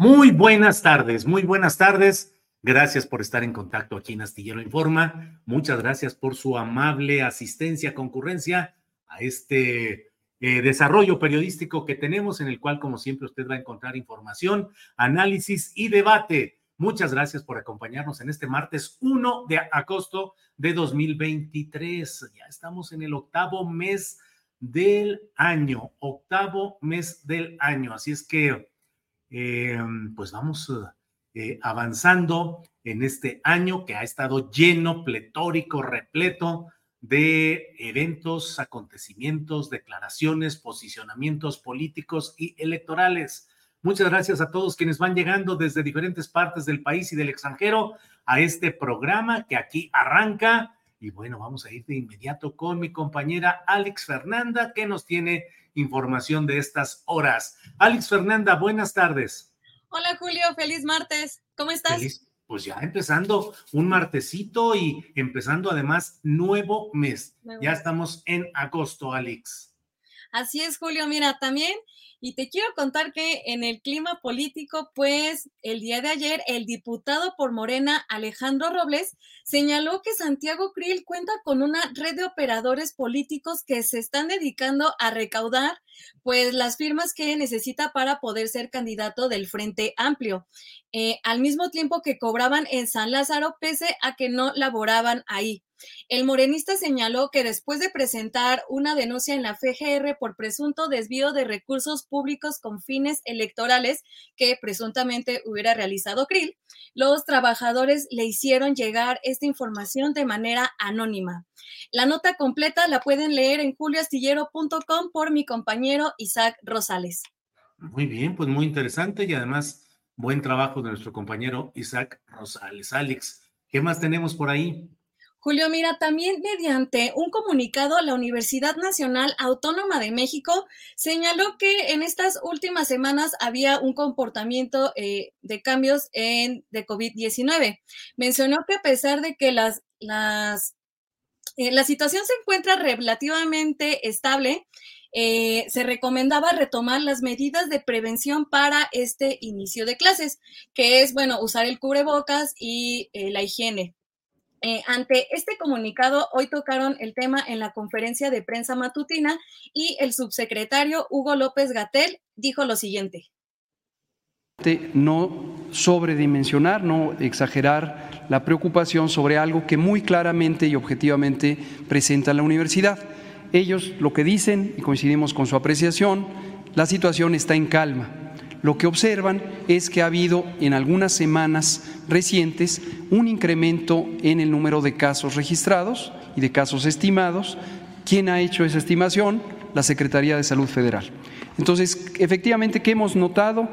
Muy buenas tardes, muy buenas tardes. Gracias por estar en contacto aquí en Astillero Informa. Muchas gracias por su amable asistencia, concurrencia a este eh, desarrollo periodístico que tenemos, en el cual, como siempre, usted va a encontrar información, análisis y debate. Muchas gracias por acompañarnos en este martes 1 de agosto de 2023. Ya estamos en el octavo mes del año, octavo mes del año. Así es que eh, pues vamos eh, avanzando en este año que ha estado lleno, pletórico, repleto de eventos, acontecimientos, declaraciones, posicionamientos políticos y electorales. Muchas gracias a todos quienes van llegando desde diferentes partes del país y del extranjero a este programa que aquí arranca. Y bueno, vamos a ir de inmediato con mi compañera Alex Fernanda, que nos tiene información de estas horas. Alex Fernanda, buenas tardes. Hola Julio, feliz martes. ¿Cómo estás? Feliz, pues ya empezando un martesito y empezando además nuevo mes. Ya estamos en agosto, Alex. Así es, Julio. Mira, también y te quiero contar que en el clima político, pues el día de ayer, el diputado por Morena, Alejandro Robles, señaló que Santiago Krill cuenta con una red de operadores políticos que se están dedicando a recaudar pues las firmas que necesita para poder ser candidato del Frente Amplio, eh, al mismo tiempo que cobraban en San Lázaro, pese a que no laboraban ahí. El morenista señaló que después de presentar una denuncia en la FGR por presunto desvío de recursos públicos con fines electorales que presuntamente hubiera realizado Krill, los trabajadores le hicieron llegar esta información de manera anónima. La nota completa la pueden leer en julioastillero.com por mi compañero Isaac Rosales. Muy bien, pues muy interesante y además buen trabajo de nuestro compañero Isaac Rosales. Alex, ¿qué más tenemos por ahí? Julio, mira, también mediante un comunicado, la Universidad Nacional Autónoma de México señaló que en estas últimas semanas había un comportamiento eh, de cambios en, de COVID-19. Mencionó que a pesar de que las, las, eh, la situación se encuentra relativamente estable, eh, se recomendaba retomar las medidas de prevención para este inicio de clases, que es, bueno, usar el cubrebocas y la higiene. Eh, ante este comunicado, hoy tocaron el tema en la conferencia de prensa matutina y el subsecretario Hugo López Gatel dijo lo siguiente. No sobredimensionar, no exagerar la preocupación sobre algo que muy claramente y objetivamente presenta la universidad. Ellos lo que dicen, y coincidimos con su apreciación, la situación está en calma lo que observan es que ha habido en algunas semanas recientes un incremento en el número de casos registrados y de casos estimados. ¿Quién ha hecho esa estimación? La Secretaría de Salud Federal. Entonces, efectivamente, ¿qué hemos notado?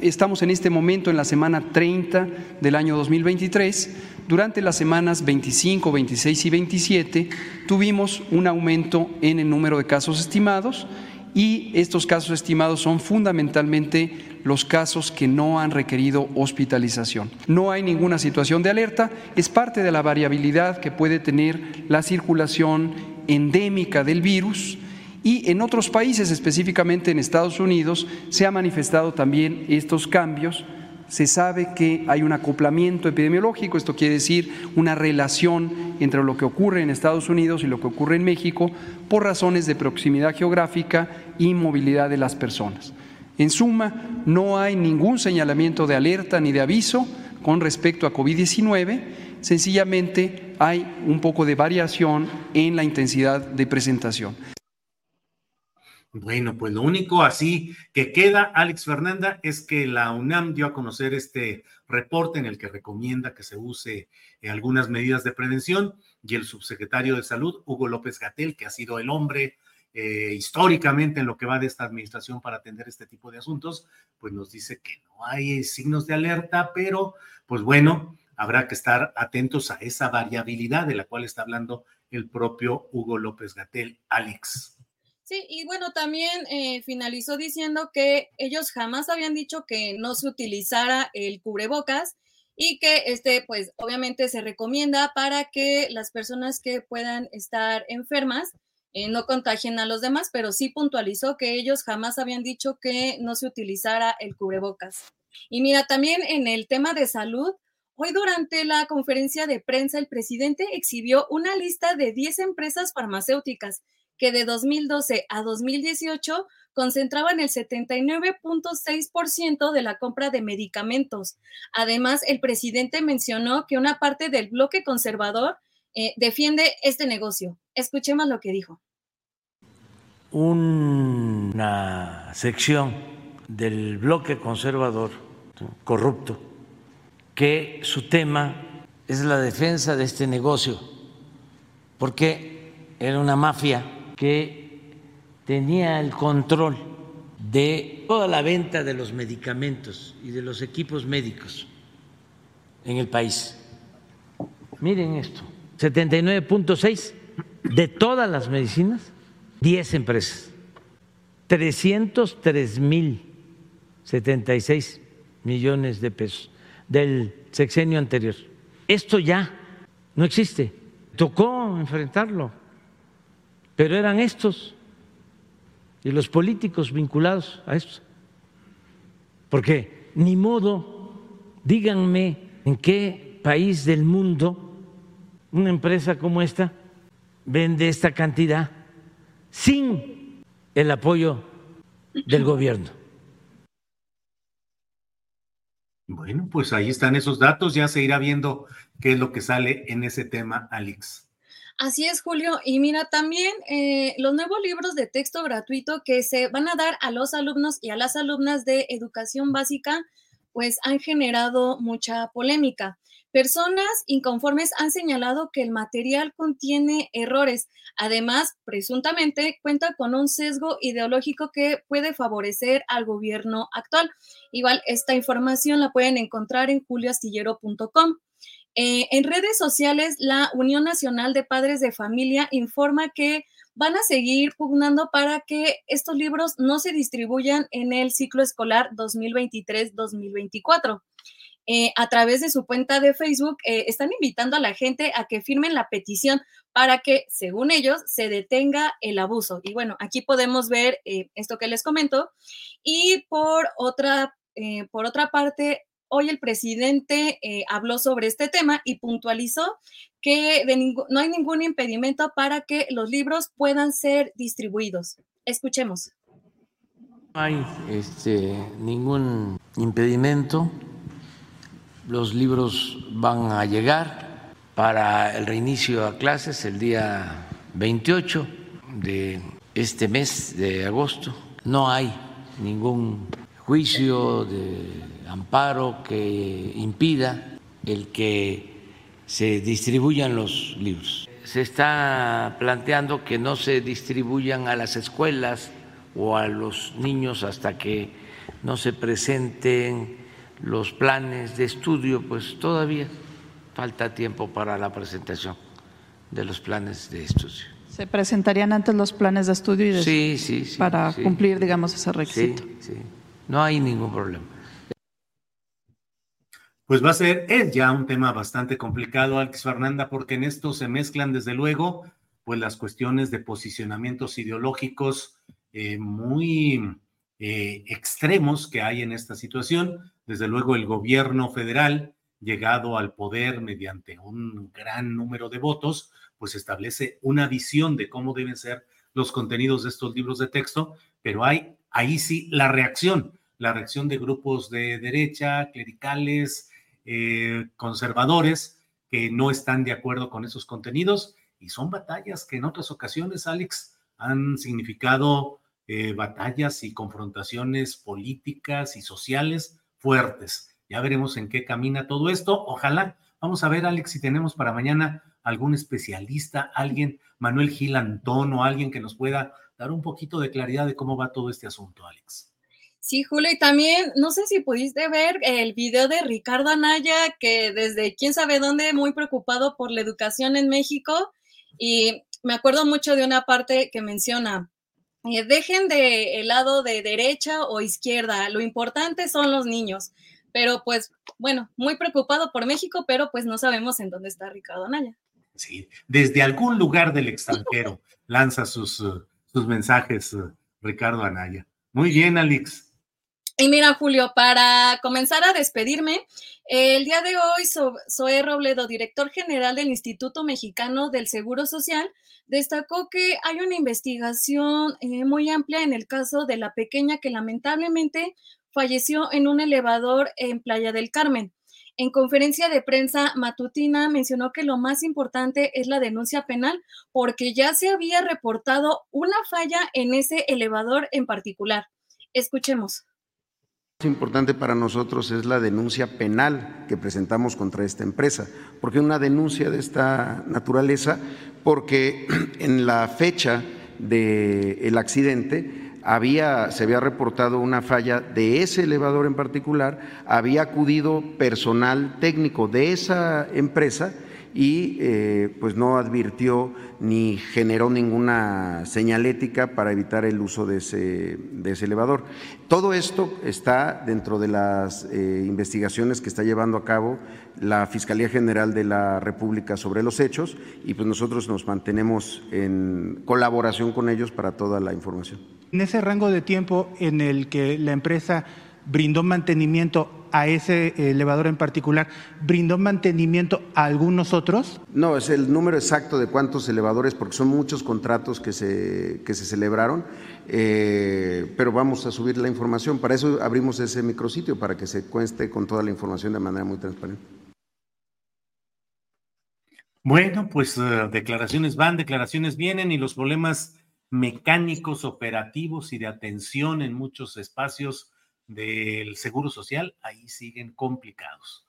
estamos en este momento en la semana 30 del año 2023. Durante las semanas 25, 26 y 27 tuvimos un aumento en el número de casos estimados y estos casos estimados son fundamentalmente los casos que no han requerido hospitalización. No hay ninguna situación de alerta, es parte de la variabilidad que puede tener la circulación endémica del virus y en otros países, específicamente en Estados Unidos, se han manifestado también estos cambios. Se sabe que hay un acoplamiento epidemiológico, esto quiere decir una relación entre lo que ocurre en Estados Unidos y lo que ocurre en México por razones de proximidad geográfica y movilidad de las personas. En suma, no hay ningún señalamiento de alerta ni de aviso con respecto a COVID-19, sencillamente hay un poco de variación en la intensidad de presentación. Bueno, pues lo único así que queda, Alex Fernanda, es que la UNAM dio a conocer este reporte en el que recomienda que se use eh, algunas medidas de prevención y el subsecretario de Salud, Hugo López Gatel, que ha sido el hombre eh, históricamente en lo que va de esta administración para atender este tipo de asuntos, pues nos dice que no hay signos de alerta, pero pues bueno, habrá que estar atentos a esa variabilidad de la cual está hablando el propio Hugo López Gatel, Alex. Sí, y bueno, también eh, finalizó diciendo que ellos jamás habían dicho que no se utilizara el cubrebocas y que este, pues obviamente se recomienda para que las personas que puedan estar enfermas eh, no contagien a los demás, pero sí puntualizó que ellos jamás habían dicho que no se utilizara el cubrebocas. Y mira, también en el tema de salud, hoy durante la conferencia de prensa el presidente exhibió una lista de 10 empresas farmacéuticas que de 2012 a 2018 concentraban el 79.6% de la compra de medicamentos. Además, el presidente mencionó que una parte del bloque conservador eh, defiende este negocio. Escuchemos lo que dijo. Una sección del bloque conservador corrupto que su tema es la defensa de este negocio, porque era una mafia que tenía el control de toda la venta de los medicamentos y de los equipos médicos en el país. Miren esto, 79.6 de todas las medicinas, 10 empresas, 303 mil 76 millones de pesos del sexenio anterior. Esto ya no existe. Tocó enfrentarlo pero eran estos y los políticos vinculados a esto. Porque ni modo, díganme en qué país del mundo una empresa como esta vende esta cantidad sin el apoyo del gobierno. Bueno, pues ahí están esos datos, ya se irá viendo qué es lo que sale en ese tema, Alex. Así es, Julio. Y mira, también eh, los nuevos libros de texto gratuito que se van a dar a los alumnos y a las alumnas de educación básica, pues han generado mucha polémica. Personas inconformes han señalado que el material contiene errores. Además, presuntamente cuenta con un sesgo ideológico que puede favorecer al gobierno actual. Igual, esta información la pueden encontrar en julioastillero.com. Eh, en redes sociales, la Unión Nacional de Padres de Familia informa que van a seguir pugnando para que estos libros no se distribuyan en el ciclo escolar 2023-2024. Eh, a través de su cuenta de Facebook, eh, están invitando a la gente a que firmen la petición para que, según ellos, se detenga el abuso. Y bueno, aquí podemos ver esto que les comento. Y por otra, por otra parte, hoy el presidente eh, habló sobre este tema y puntualizó que no hay ningún impedimento para que los libros puedan ser distribuidos. Escuchemos. No hay este, ningún impedimento. Los libros van a llegar para el reinicio a clases el día 28 de este mes de agosto. No hay ningún juicio de amparo que impida el que se distribuyan los libros. Se está planteando que no se distribuyan a las escuelas o a los niños hasta que no se presenten los planes de estudio, pues todavía falta tiempo para la presentación de los planes de estudio. ¿Se presentarían antes los planes de estudio y sí, sí, sí, para cumplir, digamos, ese requisito? Sí, sí, no hay ningún problema. Pues va a ser, es ya un tema bastante complicado, Alex Fernanda, porque en esto se mezclan desde luego pues las cuestiones de posicionamientos ideológicos eh, muy eh, extremos que hay en esta situación. Desde luego el gobierno federal, llegado al poder mediante un gran número de votos, pues establece una visión de cómo deben ser los contenidos de estos libros de texto, pero hay ahí sí la reacción, la reacción de grupos de derecha, clericales, eh, conservadores, que no están de acuerdo con esos contenidos y son batallas que en otras ocasiones, Alex, han significado eh, batallas y confrontaciones políticas y sociales fuertes. Ya veremos en qué camina todo esto. Ojalá, vamos a ver, Alex, si tenemos para mañana algún especialista, alguien, Manuel Gil Antón o alguien que nos pueda dar un poquito de claridad de cómo va todo este asunto, Alex. Sí, Julio, y también, no sé si pudiste ver el video de Ricardo Anaya, que desde quién sabe dónde, muy preocupado por la educación en México, y me acuerdo mucho de una parte que menciona, eh, dejen de el lado de derecha o izquierda, lo importante son los niños, pero pues, bueno, muy preocupado por México, pero pues no sabemos en dónde está Ricardo Anaya. Sí, desde algún lugar del extranjero lanza sus, sus mensajes uh, Ricardo Anaya. Muy bien, Alex. Y mira, Julio, para comenzar a despedirme, el día de hoy, Zoé Robledo, director general del Instituto Mexicano del Seguro Social, destacó que hay una investigación eh, muy amplia en el caso de la pequeña que lamentablemente falleció en un elevador en Playa del Carmen. En conferencia de prensa matutina mencionó que lo más importante es la denuncia penal porque ya se había reportado una falla en ese elevador en particular. Escuchemos importante para nosotros es la denuncia penal que presentamos contra esta empresa. porque una denuncia de esta naturaleza? Porque en la fecha del accidente había, se había reportado una falla de ese elevador en particular, había acudido personal técnico de esa empresa y eh, pues no advirtió ni generó ninguna señalética para evitar el uso de ese, elevador. Todo esto está dentro de las eh, investigaciones que está llevando a cabo la Fiscalía General de la República sobre los hechos y pues nosotros nos mantenemos en colaboración con ellos para toda la información. En ese rango de tiempo en el que la empresa brindó mantenimiento a ese elevador en particular, brindó mantenimiento a algunos otros? No, es el número exacto de cuántos elevadores, porque son muchos contratos que se, que se celebraron, eh, pero vamos a subir la información. Para eso abrimos ese micrositio, para que se cueste con toda la información de manera muy transparente. Bueno, pues eh, declaraciones van, declaraciones vienen y los problemas mecánicos, operativos y de atención en muchos espacios del Seguro Social, ahí siguen complicados.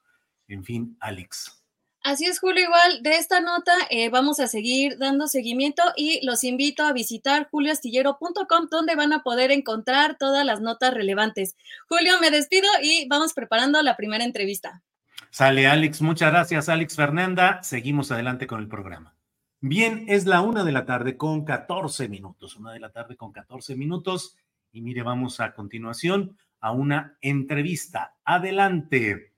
En fin, Alex. Así es, Julio. Igual de esta nota eh, vamos a seguir dando seguimiento y los invito a visitar julioastillero.com donde van a poder encontrar todas las notas relevantes. Julio, me despido y vamos preparando la primera entrevista. Sale, Alex. Muchas gracias, Alex Fernanda. Seguimos adelante con el programa. Bien, es la una de la tarde con 14 minutos. Una de la tarde con 14 minutos. Y mire, vamos a continuación a una entrevista. Adelante.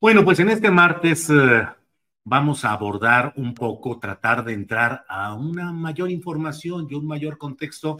Bueno, pues en este martes eh, vamos a abordar un poco, tratar de entrar a una mayor información y un mayor contexto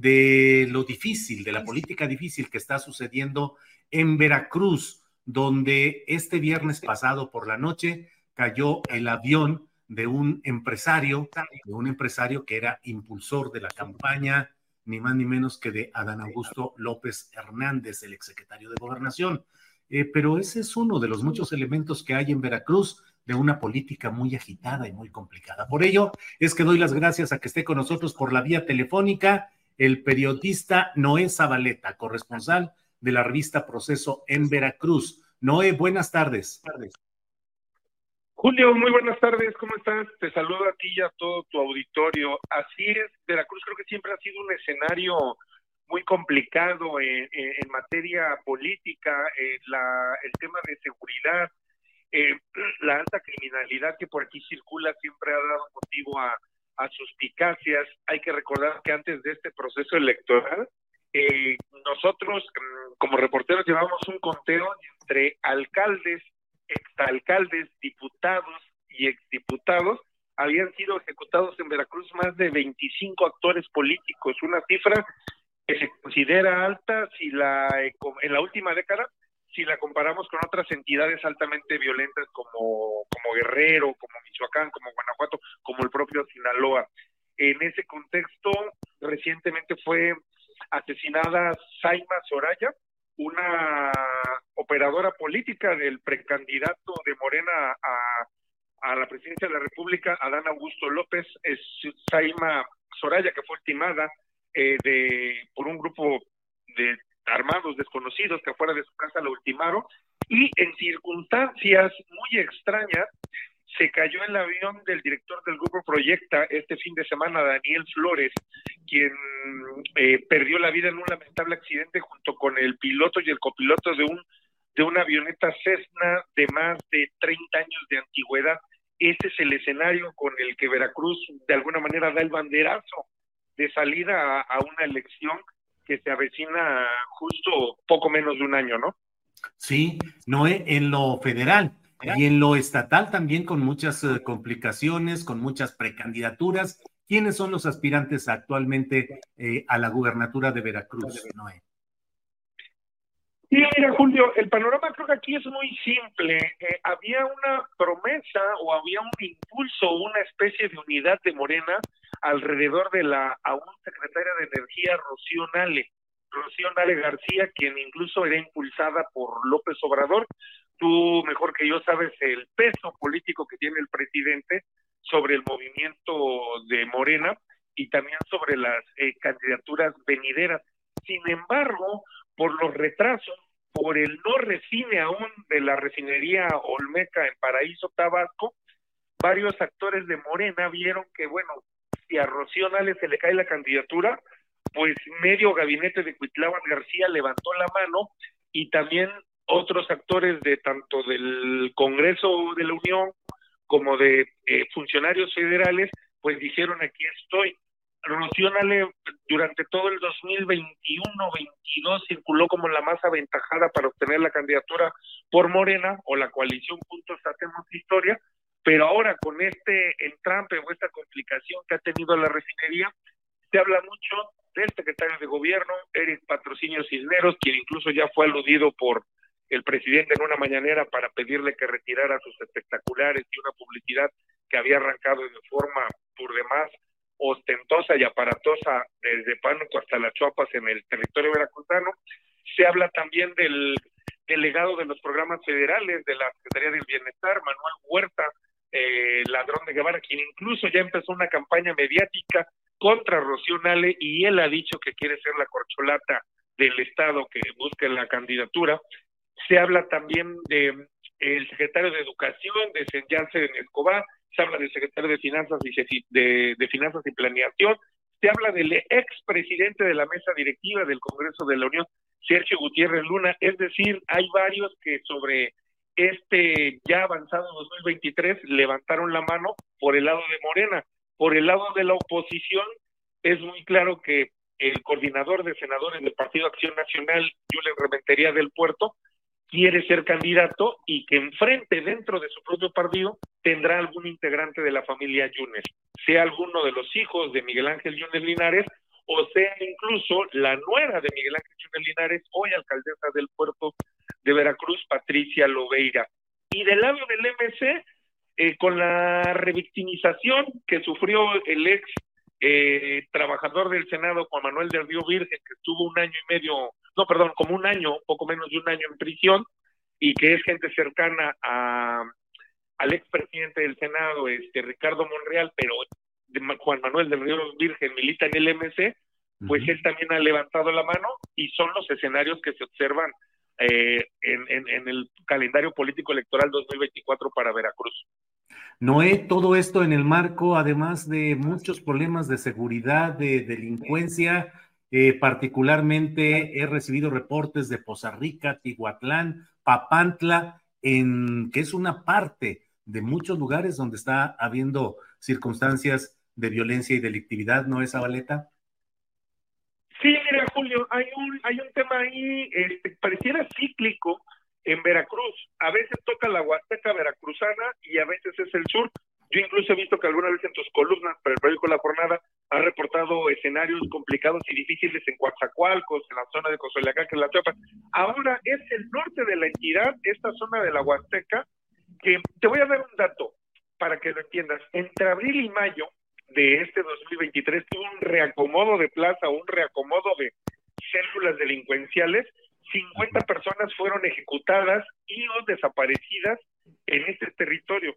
de lo difícil, de la política difícil que está sucediendo en Veracruz, donde este viernes pasado por la noche cayó el avión de un empresario, de un empresario que era impulsor de la campaña, ni más ni menos que de Adán Augusto López Hernández, el exsecretario de Gobernación. Eh, pero ese es uno de los muchos elementos que hay en Veracruz de una política muy agitada y muy complicada. Por ello es que doy las gracias a que esté con nosotros por la vía telefónica el periodista Noé Zabaleta, corresponsal de la revista Proceso en Veracruz. Noé, buenas tardes. Julio, muy buenas tardes, ¿cómo estás? Te saludo a ti y a todo tu auditorio. Así es, Veracruz creo que siempre ha sido un escenario muy complicado en, materia política, el tema de seguridad, eh, la alta criminalidad que por aquí circula siempre ha dado motivo a, suspicacias. Hay que recordar que antes de este proceso electoral, eh, nosotros mm, como reporteros llevamos un conteo entre alcaldes, exalcaldes, diputados y exdiputados. Habían sido ejecutados en Veracruz más de 25 actores políticos, una cifra que se considera alta si la en la última década si la comparamos con otras entidades altamente violentas como, como Guerrero, como Michoacán, como Guanajuato, como el propio Sinaloa. En ese contexto, recientemente fue asesinada Saima Soraya, una operadora política del precandidato de Morena a, a la presidencia de la República, Adán Augusto López, es Saima Soraya, que fue ultimada eh, de, por un grupo de armados desconocidos que afuera de su casa lo ultimaron y en circunstancias muy extrañas se cayó el avión del director del grupo Proyecta este fin de semana, Daniel Flores, quien eh, perdió la vida en un lamentable accidente junto con el piloto y el copiloto de un de una avioneta Cessna de más de 30 años de antigüedad. Ese es el escenario con el que Veracruz de alguna manera da el banderazo de salida a una elección que se avecina justo poco menos de un año, ¿no? Sí, no en lo federal y en lo estatal también con muchas eh, complicaciones, con muchas precandidaturas. ¿Quiénes son los aspirantes actualmente eh, a la gubernatura de Veracruz, Noé? Sí, mira, Julio, el panorama creo que aquí es muy simple. Eh, había una promesa o había un impulso, una especie de unidad de Morena alrededor de la aún secretaria de Energía, Rocío Nale. Rocío Nale García, quien incluso era impulsada por López Obrador. Tú, mejor que yo, sabes el peso político que tiene el presidente sobre el movimiento de Morena y también sobre las eh, candidaturas venideras. Sin embargo, por los retrasos, por el no refine aún de la refinería Olmeca en Paraíso, Tabasco, varios actores de Morena vieron que, bueno, si a Rocío Nales se le cae la candidatura, pues medio gabinete de Cuitláhuac García levantó la mano y también otros actores de tanto del Congreso de la Unión como de eh, funcionarios federales, pues dijeron aquí estoy. Rocío Nale durante todo el 2021-22 circuló como la más aventajada para obtener la candidatura por Morena o la coalición Juntos Hacemos Historia, pero ahora con este entrampe o esta complicación que ha tenido la refinería, se habla mucho del secretario de gobierno, Eric Patrocinio Cisneros, quien incluso ya fue aludido por el presidente en una mañanera para pedirle que retirara sus espectaculares y una publicidad que había arrancado de forma por demás ostentosa y aparatosa desde Pánuco hasta las Chuapas en el territorio veracruzano. Se habla también del delegado de los programas federales de la Secretaría del Bienestar, Manuel Huerta, eh, ladrón de Guevara, quien incluso ya empezó una campaña mediática contra Rocío Nale y él ha dicho que quiere ser la corcholata del Estado que busque la candidatura. Se habla también de el secretario de Educación, de en Escobar, se habla del secretario de Finanzas y de, de Finanzas y Planeación, se habla del expresidente de la mesa directiva del Congreso de la Unión, Sergio Gutiérrez Luna, es decir, hay varios que sobre este ya avanzado 2023 levantaron la mano por el lado de Morena. Por el lado de la oposición, es muy claro que el coordinador de senadores del Partido Acción Nacional, Julen Rementería del Puerto, quiere ser candidato y que enfrente dentro de su propio partido tendrá algún integrante de la familia Yunes, sea alguno de los hijos de Miguel Ángel Yunes Linares o sea incluso la nuera de Miguel Ángel Yunes Linares, hoy alcaldesa del puerto de Veracruz, Patricia Lobeira. Y del lado del MC, eh, con la revictimización que sufrió el ex eh, trabajador del Senado, Juan Manuel del Río Virgen, que estuvo un año y medio, no, perdón, como un año, poco menos de un año en prisión, y que es gente cercana a, al expresidente del Senado, este Ricardo Monreal, pero Juan Manuel del Río Virgen milita en el MC, pues él también ha levantado la mano y son los escenarios que se observan eh, en, en, el calendario político electoral 2024 para Veracruz. Noé, todo esto en el marco, además de muchos problemas de seguridad, de delincuencia, eh, particularmente he recibido reportes de Poza Rica, Tihuatlán, Papantla, en, que es una parte de muchos lugares donde está habiendo circunstancias de violencia y delictividad, ¿no es, Zabaleta? Sí, mira, Julio, hay un, hay un tema ahí, este, pareciera cíclico en Veracruz. A veces toca la Huasteca veracruzana y a veces es el sur. Yo incluso he visto que alguna vez en tus columnas para el periódico La Jornada has reportado escenarios complicados y difíciles en Coatzacoalcos, en la zona de Cozoleacá, que es la Chiapas. Ahora es el norte de la entidad, esta zona de la Huasteca, que te voy a dar un dato para que lo entiendas. Entre abril y mayo de este 2023 tuvo un reacomodo de plaza, un reacomodo de células delincuenciales. 50 personas fueron ejecutadas y o desaparecidas en este territorio.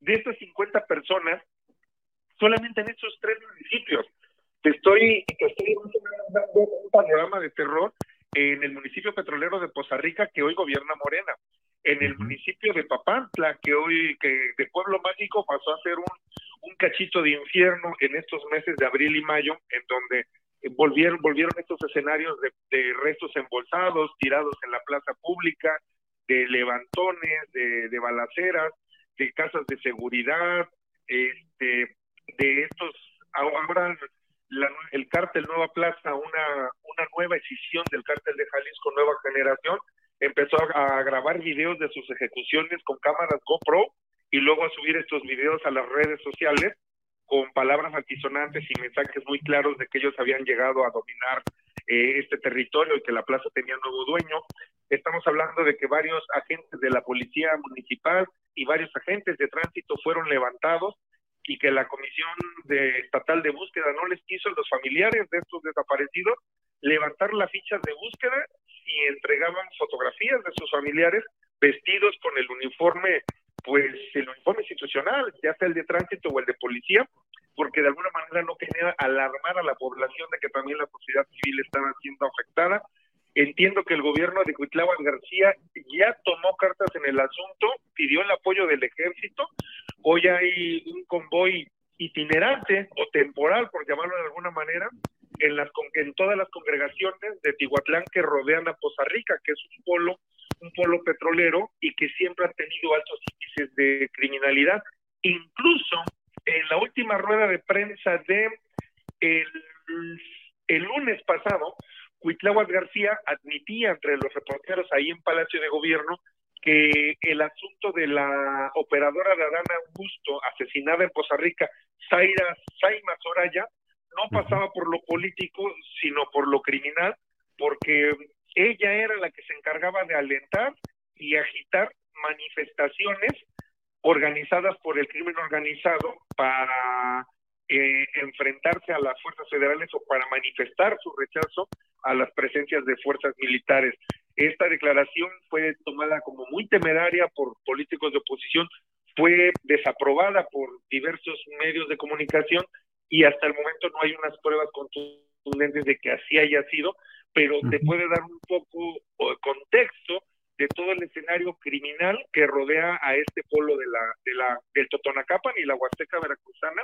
De estas 50 personas, solamente en estos tres municipios. Te estoy, te estoy dando un panorama de terror en el municipio petrolero de Poza Rica que hoy gobierna Morena, en el municipio de Papantla que hoy que de Pueblo Mágico pasó a ser un un cachito de infierno en estos meses de abril y mayo, en donde volvieron, volvieron estos escenarios de, restos embolsados, tirados en la plaza pública, de levantones, de, de balaceras, de casas de seguridad, este, de estos, ahora el cártel Nueva Plaza, una, una nueva escisión del cártel de Jalisco Nueva Generación, empezó a grabar videos de sus ejecuciones con cámaras GoPro y luego a subir estos videos a las redes sociales con palabras altisonantes y mensajes muy claros de que ellos habían llegado a dominar eh, este territorio y que la plaza tenía nuevo dueño. Estamos hablando de que varios agentes de la policía municipal y varios agentes de tránsito fueron levantados y que la Comisión de, Estatal de Búsqueda no les quiso a los familiares de estos desaparecidos levantar las fichas de búsqueda y entregaban fotografías de sus familiares vestidos con el uniforme pues el uniforme institucional, ya sea el de tránsito o el de policía, porque de alguna manera no quería alarmar a la población de que también la sociedad civil estaba siendo afectada. Entiendo que el gobierno de Cuitláhuac García ya tomó cartas en el asunto, pidió el apoyo del ejército. Hoy hay un convoy itinerante o temporal, por llamarlo de alguna manera, en, todas las congregaciones de Tihuatlán que rodean a Poza Rica, que es un polo un polo petrolero y que siempre ha tenido altos índices de criminalidad. Incluso en la última rueda de prensa de el, el lunes pasado, Cuitláhuac García admitía entre los reporteros ahí en Palacio de Gobierno que el asunto de la operadora de Adana Augusto asesinada en Poza Rica, Zaira Saima Soraya, no pasaba por lo político, sino por lo criminal, porque ella era la que se encargaba de alentar y agitar manifestaciones organizadas por el crimen organizado para eh, enfrentarse a las fuerzas federales o para manifestar su rechazo a las presencias de fuerzas militares. Esta declaración fue tomada como muy temeraria por políticos de oposición, fue desaprobada por diversos medios de comunicación y hasta el momento no hay unas pruebas contundentes de que así haya sido, pero te puede dar un poco de contexto de todo el escenario criminal que rodea a este polo de la, de la, del Totonacapan y la Huasteca Veracruzana,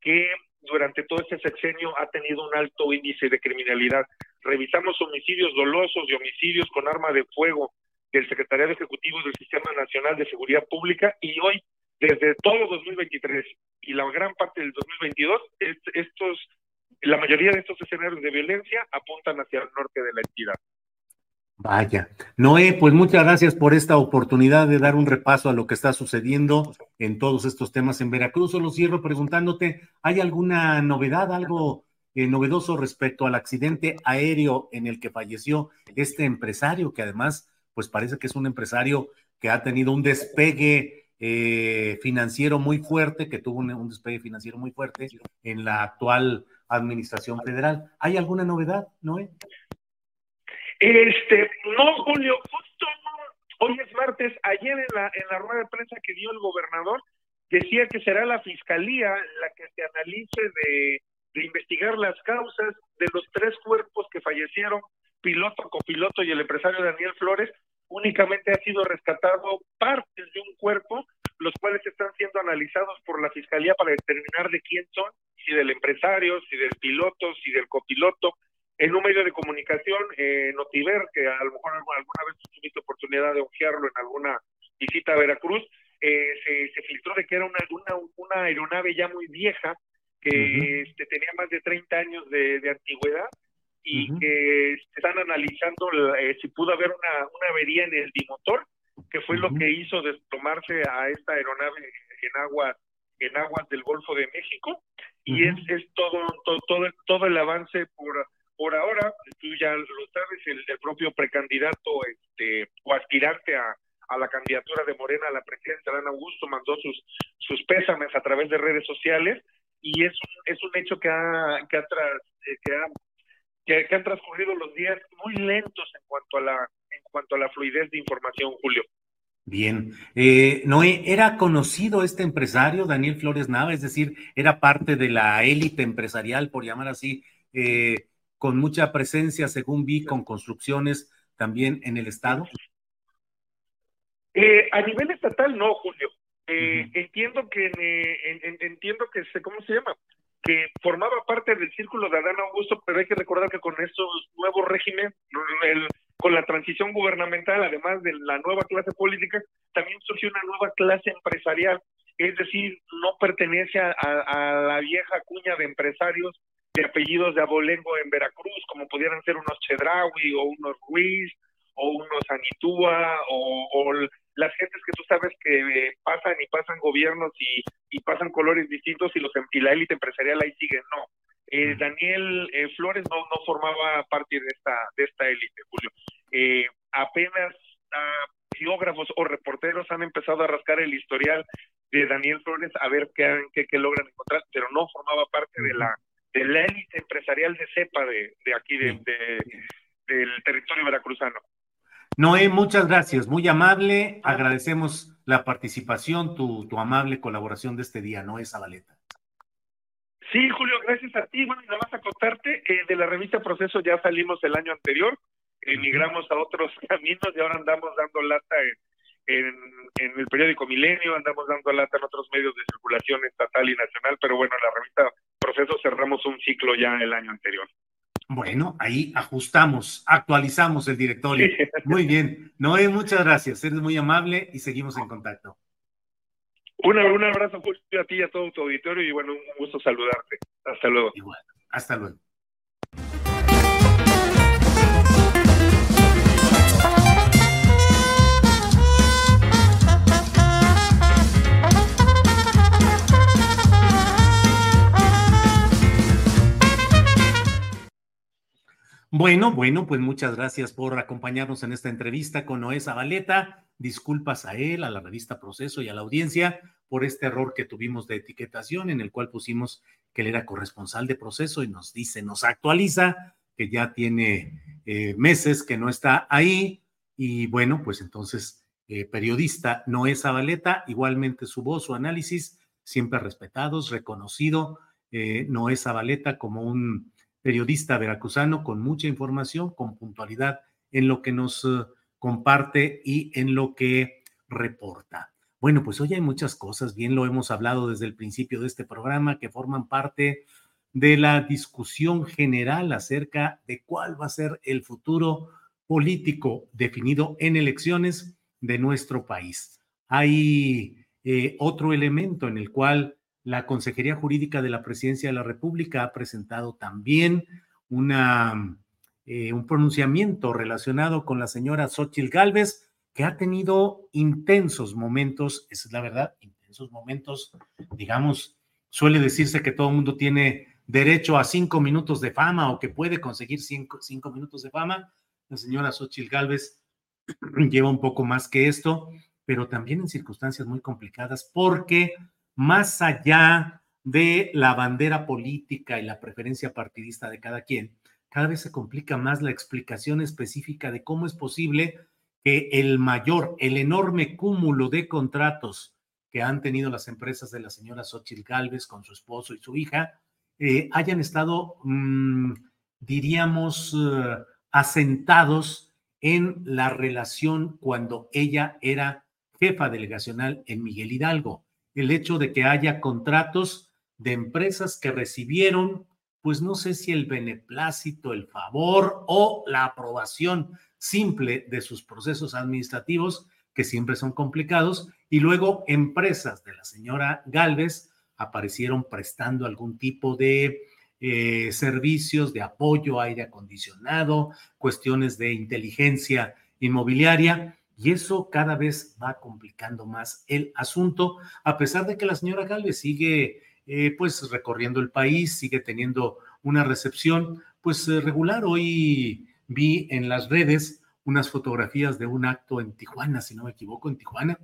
que durante todo este sexenio ha tenido un alto índice de criminalidad. Revisamos homicidios dolosos y homicidios con arma de fuego del Secretariado Ejecutivo del Sistema Nacional de Seguridad Pública y hoy, desde todo 2023 y la gran parte del 2022, estos la mayoría de estos escenarios de violencia apuntan hacia el norte de la entidad. Vaya. Noé, pues muchas gracias por esta oportunidad de dar un repaso a lo que está sucediendo en todos estos temas en Veracruz. Solo cierro preguntándote, ¿hay alguna novedad, algo eh, novedoso respecto al accidente aéreo en el que falleció este empresario, que además, pues parece que es un empresario que ha tenido un despegue eh, financiero muy fuerte, que tuvo un, un despegue financiero muy fuerte en la actual Administración Federal. ¿Hay alguna novedad, Noé? Este, no, Julio, justo hoy es martes, ayer en la, en la rueda de prensa que dio el gobernador, decía que será la fiscalía la que se analice de de investigar las causas de los tres cuerpos que fallecieron, piloto, copiloto y el empresario Daniel Flores, únicamente ha sido rescatado partes de un cuerpo, los cuales están siendo analizados por la Fiscalía para determinar de quién son, si del empresario, si del piloto, si del copiloto. En un medio de comunicación, eh, Notiver, que a lo mejor alguna vez tuviste oportunidad de ojearlo en alguna visita a Veracruz, eh, se, filtró de que era una, una, aeronave ya muy vieja, que este, tenía más de 30 años de, antigüedad y que están analizando eh, si pudo haber una, una avería en el bimotor, que fue lo que hizo desplomarse a esta aeronave en aguas en aguas del Golfo de México. Y es, es todo, todo, todo el avance por por ahora tú ya lo sabes el, propio precandidato este o aspirante a, a la candidatura de Morena a la presidencia, Dan Augusto, mandó sus, sus pésames a través de redes sociales y es un, es un hecho que ha, que, ha eh, que, han transcurrido los días muy lentos en cuanto a la, en cuanto a la fluidez de información, Julio. Bien, eh, Noé, ¿era conocido este empresario, Daniel Flores Nava? Es decir, era parte de la élite empresarial, por llamar así, eh, con mucha presencia, según vi, con construcciones también en el Estado. Eh, a nivel estatal no, Julio. Eh, entiendo que entiendo que cómo se llama que formaba parte del círculo de Adán Augusto, pero hay que recordar que con estos nuevos regímenes, con la transición gubernamental, además de la nueva clase política, también surgió una nueva clase empresarial, es decir, no pertenece a, a la vieja cuña de empresarios de apellidos de abolengo en Veracruz, como pudieran ser unos Chedraui o unos Ruiz o unos Anitúa o, las gentes que tú sabes que pasan y pasan gobiernos y, pasan colores distintos y, los, y la élite empresarial ahí sigue, no. Eh, Daniel eh, Flores no, no formaba parte de esta, de esta élite, Julio. Eh, apenas ah, geógrafos o reporteros han empezado a rascar el historial de Daniel Flores a ver qué, qué, qué logran encontrar, pero no formaba parte de la de la élite empresarial de cepa de, de aquí, de, del territorio veracruzano. Noé, muchas gracias, muy amable. Agradecemos la participación, tu, tu amable colaboración de este día, Noé Zabaleta. Sí, Julio, gracias a ti. Bueno, nada más a contarte, eh, de la revista Proceso ya salimos el año anterior, emigramos a otros caminos y ahora andamos dando lata en, en, el periódico Milenio, andamos dando lata en otros medios de circulación estatal y nacional, pero bueno, la revista Proceso cerramos un ciclo ya el año anterior. Bueno, ahí ajustamos, actualizamos el directorio. Muy bien. Noé, muchas gracias. Eres muy amable y seguimos en contacto. Un, un abrazo Julio, a ti y a todo tu auditorio y bueno, un gusto saludarte. Hasta luego. Igual. Hasta luego. Bueno, bueno, pues muchas gracias por acompañarnos en esta entrevista con Noé Zabaleta. Disculpas a él, a la revista Proceso y a la audiencia por este error que tuvimos de etiquetación en el cual pusimos que él era corresponsal de Proceso y nos dice, nos actualiza que ya tiene eh, meses que no está ahí. Y bueno, pues entonces, eh, periodista Noé Zabaleta, igualmente su voz, su análisis, siempre respetados, reconocido. Eh, Noé Zabaleta como un periodista veracruzano con mucha información, con puntualidad en lo que nos eh, comparte y en lo que reporta. Bueno, pues hoy hay muchas cosas, bien lo hemos hablado desde el principio de este programa, que forman parte de la discusión general acerca de cuál va a ser el futuro político definido en elecciones de nuestro país. Hay eh, otro elemento en el cual la Consejería Jurídica de la Presidencia de la República ha presentado también una, eh, un pronunciamiento relacionado con la señora Xochitl Gálvez, que ha tenido intensos momentos, esa es la verdad, intensos momentos, digamos, suele decirse que todo el mundo tiene derecho a cinco minutos de fama o que puede conseguir cinco, cinco minutos de fama. La señora Xochitl Gálvez lleva un poco más que esto, pero también en circunstancias muy complicadas porque más allá de la bandera política y la preferencia partidista de cada quien, cada vez se complica más la explicación específica de cómo es posible que el mayor, el enorme cúmulo de contratos que han tenido las empresas de la señora Xochitl Galvez con su esposo y su hija, eh, hayan estado, mm, diríamos, eh, asentados en la relación cuando ella era jefa delegacional en Miguel Hidalgo. El hecho de que haya contratos de empresas que recibieron, pues no sé si el beneplácito, el favor o la aprobación simple de sus procesos administrativos, que siempre son complicados, y luego empresas de la señora Galvez aparecieron prestando algún tipo de eh, servicios de apoyo, aire acondicionado, cuestiones de inteligencia inmobiliaria, y eso cada vez va complicando más el asunto, a pesar de que la señora Galvez sigue eh, pues recorriendo el país, sigue teniendo una recepción pues eh, regular. Hoy vi en las redes unas fotografías de un acto en Tijuana, si no me equivoco, en Tijuana,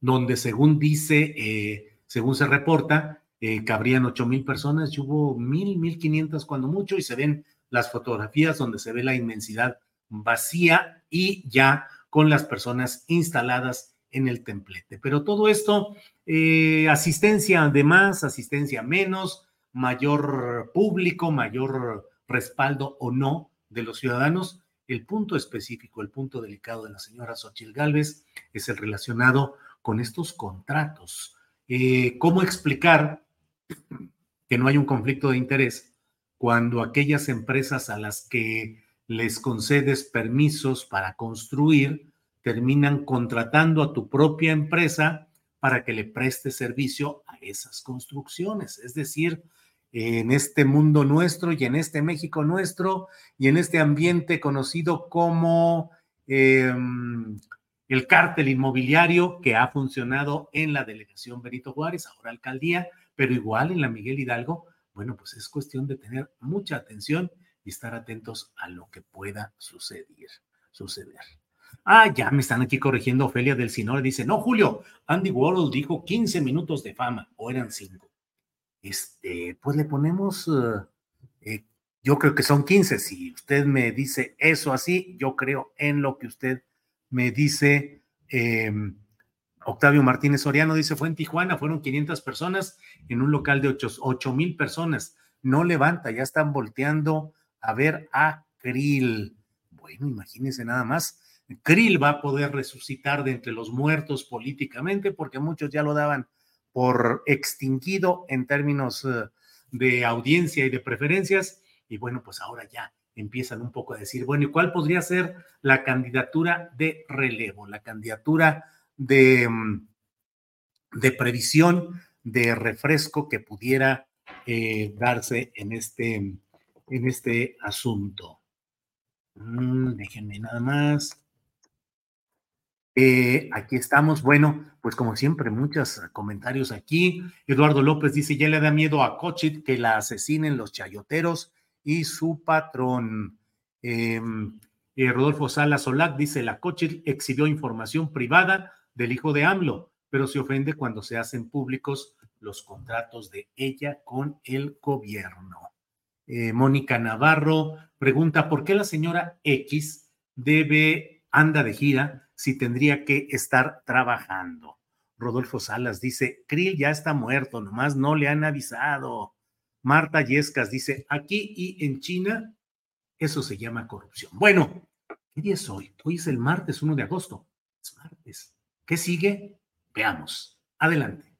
donde según dice, eh, según se reporta, eh, cabrían ocho mil personas hubo mil, mil quinientas cuando mucho y se ven las fotografías donde se ve la inmensidad vacía y ya con las personas instaladas en el templete. Pero todo esto, eh, asistencia de más, asistencia menos, mayor público, mayor respaldo o no de los ciudadanos. El punto específico, el punto delicado de la señora Xochitl Gálvez es el relacionado con estos contratos. Eh, ¿Cómo explicar que no hay un conflicto de interés cuando aquellas empresas a las que les concedes permisos para construir terminan contratando a tu propia empresa para que le preste servicio a esas construcciones? Es decir, en este mundo nuestro y en este México nuestro y en este ambiente conocido como em, el cártel inmobiliario que ha funcionado en la delegación Benito Juárez, ahora alcaldía, pero igual en la Miguel Hidalgo. Bueno, pues es cuestión de tener mucha atención y estar atentos a lo que pueda suceder. suceder. Ah, ya me están aquí corrigiendo Ofelia del Sinor. Dice, no, Julio, Andy Warhol dijo 15 minutos de fama, o eran 5 este, pues le ponemos, eh, eh, yo creo que son 15. Si usted me dice eso así, yo creo en lo que usted me dice. Em, Octavio Martínez Soriano dice, fue en Tijuana, fueron 500 personas en un local de 8 mil personas. No levanta, ya están volteando a ver a Krill. Bueno, imagínense nada más. Krill va a poder resucitar de entre los muertos políticamente porque muchos ya lo daban por extinguido en términos eh, de audiencia y de preferencias. Y bueno, pues ahora ya empiezan un poco a decir, bueno, ¿y cuál podría ser la candidatura de relevo, la candidatura de, mm, de previsión, de refresco que pudiera eh, darse en este, en este asunto? Mm, déjenme nada más. Eh, aquí estamos. Bueno, pues como siempre, muchos comentarios aquí. Eduardo López dice, ya le da miedo a Cochit que la asesinen los chayoteros y su patrón. Em, eh, Rodolfo Sala Solac dice, la Cochit exhibió información privada del hijo de AMLO, pero se ofende cuando se hacen públicos los contratos de ella con el gobierno. Eh, Mónica Navarro pregunta, ¿por qué la señora X debe, anda de gira si tendría que estar trabajando. Rodolfo Salas dice, Krill ya está muerto, nomás no le han avisado. Marta Yescas dice, aquí y en China, eso se llama corrupción. Bueno, ¿qué día es hoy? Hoy es el martes 1 de agosto. Es martes. ¿Qué sigue? Veamos. Adelante.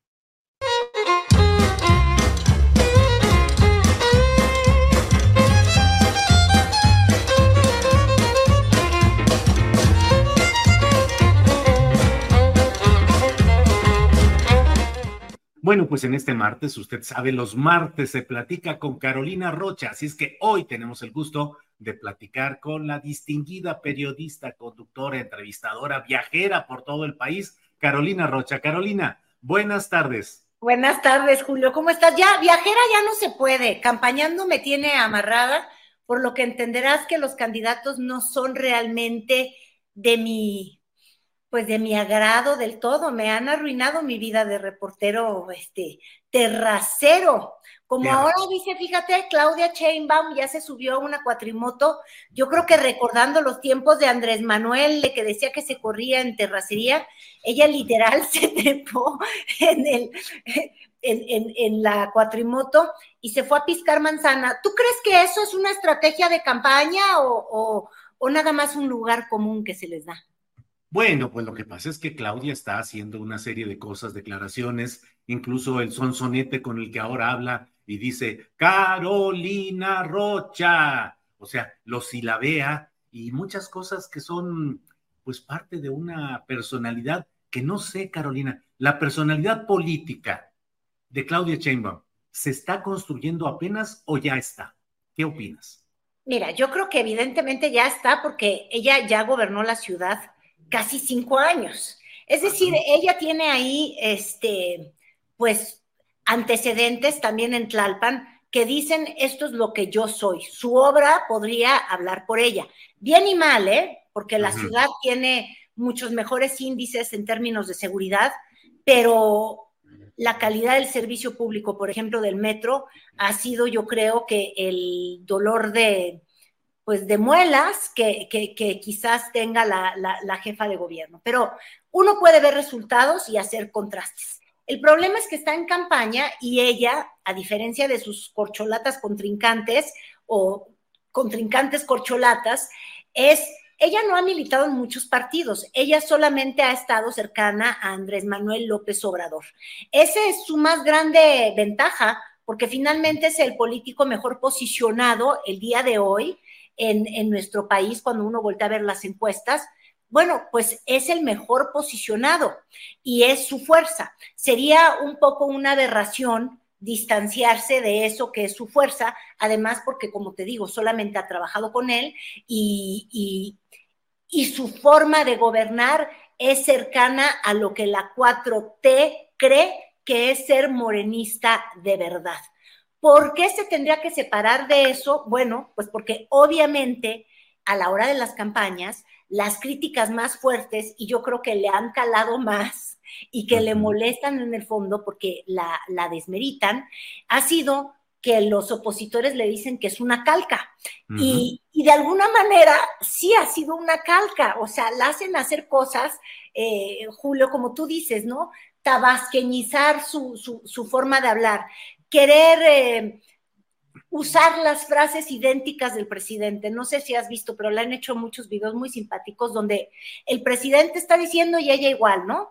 Bueno, pues en este martes, usted sabe, los martes se platica con Carolina Rocha, así es que hoy tenemos el gusto de platicar con la distinguida periodista, conductora, entrevistadora, viajera por todo el país, Carolina Rocha. Carolina, buenas tardes. Buenas tardes, Julio. ¿Cómo estás? Ya, viajera ya no se puede. Campañando me tiene amarrada, por lo que entenderás que los candidatos no son realmente de mi pues de mi agrado del todo. Me han arruinado mi vida de reportero, este, terracero. Como ahora dice, fíjate, Claudia Chainbaum ya se subió a una cuatrimoto, yo creo que recordando los tiempos de Andrés Manuel, de que decía que se corría en terracería, ella literal se trepó en, el, en, en, la cuatrimoto y se fue a piscar manzana. ¿Tú crees que eso es una estrategia de campaña o, o, o nada más un lugar común que se les da? Bueno, pues lo que pasa es que Claudia está haciendo una serie de cosas, declaraciones, incluso el sonsonete con el que ahora habla y dice Carolina Rocha, o sea, lo silabea y muchas cosas que son pues parte de una personalidad que no sé, Carolina, la personalidad política de Claudia Sheinbaum, ¿se está construyendo apenas o ya está? ¿Qué opinas? Mira, yo creo que evidentemente ya está porque ella ya gobernó la ciudad casi cinco años. Es decir, ella tiene ahí, este, pues, antecedentes también en Tlalpan que dicen esto es lo que yo soy. Su obra podría hablar por ella. Bien y mal, ¿eh? Porque la ciudad tiene muchos mejores índices en términos de seguridad, pero la calidad del servicio público, por ejemplo, del metro, ha sido, yo creo que el dolor de, pues de muelas que, quizás tenga la, jefa de gobierno. Pero uno puede ver resultados y hacer contrastes. El problema es que está en campaña y ella, a diferencia de sus corcholatas contrincantes o contrincantes corcholatas, es, ella no ha militado en muchos partidos, ella solamente ha estado cercana a Andrés Manuel López Obrador. Esa es su más grande ventaja, porque finalmente es el político mejor posicionado el día de hoy en, nuestro país cuando uno voltea a ver las encuestas, bueno, pues es el mejor posicionado y es su fuerza. Sería un poco una aberración distanciarse de eso que es su fuerza, además porque, como te digo, solamente ha trabajado con él y, y, y su forma de gobernar es cercana a lo que la 4T cree que es ser morenista de verdad. ¿Por qué se tendría que separar de eso? Bueno, pues porque obviamente a la hora de las campañas, las críticas más fuertes, y yo creo que le han calado más y que le molestan en el fondo porque la, desmeritan, ha sido que los opositores le dicen que es una calca. y, de alguna manera sí ha sido una calca, o sea, la hacen hacer cosas, eh, Julio, como tú dices, ¿no? Tabasqueñizar su, su, su, forma de hablar querer eh, usar las frases idénticas del presidente. No sé si has visto, pero le han hecho muchos videos muy simpáticos donde el presidente está diciendo y ella igual, ¿no?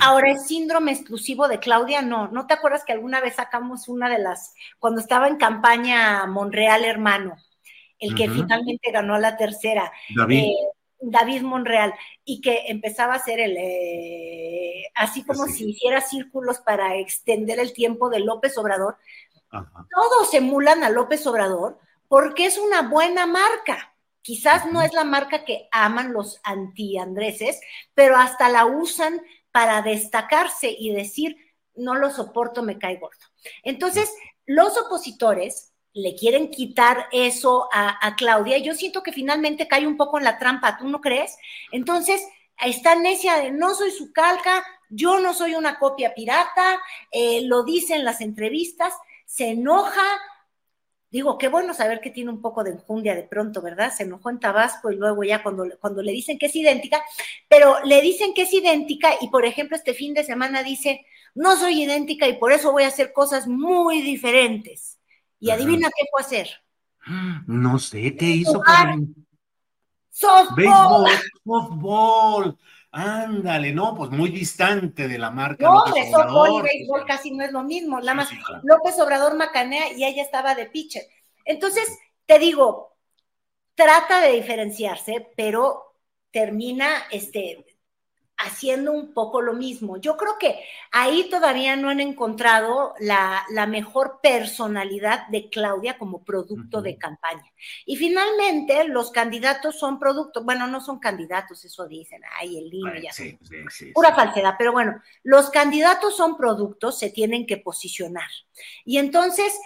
Ahora, el síndrome exclusivo de Claudia, no. ¿No te acuerdas que alguna vez sacamos una de las, cuando estaba en campaña Monreal Hermano, el que finalmente ganó la tercera? David. Eh, David Monreal y que empezaba a hacer el, eh, así como si hiciera círculos para extender el tiempo de López Obrador. Todos emulan a López Obrador porque es una buena marca. Quizás no es la marca que aman los anti-andreses, pero hasta la usan para destacarse y decir, no lo soporto, me cae gordo. Entonces, los opositores le quieren quitar eso a, Claudia. Y yo siento que finalmente cae un poco en la trampa, ¿tú no crees? Entonces, está necia de no soy su calca, yo no soy una copia pirata, eh, lo dice en las entrevistas, se enoja. Digo, qué bueno saber que tiene un poco de enjundia de pronto, ¿verdad? Se enojó en Tabasco y luego ya cuando, cuando le dicen que es idéntica, pero le dicen que es idéntica y, por ejemplo, este fin de semana dice, no soy idéntica y por eso voy a hacer cosas muy diferentes. Y adivina qué fue hacer. No sé, ¿qué hizo? Softball. Béisbol, softball. Ándale, no, pues muy distante de la marca. No, de softball y béisbol casi no es lo mismo. La más, López Obrador macanea y ella estaba de pitcher. Entonces, te digo, trata de diferenciarse, pero termina este, haciendo un poco lo mismo. Yo creo que ahí todavía no han encontrado la, mejor personalidad de Claudia como producto de campaña. Y finalmente los candidatos son productos, bueno, no son candidatos, eso dicen, ay, el niño ya. Sí, sí, pura falsedad, pero bueno, los candidatos son productos, se tienen que posicionar. Y entonces,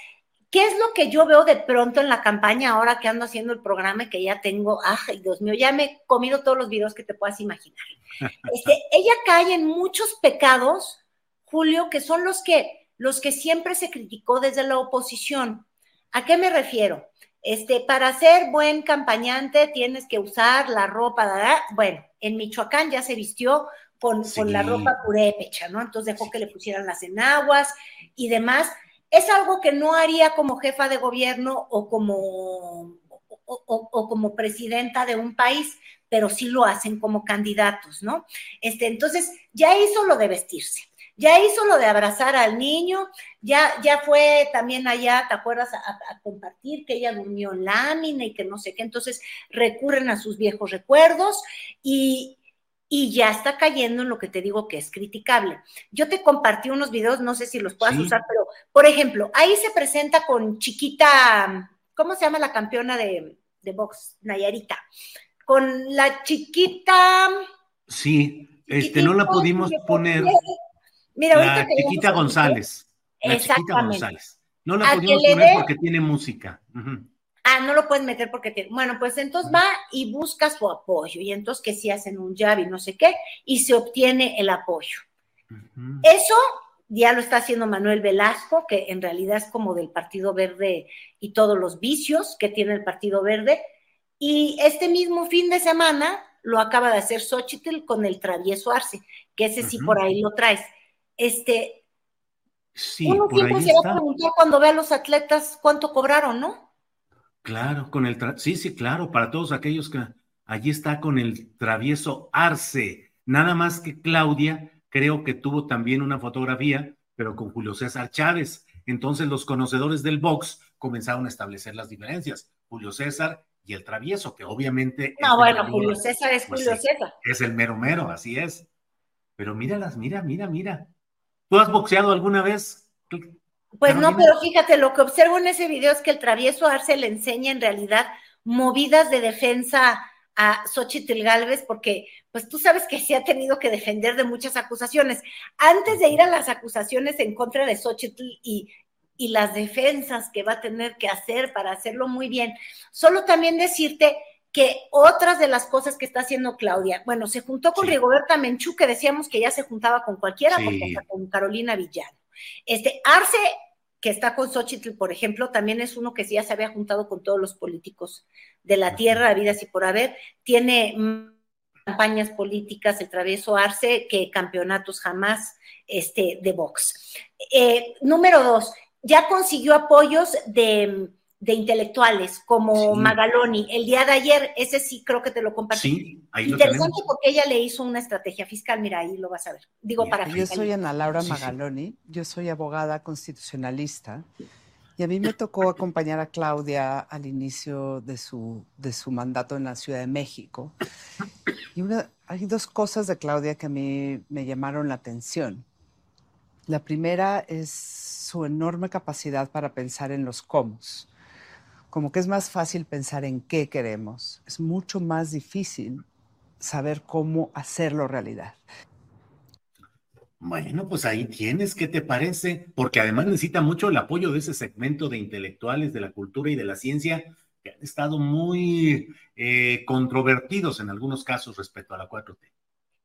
¿Qué es lo que yo veo de pronto en la campaña ahora que ando haciendo el programa y que ya tengo, ay Dios mío, ya me he comido todos los videos que te puedas imaginar? Este, ella cae en muchos pecados, Julio, que son los que, los que siempre se criticó desde la oposición. ¿A qué me refiero? Este, para ser buen campañante tienes que usar la ropa, bueno, en Michoacán ya se vistió con, con la ropa purépecha, ¿no? Entonces dejó que le pusieran las enaguas y demás. Es algo que no haría como jefa de gobierno o como, o, como presidenta de un país, pero sí lo hacen como candidatos, ¿no? Este, entonces, ya hizo lo de vestirse ya hizo lo de abrazar al niño, ya, ya fue también allá, ¿te acuerdas? A, compartir que ella durmió en lámina y que no sé qué, entonces recurren a sus viejos recuerdos y, y ya está cayendo en lo que te digo que es criticable. Yo te compartí unos videos, no sé si los puedas usar, pero por ejemplo, ahí se presenta con chiquita, ¿cómo se llama la campeona de, de box? Nayarita. Con la chiquita. Sí, este, no la pudimos poner. Mira, la chiquita González. La chiquita González. No la pudimos poner porque tiene música. Ah, no lo puedes meter porque tiene. Bueno, pues entonces va y busca su apoyo. Y entonces que si hacen un jab y no sé qué, y se obtiene el apoyo. Eso ya lo está haciendo Manuel Velasco, que en realidad es como del Partido Verde y todos los vicios que tiene el Partido Verde. Y este mismo fin de semana lo acaba de hacer Xochitl con el travieso Arce, que ese sí por ahí lo traes este, sí, uno siempre se va a preguntar cuando ve a los atletas cuánto cobraron, ¿no? Claro, con el sí, sí, claro, para todos aquellos que allí está con el travieso Arce. Nada más que Claudia, creo que tuvo también una fotografía, pero con Julio César Chávez. Entonces los conocedores del box comenzaron a establecer las diferencias. Julio César y el travieso, que obviamente. No, bueno, Julio César es pues Julio César. Es el mero mero, así es. Pero míralas, mira, mira, mira. ¿Tú has boxeado alguna vez? Pues no, pero fíjate, lo que observo en ese video es que el travieso Arce le enseña en realidad movidas de defensa a Xochitl Galvez, porque pues tú sabes que se ha tenido que defender de muchas acusaciones. Antes de ir a las acusaciones en contra de Xochitl y, y las defensas que va a tener que hacer para hacerlo muy bien, solo también decirte que otras de las cosas que está haciendo Claudia, bueno, se juntó con Rigoberta Menchú, que decíamos que ya se juntaba con cualquiera, porque con Carolina Villano. Este, Arce, que está con Xochitl, por ejemplo, también es uno que ya se había juntado con todos los políticos de la tierra, vidas y por haber, tiene campañas políticas, el travieso Arce, que campeonatos jamás este, de box. Eh, número dos, ya consiguió apoyos de de intelectuales como Magaloni. El día de ayer, ese sí creo que te lo compartí. Sí, ahí Interesante porque ella le hizo una estrategia fiscal, mira, ahí lo vas a ver. Digo, para Yo soy Ana Laura Magaloni, yo soy abogada constitucionalista y a mí me tocó acompañar a Claudia al inicio de su, de su mandato en la Ciudad de México. Y una, hay dos cosas de Claudia que a mí me llamaron la atención. La primera es su enorme capacidad para pensar en los cómo como que es más fácil pensar en qué queremos, es mucho más difícil saber cómo hacerlo realidad. Bueno, pues ahí tienes, ¿qué te parece? Porque además necesita mucho el apoyo de ese segmento de intelectuales de la cultura y de la ciencia que han estado muy eh, controvertidos en algunos casos respecto a la 4T.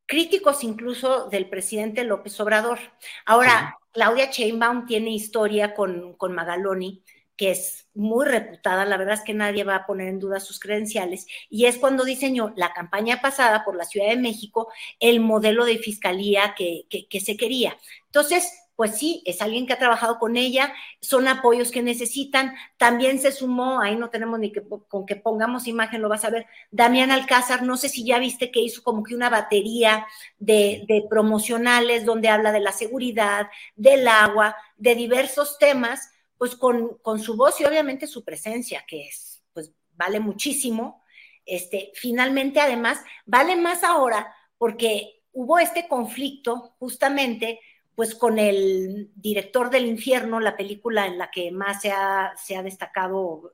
Críticos incluso del presidente López Obrador. Ahora, Claudia Sheinbaum tiene historia con, con Magaloni que es muy reputada, la verdad es que nadie va a poner en duda sus credenciales, y es cuando diseñó la campaña pasada por la Ciudad de México el modelo de fiscalía que, se quería. Entonces, pues sí, es alguien que ha trabajado con ella, son apoyos que necesitan. También se sumó, ahí no tenemos ni que con que pongamos imagen, lo vas a ver, Damián Alcázar, no sé si ya viste que hizo como que una batería de, de promocionales donde habla de la seguridad, del agua, de diversos temas pues con, su voz y obviamente su presencia, que es, pues vale muchísimo. Este, finalmente, además, vale más ahora porque hubo este conflicto justamente pues con el director del infierno, la película en la que más se ha, se ha destacado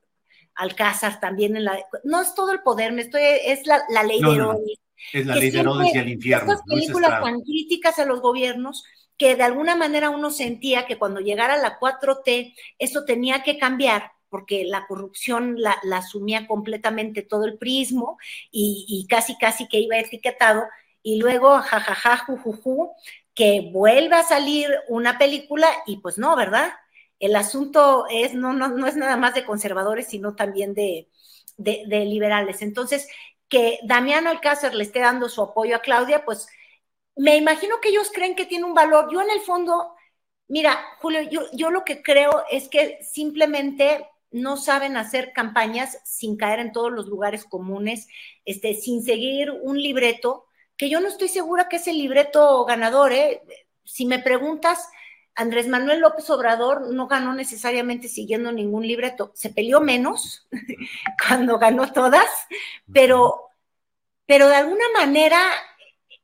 Alcázar también en la no es todo el poder, me estoy, es la, ley de Herodes. Es la ley de Herodes y el infierno. Estas películas tan críticas a los gobiernos que de alguna manera uno sentía que cuando llegara la 4T, eso tenía que cambiar porque la corrupción la, asumía completamente todo el prismo y, casi, casi que iba etiquetado. Y luego, jajaja, jujuju, que vuelva a salir una película y pues no, ¿verdad? El asunto es, no, no, no es nada más de conservadores, sino también de, de, liberales. Entonces, que Damián Alcácer le esté dando su apoyo a Claudia, pues me imagino que ellos creen que tiene un valor. Yo en el fondo, mira, Julio, yo, lo que creo es que simplemente no saben hacer campañas sin caer en todos los lugares comunes, este, sin seguir un libreto, que yo no estoy segura que es el libreto ganador. ¿eh? Si me preguntas, Andrés Manuel López Obrador no ganó necesariamente siguiendo ningún libreto, se peleó menos cuando ganó todas, pero, pero de alguna manera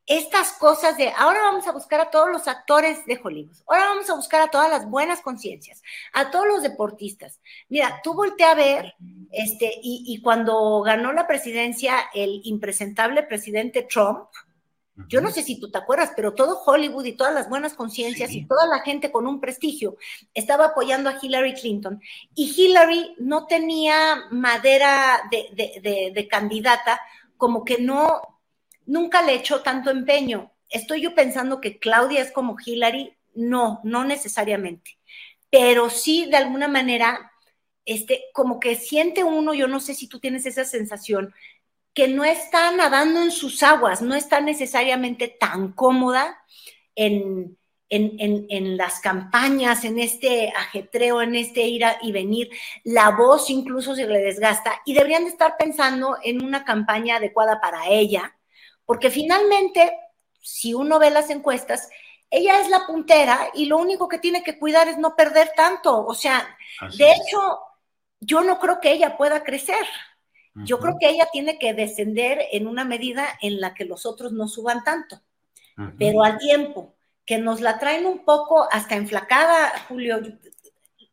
estas cosas de ahora vamos a buscar a todos los actores de Hollywood, ahora vamos a buscar a todas las buenas conciencias, a todos los deportistas. Mira, tú volteé a ver, este, y, y, cuando ganó la presidencia el impresentable presidente Trump, yo no sé si tú te acuerdas, pero todo Hollywood y todas las buenas conciencias y toda la gente con un prestigio estaba apoyando a Hillary Clinton. Y Hillary no tenía madera de, de, de candidata, como que no, nunca le echó tanto empeño. Estoy yo pensando que Claudia es como Hillary, no, no necesariamente, pero sí de alguna manera, este, como que siente uno, yo no sé si tú tienes esa sensación, que no está nadando en sus aguas, no está necesariamente tan cómoda en, en, en, las campañas, en este ajetreo, en este ir y venir, la voz incluso se le desgasta y deberían de estar pensando en una campaña adecuada para ella, porque finalmente, si uno ve las encuestas, ella es la puntera y lo único que tiene que cuidar es no perder tanto. O sea, de hecho, yo no creo que ella pueda crecer. Yo creo que ella tiene que descender en una medida en la que los otros no suban tanto, pero al tiempo, que nos la traen un poco hasta enflacada, Julio.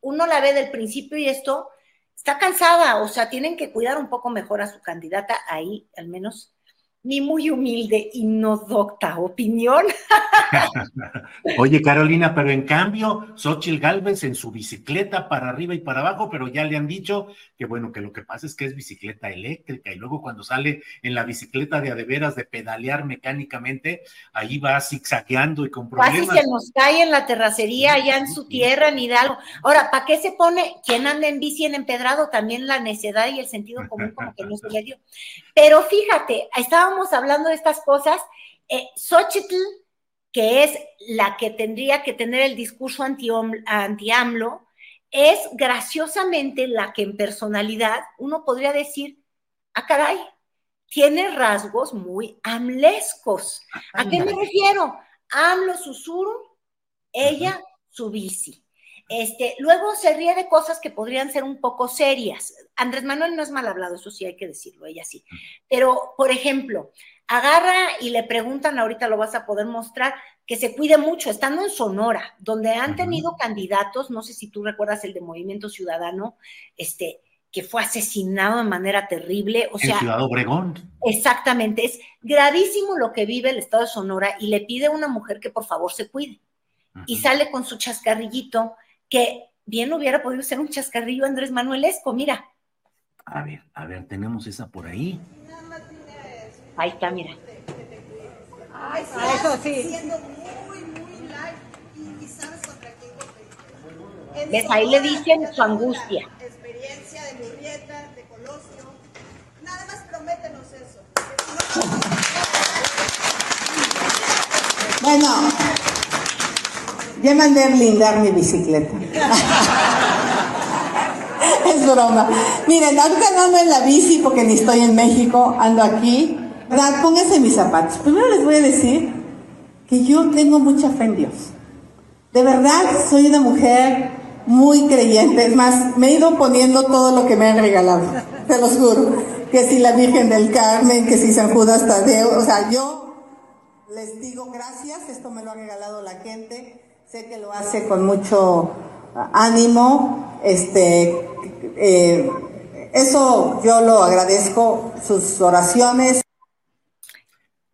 Uno la ve del principio y esto está cansada, o sea, tienen que cuidar un poco mejor a su candidata ahí, al menos mi muy humilde y no docta opinión. Oye, Carolina, pero en cambio, Xochitl Galvez en su bicicleta para arriba y para abajo, pero ya le han dicho que bueno, que lo que pasa es que es bicicleta eléctrica y luego cuando sale en la bicicleta de adeveras de pedalear mecánicamente, ahí va zigzagueando y con problemas. Casi se nos cae en la terracería allá en su tierra, en Hidalgo. Ahora, ¿para qué se pone quien anda en bici en empedrado? También la necedad y el sentido común como que no se le dio. Pero fíjate, estábamos hablando de estas cosas, eh, Xochitl, que es la que tendría que tener el discurso anti-AMLO, es graciosamente la que en personalidad uno podría decir, ah, caray, tiene rasgos muy amlescos. ¿A qué me refiero? AMLO susurro, ella su bici. Este, luego se ríe de cosas que podrían ser un poco serias. Andrés Manuel no es mal hablado, eso sí hay que decirlo, ella sí. Pero, por ejemplo, agarra y le preguntan, ahorita lo vas a poder mostrar, que se cuide mucho, estando en Sonora, donde han tenido candidatos, no sé si tú recuerdas el de Movimiento Ciudadano, este, que fue asesinado de manera terrible. O sea, Ciudad Obregón. Exactamente, es gravísimo lo que vive el estado de Sonora y le pide a una mujer que por favor se cuide. Y sale con su chascarrillito que bien hubiera podido ser un chascarrillo Andrés Manuelesco, mira. A ver, a ver, tenemos esa por ahí. Ahí está, mira. Ay, sí, eso sí. Siendo muy, muy light y, sabes contra quién ¿Ves? Ahí le dicen su angustia. Experiencia de Murrieta, de Colosio. Nada más prométenos eso. Bueno, ya mandé a blindar mi bicicleta. es broma. Miren, ahorita no ando en la bici porque ni estoy en México, ando aquí. ¿Verdad? Pónganse mis zapatos. Primero les voy a decir que yo tengo mucha fe en Dios. De verdad, soy una mujer muy creyente. Es más, me he ido poniendo todo lo que me han regalado. Te lo juro. Que si la Virgen del Carmen, que si San Judas Tadeo. O sea, yo les digo gracias. Esto me lo ha regalado la gente Sé que lo hace con mucho ánimo. Este, eh, eso yo lo agradezco, sus oraciones.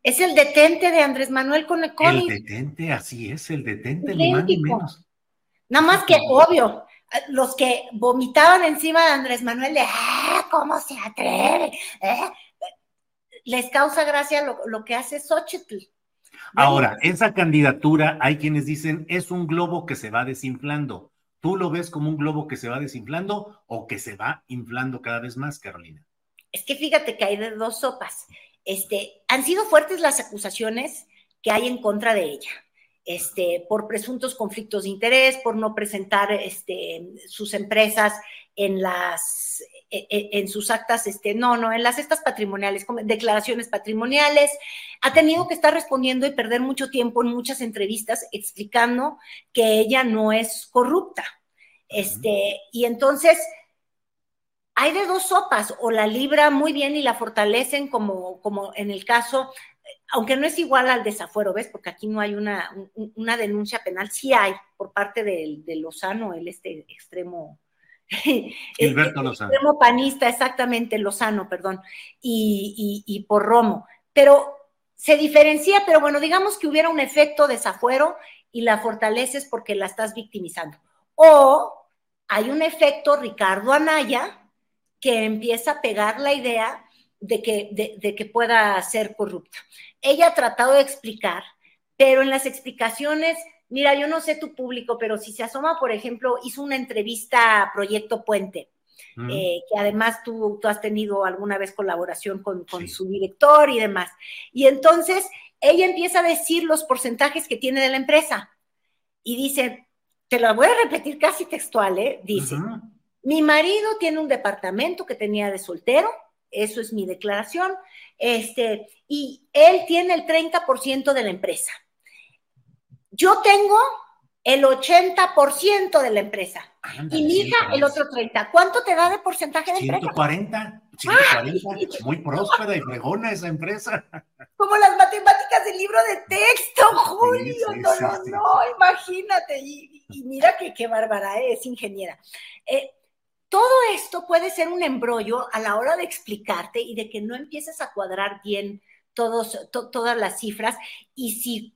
Es el detente de Andrés Manuel con el El detente, así es, el detente, ni más ni menos. Nada más que, obvio, los que vomitaban encima de Andrés Manuel de, "Ah, ¿cómo se atreve? ¿Eh?", Les causa gracia lo, lo que hace Xochitl. Ahora, esa candidatura, hay quienes dicen, es un globo que se va desinflando. ¿Tú lo ves como un globo que se va desinflando o que se va inflando cada vez más, Carolina? Es que fíjate que hay de dos sopas. Este, han sido fuertes las acusaciones que hay en contra de ella. Este, por presuntos conflictos de interés, por no presentar este, sus empresas en las en sus actas, este, no, no, en las estas patrimoniales, declaraciones patrimoniales, ha tenido que estar respondiendo y perder mucho tiempo en muchas entrevistas explicando que ella no es corrupta. Este, y entonces hay de dos sopas, o la libra muy bien y la fortalecen como, como en el caso, aunque no es igual al desafuero, ¿ves? Porque aquí no hay una, un- una denuncia penal, sí hay por parte del- de, Lozano, el este extremo. Gilberto Lozano. Extremo panista, exactamente, Lozano, perdón, y, y- y por Romo. Pero se diferencia, pero bueno, digamos que hubiera un efecto desafuero y la fortaleces porque la estás victimizando. O hay un efecto Ricardo Anaya que empieza a pegar la idea de que, de, de que pueda ser corrupta. Ella ha tratado de explicar, pero en las explicaciones, mira, yo no sé tu público, pero si se asoma, por ejemplo, hizo una entrevista a Proyecto Puente, Mm. eh, que además tú, tú has tenido alguna vez colaboración con, con su director y demás. Y entonces ella empieza a decir los porcentajes que tiene de la empresa y dice, te la voy a repetir casi textual, ¿eh? Dice, mi marido tiene un departamento que tenía de soltero, eso es mi declaración, este, y él tiene el 30% de la empresa. Yo tengo el 80% de la empresa y mi hija el otro 30%. ¿Cuánto te da de porcentaje de empresa? 140, 140, muy próspera y fregona esa empresa. Como las matemáticas del libro de texto, Julio. sí, no, sí, no, sí. no, imagínate. Y, y mira que qué bárbara, ¿eh? es ingeniera. Eh, todo esto puede ser un embrollo a la hora de explicarte y de que no empieces a cuadrar bien todos, to- todas las cifras. Y si,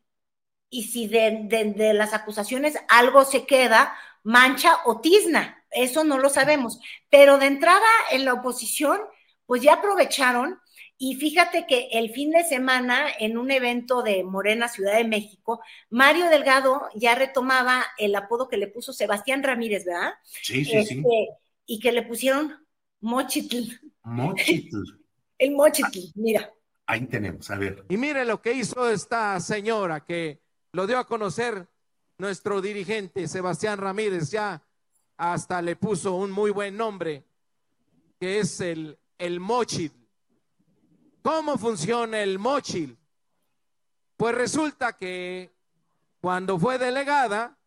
y si de, de- de las acusaciones algo se queda, mancha o tizna. Eso no lo sabemos. Pero de entrada en la oposición, pues ya aprovecharon y fíjate que el fin de semana, en un evento de Morena, Ciudad de México, Mario Delgado ya retomaba el apodo que le puso Sebastián Ramírez, ¿verdad? Sí, sí, sí. Este, Y que le pusieron Mochitl, Mochitl. el Mochitl, mira. Ahí tenemos, a ver. Y mire lo que hizo esta señora que lo dio a conocer nuestro dirigente Sebastián Ramírez, ya hasta le puso un muy buen nombre, que es el, el mochil. ¿Cómo funciona el mochil? Pues resulta que cuando fue delegada,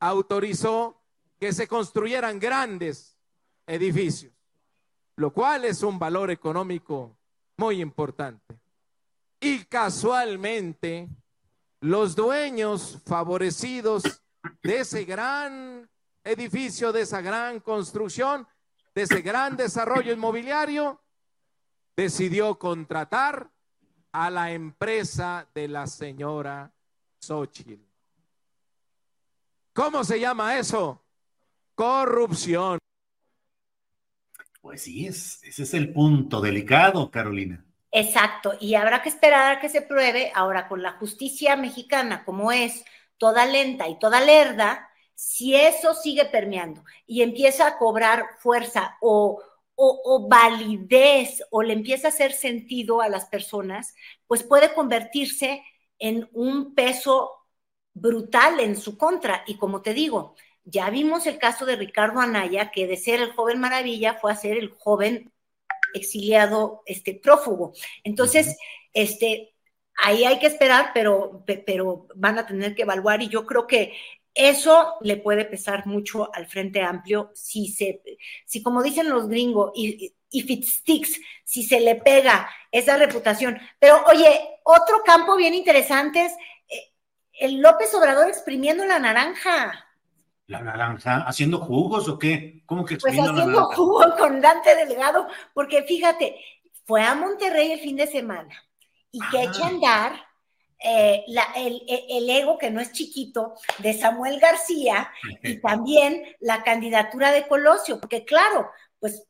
autorizó que se construyeran grandes edificios, lo cual es un valor económico muy importante. Y casualmente, los dueños favorecidos de ese gran edificio, de esa gran construcción, de ese gran desarrollo inmobiliario, decidió contratar a la empresa de la señora Xochitl. ¿Cómo se llama eso? Corrupción. Pues sí, es, ese es el punto delicado, Carolina. Exacto, y habrá que esperar a que se pruebe. Ahora, con la justicia mexicana, como es toda lenta y toda lerda, si eso sigue permeando y empieza a cobrar fuerza o, o, o validez o le empieza a hacer sentido a las personas, pues puede convertirse en un peso brutal en su contra. Y como te digo, ya vimos el caso de Ricardo Anaya, que de ser el joven maravilla fue a ser el joven exiliado, este prófugo. Entonces, este, ahí hay que esperar, pero, pe- pero van a tener que evaluar y yo creo que eso le puede pesar mucho al Frente Amplio si se, si como dicen los gringos, if, if it sticks, si se le pega esa reputación. Pero oye, otro campo bien interesante es eh, el López Obrador exprimiendo la naranja. ¿La naranja? ¿Haciendo jugos o qué? ¿Cómo que Pues haciendo naranja? jugo con Dante Delgado, porque fíjate, fue a Monterrey el fin de semana y que eche a andar eh, la- el- el ego, que no es chiquito, de Samuel García y también la candidatura de Colosio, porque claro, pues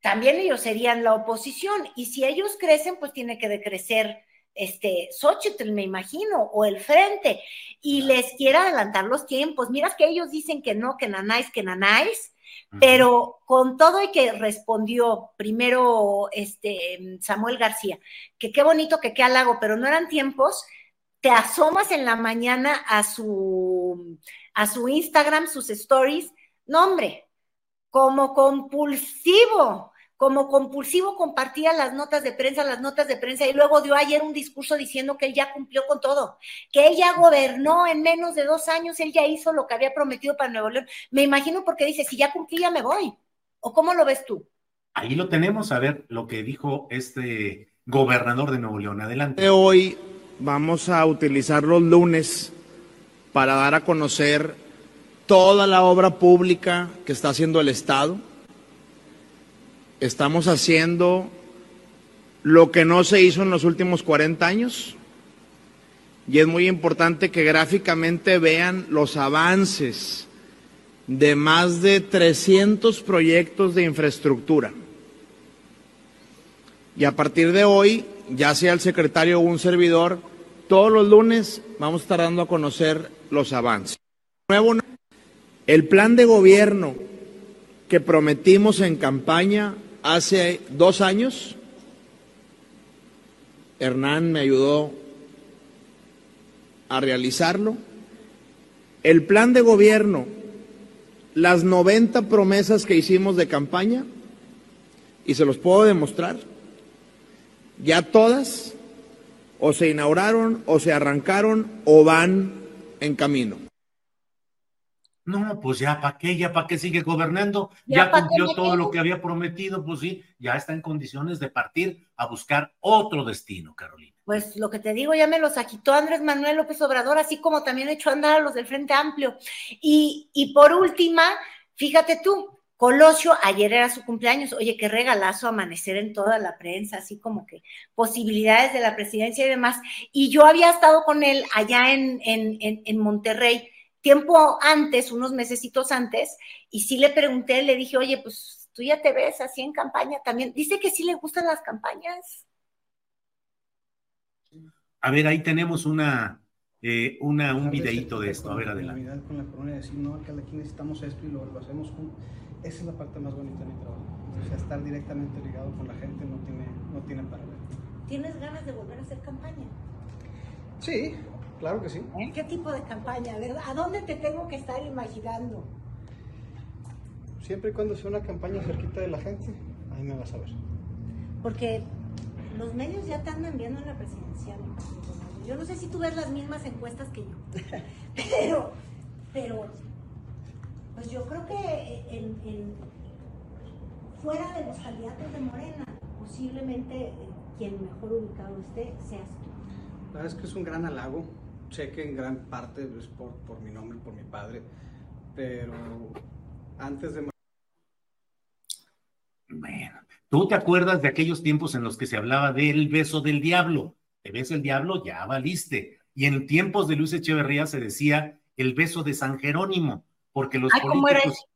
también ellos serían la oposición y si ellos crecen, pues tiene que decrecer este Xochitl, me imagino, o el frente, y les quiere adelantar los tiempos. Miras que ellos dicen que no, que nanáis, que nanáis, pero con todo y que respondió primero este Samuel García, que qué bonito, que qué halago, pero no eran tiempos, te asomas en la mañana a su, a su Instagram, sus stories, no hombre, como compulsivo, como compulsivo compartía las notas de prensa, las notas de prensa, y luego dio ayer un discurso diciendo que él ya cumplió con todo, que él ya gobernó en menos de dos años, él ya hizo lo que había prometido para Nuevo León. Me imagino porque dice, si ya cumplí, ya me voy. ¿O cómo lo ves tú? Ahí lo tenemos, a ver lo que dijo este gobernador de Nuevo León. Adelante. de hoy vamos a utilizar los lunes para dar a conocer toda la obra pública que está haciendo el Estado. Estamos haciendo lo que no se hizo en los últimos 40 años y es muy importante que gráficamente vean los avances de más de 300 proyectos de infraestructura. Y a partir de hoy, ya sea el secretario o un servidor, todos los lunes vamos a estar dando a conocer los avances. El plan de gobierno que prometimos en campaña hace dos años, Hernán me ayudó a realizarlo. El plan de gobierno, las 90 promesas que hicimos de campaña, y se los puedo demostrar, ya todas o se inauguraron o se arrancaron o van en camino. No, pues ya para qué, ya para qué sigue gobernando, Ya cumplió todo quedo. lo que había prometido, pues sí, ya está en condiciones de partir a buscar otro destino, Carolina. Pues lo que te digo, ya me los agitó Andrés Manuel López Obrador, así como también echó a andar a los del Frente Amplio. Y, y por última, fíjate tú, Colosio, ayer era su cumpleaños, oye, qué regalazo amanecer en toda la prensa, así como que posibilidades de la presidencia y demás. Y yo había estado con él allá en, en, en, en Monterrey, tiempo antes, unos mesecitos antes, y sí le pregunté, le dije, oye, pues tú ya te ves así en campaña también. Dice que sí le gustan las campañas. A ver, ahí tenemos una, eh, una, un videíto de esto. A ver, adelante. Con la corona y decir, no, alcalde, aquí necesitamos esto y lo, lo hacemos juntos. Esa es la parte más bonita de mi trabajo. O sea, estar directamente ligado con la gente no tiene, no tiene paralelo. ¿Tienes ganas de volver a hacer campaña? Sí, claro que sí. ¿Qué tipo de campaña? ¿A dónde te tengo que estar imaginando? Siempre y cuando sea una campaña cerquita de la gente, ahí me vas a ver. Porque los medios ya te andan viendo en la presidencial. Yo no sé si tú ves las mismas encuestas que yo, pero, pero, pues yo creo que en, en- fuera de los candidatos de Morena, posiblemente eh, quien mejor ubicado esté seas tú. La verdad es que es un gran halago. Sé que en gran parte es por, por mi nombre, por mi padre, pero antes de... Bueno, ¿tú te acuerdas de aquellos tiempos en los que se hablaba del beso del diablo? Te beso el diablo, ya valiste. Y en tiempos de Luis Echeverría se decía el beso de San Jerónimo, porque los Ay, ¿cómo era políticos,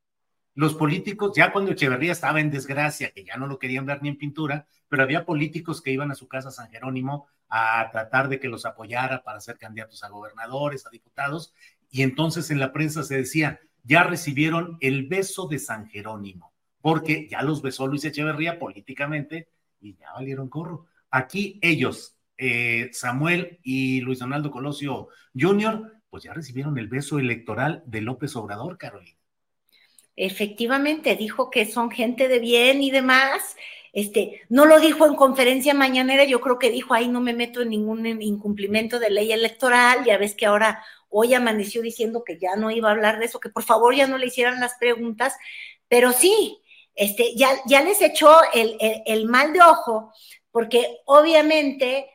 los políticos, ya cuando Echeverría estaba en desgracia, que ya no lo querían ver ni en pintura, pero había políticos que iban a su casa San Jerónimo a tratar de que los apoyara para ser candidatos a gobernadores, a diputados, y entonces en la prensa se decía, ya recibieron el beso de San Jerónimo, porque ya los besó Luis Echeverría políticamente y ya valieron corro. Aquí ellos, eh, Samuel y Luis Donaldo Colosio Jr., pues ya recibieron el beso electoral de López Obrador, Carolina. Efectivamente, dijo que son gente de bien y demás. Este, no lo dijo en conferencia mañanera, yo creo que dijo, ahí no me meto en ningún incumplimiento de ley electoral, ya ves que ahora hoy amaneció diciendo que ya no iba a hablar de eso, que por favor ya no le hicieran las preguntas, pero sí, este, ya, ya les echó el, el, el mal de ojo, porque obviamente,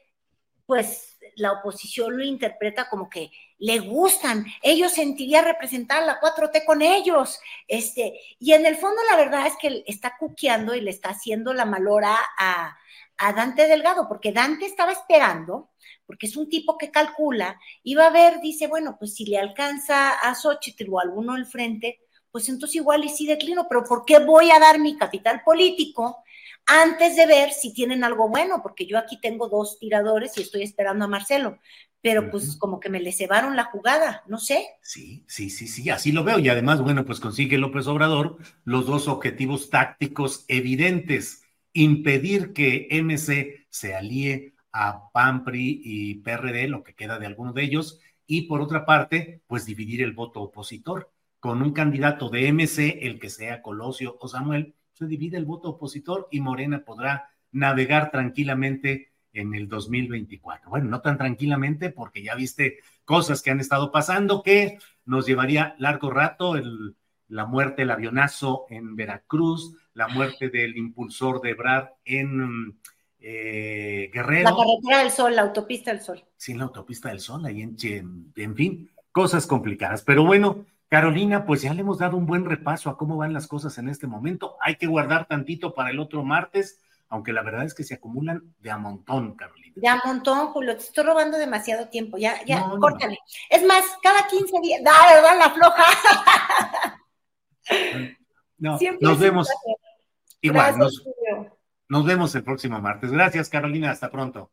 pues la oposición lo interpreta como que le gustan, ellos sentirían representar la 4T con ellos, este, y en el fondo la verdad es que está cuqueando y le está haciendo la malora a, a Dante Delgado, porque Dante estaba esperando, porque es un tipo que calcula, iba a ver, dice, bueno, pues si le alcanza a Xochitl o alguno del frente, pues entonces igual y sí declino, pero ¿por qué voy a dar mi capital político antes de ver si tienen algo bueno? Porque yo aquí tengo dos tiradores y estoy esperando a Marcelo, pero pues como que me le cebaron la jugada, no sé. Sí, sí, sí, sí, así lo veo. Y además, bueno, pues consigue López Obrador los dos objetivos tácticos evidentes. Impedir que MC se alíe a PAMPRI y PRD, lo que queda de alguno de ellos, y por otra parte, pues dividir el voto opositor con un candidato de MC, el que sea Colosio o Samuel, se divide el voto opositor y Morena podrá navegar tranquilamente en el 2024. Bueno, no tan tranquilamente porque ya viste cosas que han estado pasando que nos llevaría largo rato, el, la muerte, el avionazo en Veracruz, la muerte del impulsor de Brad en eh, Guerrero. La carretera del Sol, la autopista del Sol. Sí, la autopista del Sol, ahí en, en, en fin, cosas complicadas. Pero bueno, Carolina, pues ya le hemos dado un buen repaso a cómo van las cosas en este momento. Hay que guardar tantito para el otro martes, aunque la verdad es que se acumulan de a montón, Carolina. De a montón, Julio, te estoy robando demasiado tiempo. Ya, ya, no, córtale. No. Es más, cada 15 días, dale, dale la floja. no, Siempre nos vemos. Igual, Gracias, nos, nos vemos el próximo martes. Gracias, Carolina. Hasta pronto.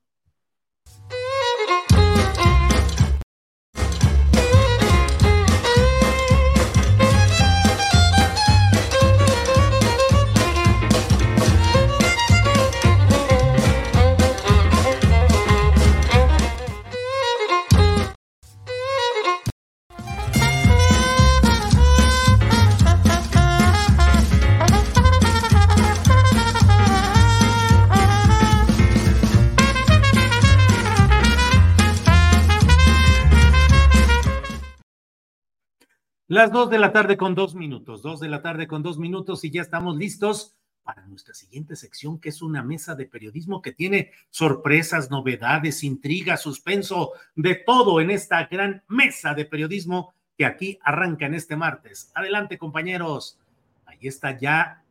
Las dos de la tarde con dos minutos, dos de la tarde con dos minutos y ya estamos listos para nuestra siguiente sección, que es una mesa de periodismo que tiene sorpresas, novedades, intrigas, suspenso, de todo en esta gran mesa de periodismo que aquí arranca en este martes. Adelante, compañeros. Ahí está ya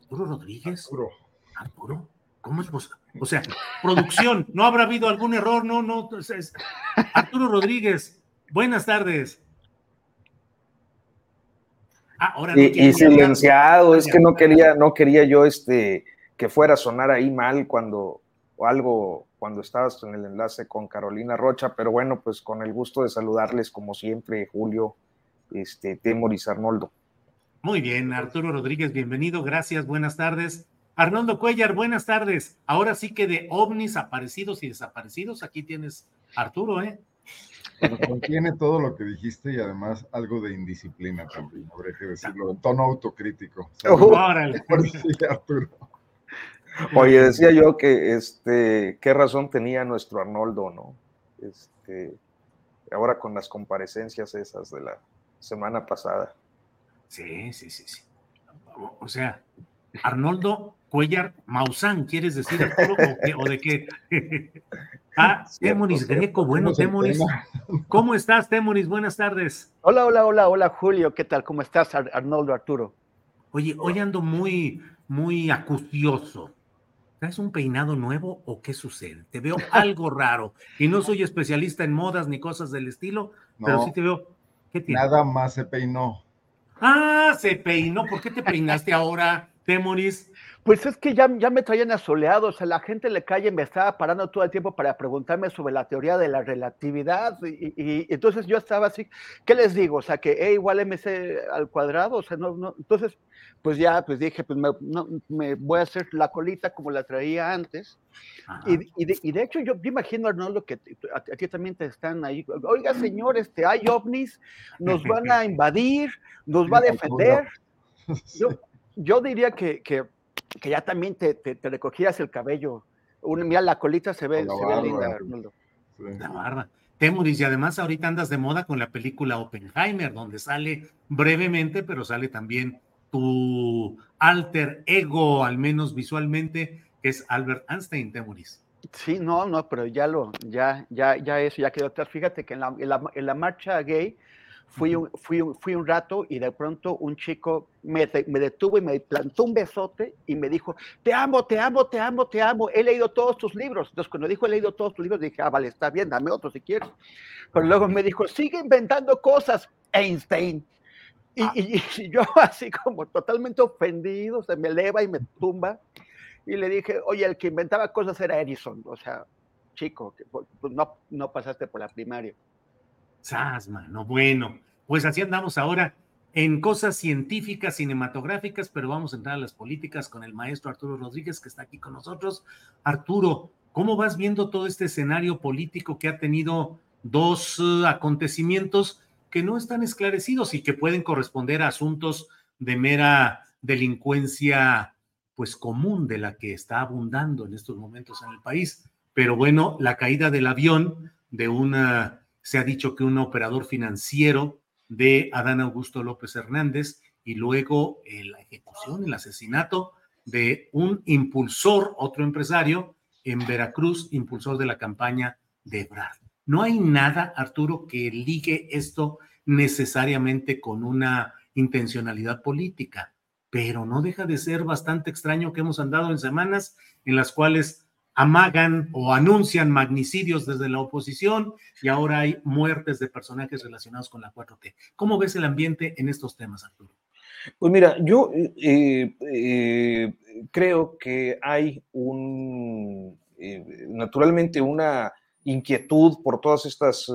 Arturo Rodríguez. Arturo. Arturo. ¿Cómo es posible? O sea, producción, ¿no habrá habido algún error? No, no. Arturo Rodríguez, buenas tardes. Ah, ahora no y, y, silenciado, es que no quería, no quería yo este que fuera a sonar ahí mal cuando o algo cuando estabas en el enlace con Carolina Rocha, pero bueno, pues con el gusto de saludarles como siempre, Julio, este, Temoris Arnoldo. Muy bien, Arturo Rodríguez, bienvenido, gracias, buenas tardes. Arnoldo Cuellar, buenas tardes. Ahora sí que de ovnis aparecidos y desaparecidos, aquí tienes Arturo, ¿eh? Pero contiene todo lo que dijiste y además algo de indisciplina también, habría que decirlo, en tono autocrítico. Órale. Oye, decía yo que este, qué razón tenía nuestro Arnoldo, ¿no? Este, ahora con las comparecencias esas de la semana pasada. Sí, sí, sí, sí. O sea, Arnoldo Cuellar Mausán, ¿quieres decir Arturo, o, o de qué? Ah, Temoris Greco, bueno, Temoris. ¿Cómo estás, Temoris? Buenas tardes. Hola, hola, hola, hola, Julio, ¿qué tal? ¿Cómo estás, Arnoldo Arturo? Oye, hoy ando muy, muy acucioso. ¿Traes un peinado nuevo o qué sucede? Te veo algo raro. Y no soy especialista en modas ni cosas del estilo, pero sí te veo. ¿Qué tiene? Nada más se peinó. Ah, se peinó. ¿Por qué te peinaste ahora, Temoris? Pues es que ya, ya me traían asoleado, o sea, la gente le calle me estaba parando todo el tiempo para preguntarme sobre la teoría de la relatividad y, entonces yo estaba así, ¿qué les digo? O sea, que E igual MC al cuadrado, o sea, no, no, entonces, pues ya, pues dije, pues me, no, me voy a hacer la colita como la traía antes y, y, de, y, de, hecho yo, imagino, Arnoldo, que a, ti también te están ahí, oiga, señor, este, hay ovnis, nos van a invadir, nos va a defender. Yo, yo diría que, que que ya también te, te, te recogías el cabello. Un, mira, la colita se ve, se ve linda, Arnoldo. La barba. Temuris, y además ahorita andas de moda con la película Oppenheimer, donde sale brevemente, pero sale también tu alter ego, al menos visualmente, que es Albert Einstein, Temuris. Sí, no, no, pero ya lo, ya, ya, ya eso, ya quedó atrás. Fíjate que en la, en la, en la marcha gay fui un, fui, un, fui un rato y de pronto un chico me, me, detuvo y me plantó un besote y me dijo, te amo, te amo, te amo, te amo, he leído todos tus libros. Entonces cuando dijo he leído todos tus libros dije, ah, vale, está bien, dame otro si quieres. Pero luego me dijo, sigue inventando cosas, Einstein. Y, y, y yo así como totalmente ofendido, se me eleva y me tumba. Y le dije, oye, el que inventaba cosas era Edison. O sea, chico, pues, no, no pasaste por la primaria. Sasma, no bueno. Pues así andamos ahora en cosas científicas, cinematográficas, pero vamos a entrar a las políticas con el maestro Arturo Rodríguez, que está aquí con nosotros. Arturo, ¿cómo vas viendo todo este escenario político que ha tenido dos uh, acontecimientos que no están esclarecidos y que pueden corresponder a asuntos de mera delincuencia pues común de la que está abundando en estos momentos en el país. Pero bueno, la caída del avión de una, se ha dicho que un operador financiero de Adán Augusto López Hernández y luego la ejecución, el asesinato de un impulsor, otro empresario en Veracruz, impulsor de la campaña de Ebrard. No hay nada, Arturo, que ligue esto necesariamente con una intencionalidad política, pero no deja de ser bastante extraño que hemos andado en semanas en las cuales amagan o anuncian magnicidios desde la oposición y ahora hay muertes de personajes relacionados con la 4T. ¿Cómo ves el ambiente en estos temas, Arturo? Pues mira, yo eh, eh, creo que hay un, eh, naturalmente una inquietud por todas estas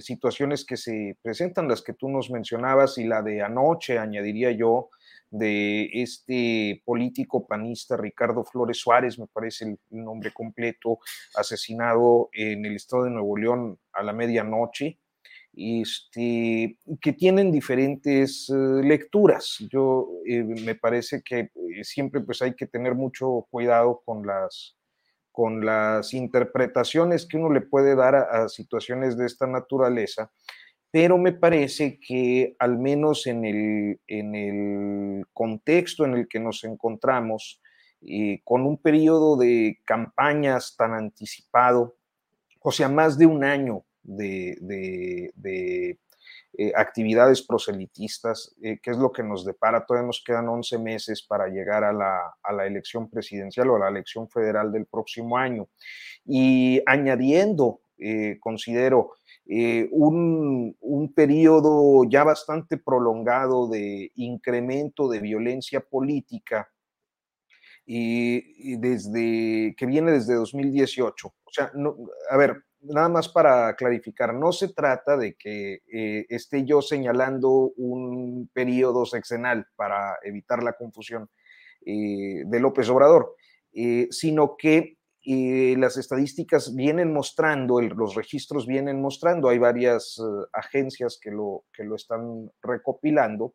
situaciones que se presentan, las que tú nos mencionabas y la de anoche, añadiría yo, de este político panista Ricardo Flores Suárez, me parece el nombre completo, asesinado en el estado de Nuevo León a la medianoche, este, que tienen diferentes eh, lecturas. Yo eh, me parece que siempre pues hay que tener mucho cuidado con las con las interpretaciones que uno le puede dar a, situaciones de esta naturaleza, pero me parece que al menos en el, en el contexto en el que nos encontramos, eh, con un periodo de campañas tan anticipado, o sea, más de un año de, de, eh, actividades proselitistas, eh, que es lo que nos depara. Todavía nos quedan 11 meses para llegar a la, a la, elección presidencial o a la elección federal del próximo año. Y añadiendo, considero, eh, un, un periodo ya bastante prolongado de incremento de violencia política y, desde, que viene desde 2018. O sea, no, a ver, nada más para clarificar, no se trata de que eh, esté yo señalando un periodo sexenal para evitar la confusión eh, de López Obrador, sino que eh, las estadísticas vienen mostrando, los registros vienen mostrando, hay varias uh, agencias que lo, que lo están recopilando,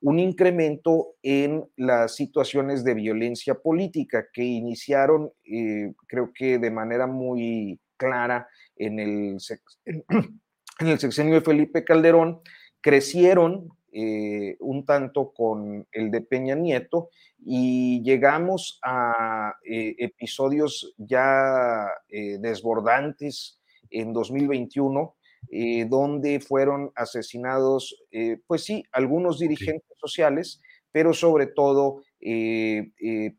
un incremento en las situaciones de violencia política que iniciaron, eh, creo que de manera muy clara en el, en el sexenio de Felipe Calderón, crecieron eh, un tanto con el de Peña Nieto y llegamos a eh, episodios ya eh, desbordantes en 2021, eh, donde fueron asesinados, pues sí, algunos dirigentes sí. sociales, pero sobre todo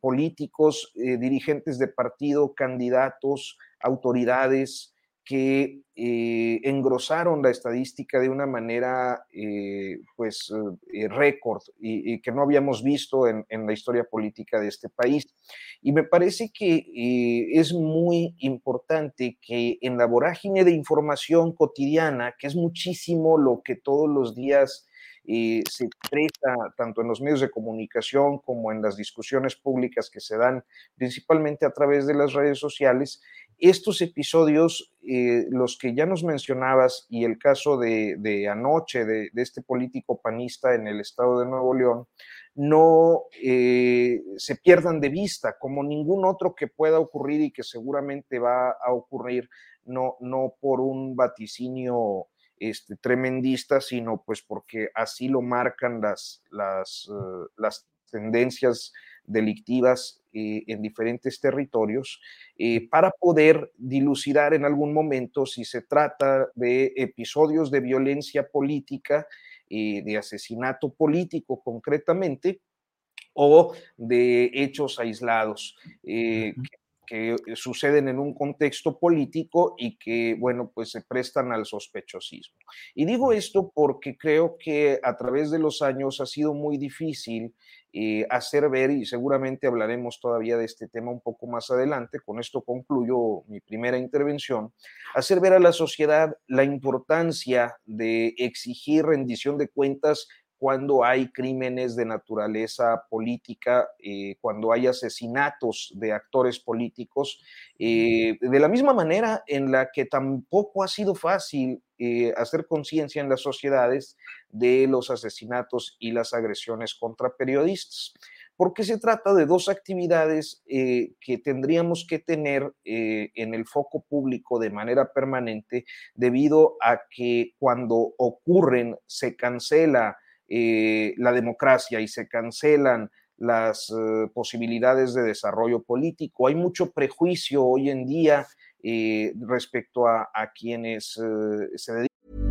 políticos, dirigentes de partido, candidatos, autoridades, que eh, engrosaron la estadística de una manera eh, pues eh, récord y, que no habíamos visto en, la historia política de este país. Y me parece que es muy importante que en la vorágine de información cotidiana, que es muchísimo lo que todos los días se expresa tanto en los medios de comunicación como en las discusiones públicas que se dan principalmente a través de las redes sociales, estos episodios, eh, los que ya nos mencionabas y el caso de, anoche de, este político panista en el estado de Nuevo León, no eh, se pierdan de vista como ningún otro que pueda ocurrir y que seguramente va a ocurrir, no, no por un vaticinio este, tremendista, sino pues porque así lo marcan las, las, uh, las tendencias delictivas eh, en diferentes territorios eh, para poder dilucidar en algún momento si se trata de episodios de violencia política, de asesinato político concretamente, o de hechos aislados que que eh, suceden en un contexto político y que, bueno, pues se prestan al sospechosismo. Y digo esto porque creo que a través de los años ha sido muy difícil eh, hacer ver, y seguramente hablaremos todavía de este tema un poco más adelante, con esto concluyo mi primera intervención, hacer ver a la sociedad la importancia de exigir rendición de cuentas cuando hay crímenes de naturaleza política, eh, cuando hay asesinatos de actores políticos, eh, de la misma manera en la que tampoco ha sido fácil eh, hacer conciencia en las sociedades de los asesinatos y las agresiones contra periodistas porque se trata de dos actividades que tendríamos que tener en el foco público de manera permanente debido a que cuando ocurren se cancela eh, la democracia y se cancelan las eh, posibilidades de desarrollo político. Hay mucho prejuicio hoy en día eh, respecto a, a quienes eh, se dedican.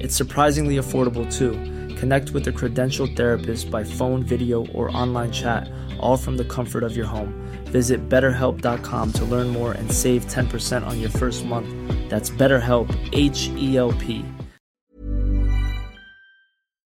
It's surprisingly affordable too. Connect with a credentialed therapist by phone, video, or online chat, all from the comfort of your home. Visit betterhelp.com to learn more and save 10% on your first month. That's BetterHelp, H E L P.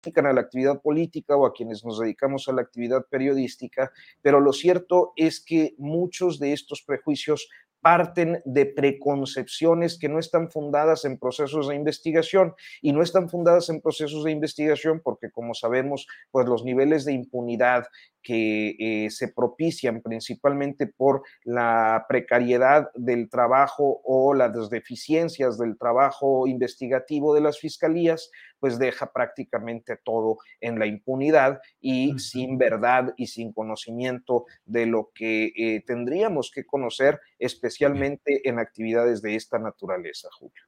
a la actividad política o a quienes nos dedicamos a la actividad periodística, pero lo cierto es que muchos de estos prejuicios parten de preconcepciones que no están fundadas en procesos de investigación y no están fundadas en procesos de investigación porque como sabemos pues los niveles de impunidad que eh, se propician principalmente por la precariedad del trabajo o las deficiencias del trabajo investigativo de las fiscalías, pues deja prácticamente todo en la impunidad y sin verdad y sin conocimiento de lo que eh, tendríamos que conocer, especialmente en actividades de esta naturaleza, Julio.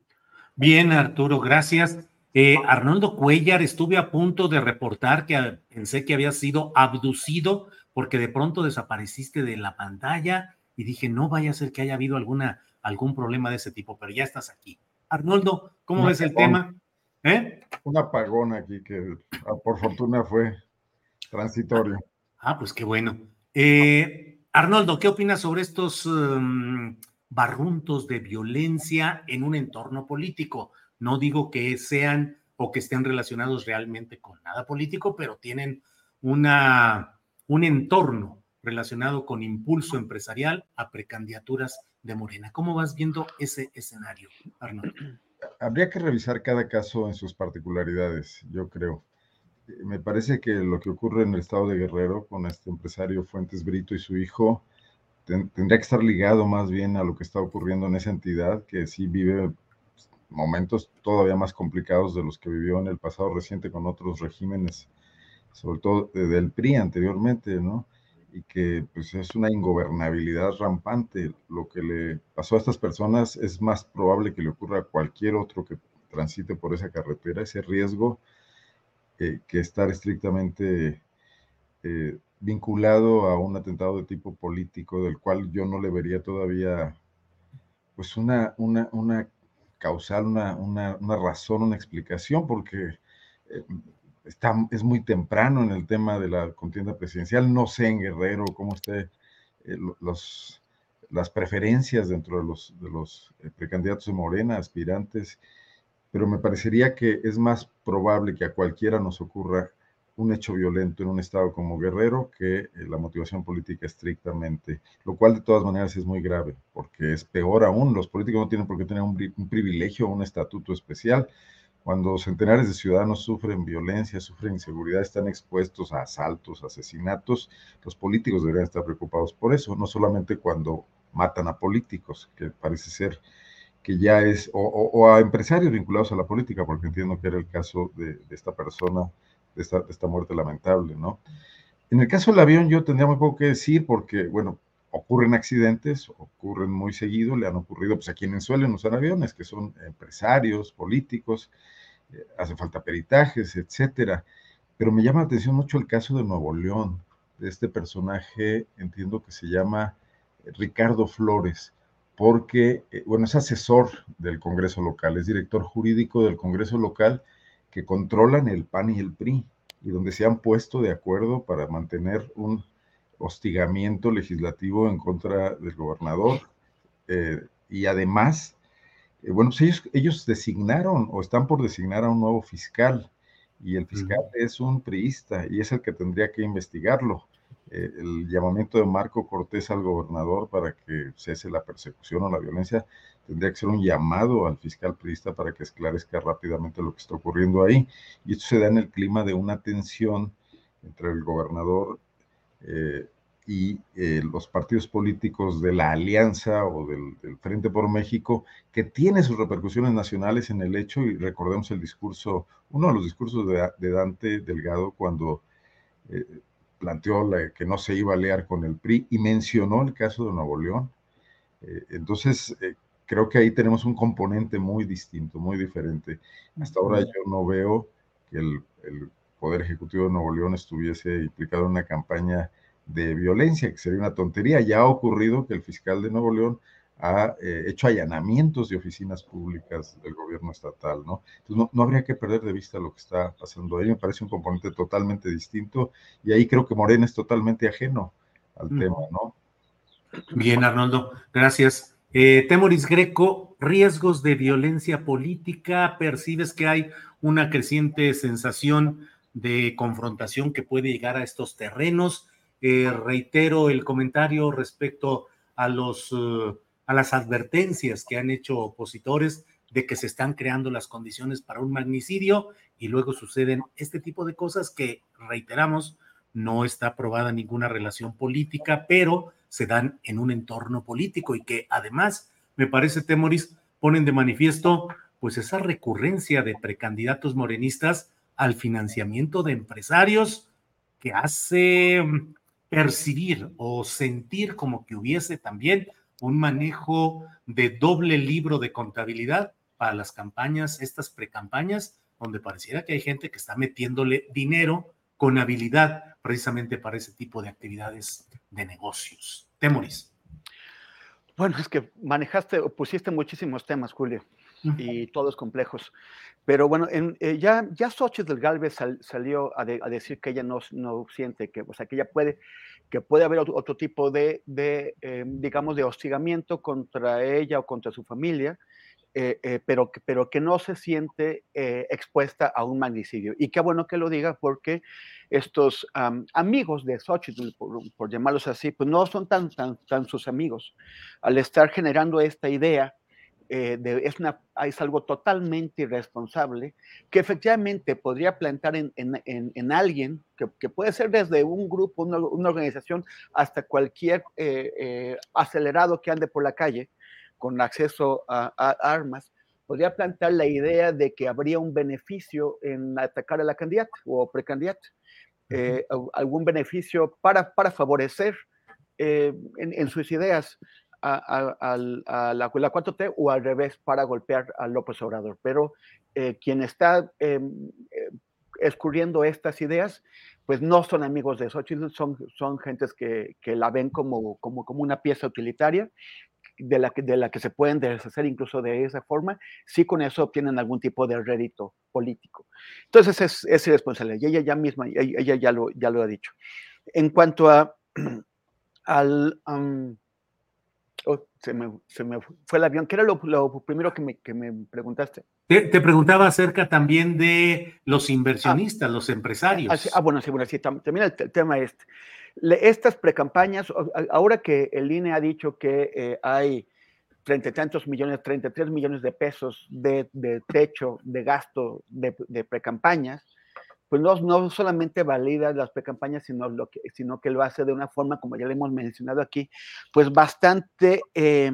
Bien, Arturo, gracias. Eh, Arnoldo Cuellar, estuve a punto de reportar que ah, pensé que había sido abducido porque de pronto desapareciste de la pantalla y dije, no vaya a ser que haya habido alguna, algún problema de ese tipo, pero ya estás aquí. Arnoldo, ¿cómo ves el tema? ¿Eh? Un apagón aquí que ah, por fortuna fue transitorio. Ah, pues qué bueno. Eh, Arnoldo, ¿qué opinas sobre estos um, barruntos de violencia en un entorno político? No digo que sean o que estén relacionados realmente con nada político, pero tienen una, un entorno relacionado con impulso empresarial a precandidaturas de Morena. ¿Cómo vas viendo ese escenario, Arnoldo? Habría que revisar cada caso en sus particularidades, yo creo. Me parece que lo que ocurre en el estado de Guerrero con este empresario Fuentes Brito y su hijo tendría que estar ligado más bien a lo que está ocurriendo en esa entidad, que sí vive momentos todavía más complicados de los que vivió en el pasado reciente con otros regímenes, sobre todo del PRI anteriormente, ¿no? Y que pues es una ingobernabilidad rampante. Lo que le pasó a estas personas es más probable que le ocurra a cualquier otro que transite por esa carretera, ese riesgo eh, que estar estrictamente eh, vinculado a un atentado de tipo político, del cual yo no le vería todavía pues una, una, una causar una, una, razón, una explicación, porque eh, está, es muy temprano en el tema de la contienda presidencial. No sé en Guerrero cómo esté eh, las preferencias dentro de los, de los eh, precandidatos de Morena, aspirantes, pero me parecería que es más probable que a cualquiera nos ocurra un hecho violento en un estado como Guerrero que eh, la motivación política estrictamente, lo cual de todas maneras es muy grave, porque es peor aún, los políticos no tienen por qué tener un, privilegio o un estatuto especial. Cuando centenares de ciudadanos sufren violencia, sufren inseguridad, están expuestos a asaltos, asesinatos, los políticos deberían estar preocupados por eso, no solamente cuando matan a políticos, que parece ser que ya es, o, a empresarios vinculados a la política, porque entiendo que era el caso de, esta persona, de esta, muerte lamentable, ¿no? En el caso del avión yo tendría muy poco que decir porque, bueno, ocurren accidentes, ocurren muy seguido, le han ocurrido pues, a quienes suelen usar aviones, que son empresarios, políticos, eh, hace falta peritajes, etcétera. Pero me llama la atención mucho el caso de Nuevo León, de este personaje, entiendo que se llama Ricardo Flores porque, eh, bueno, es asesor del Congreso local, es director jurídico del Congreso local que controlan el PAN y el PRI y donde se han puesto de acuerdo para mantener un hostigamiento legislativo en contra del gobernador. Eh, y además, eh, bueno, pues ellos, ellos designaron o están por designar a un nuevo fiscal y el fiscal es un priista y es el que tendría que investigarlo. Eh, el llamamiento de Marco Cortés al gobernador para que cese la persecución o la violencia tendría que ser un llamado al fiscal periodista para que esclarezca rápidamente lo que está ocurriendo ahí. Y esto se da en el clima de una tensión entre el gobernador eh, y eh, los partidos políticos de la Alianza o del, Frente por México, que tiene sus repercusiones nacionales en el hecho, y recordemos el discurso, uno de los discursos de, Dante Delgado cuando planteó que no se iba a aliar con el PRI y mencionó el caso de Nuevo León. Eh, entonces, eh, creo que ahí tenemos un componente muy distinto, muy diferente. Hasta ahora yo no veo que el, el Poder Ejecutivo de Nuevo León estuviese implicado en una campaña de violencia, que sería una tontería. Ya ha ocurrido que el fiscal de Nuevo León ha eh, hecho allanamientos de oficinas públicas del gobierno estatal, ¿no? Entonces no, habría que perder de vista lo que está pasando ahí, me parece un componente totalmente distinto y ahí creo que Morena es totalmente ajeno al tema, ¿no? Bien, Arnoldo, gracias. Eh, Temoris Greco, riesgos de violencia política, percibes que hay una creciente sensación de confrontación que puede llegar a estos terrenos. Eh, reitero el comentario respecto a los a las advertencias que han hecho opositores de que se están creando las condiciones para un magnicidio y luego suceden este tipo de cosas que, reiteramos, no está aprobada ninguna relación política, pero se dan en un entorno político y que además, me parece, Temoris, ponen de manifiesto pues esa recurrencia de precandidatos morenistas al financiamiento de empresarios que hace mm, percibir o sentir como que hubiese también un manejo de doble libro de contabilidad para las campañas, estas precampañas, donde pareciera que hay gente que está metiéndole dinero con habilidad precisamente para ese tipo de actividades de negocios. Temoris. Bueno, es que manejaste, pusiste muchísimos temas, Julio, y todos complejos. Pero bueno, en, eh, ya, ya Xochitl del Galvez salió a, decir que ella no, no siente que, o sea, que ella puede que puede haber otro, tipo de, de eh, digamos, de hostigamiento contra ella o contra su familia, eh, eh, pero, pero que no se siente expuesta a un magnicidio. Y qué bueno que lo diga porque estos amigos de Xochitl, por, por, llamarlos así, pues no son tan, tan, tan sus amigos. Al estar generando esta idea eh, es, una, es, algo totalmente irresponsable que efectivamente podría plantar en, en, en, alguien, que, que, puede ser desde un grupo, una, una organización, hasta cualquier eh, eh, acelerado que ande por la calle con acceso a, armas, podría plantar la idea de que habría un beneficio en atacar a la candidata o precandidata, algún beneficio para, para favorecer en, sus ideas a, la, la, 4T o al revés para golpear a López Obrador. Pero eh, quien está em, eh, escurriendo estas ideas, pues no son amigos de Xochitl, son, son gentes que, que la ven como, como, como una pieza utilitaria de la, que, de la que se pueden deshacer incluso de esa forma, si con eso obtienen algún tipo de rédito político. Entonces es, es irresponsable, y ella ya misma, ella, ya, lo, ya lo ha dicho. En cuanto a, al, Oh, se, me, se, me, fue el avión. ¿Qué era lo, lo primero que me, que me preguntaste? Te, te, preguntaba acerca también de los inversionistas, ah, los empresarios. Ah, ah, bueno, sí, bueno, sí, también el, el tema es este. Estas precampañas, ahora que el INE ha dicho que eh, hay treinta y tantos millones, 33 millones de pesos de, techo de gasto de, de precampañas, pues no, no, solamente valida las precampañas, sino, que, sino que lo hace de una forma, como ya le hemos mencionado aquí, pues bastante eh,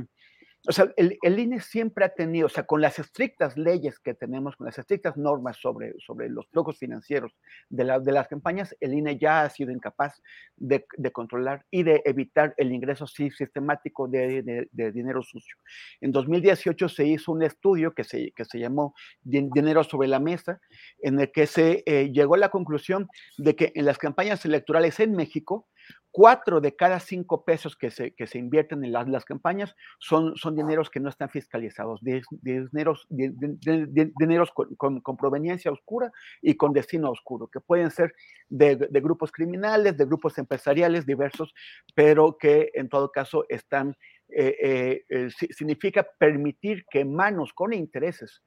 o sea, el, el, INE siempre ha tenido, o sea, con las estrictas leyes que tenemos, con las estrictas normas sobre, sobre los flujos financieros de, la, de las campañas, el INE ya ha sido incapaz de, de controlar y de evitar el ingreso sistemático de, de, de, dinero sucio. En 2018 se hizo un estudio que se, que se llamó Dinero sobre la Mesa, en el que se eh, llegó a la conclusión de que en las campañas electorales en México, cuatro de cada cinco pesos que se, que se invierten en las, las campañas son, son dineros que no están fiscalizados, de, de dineros, de, dineros con, con, con, proveniencia oscura y con destino oscuro, que pueden ser de, grupos criminales, de grupos empresariales diversos, pero que en todo caso están, eh, eh, eh, significa permitir que manos con intereses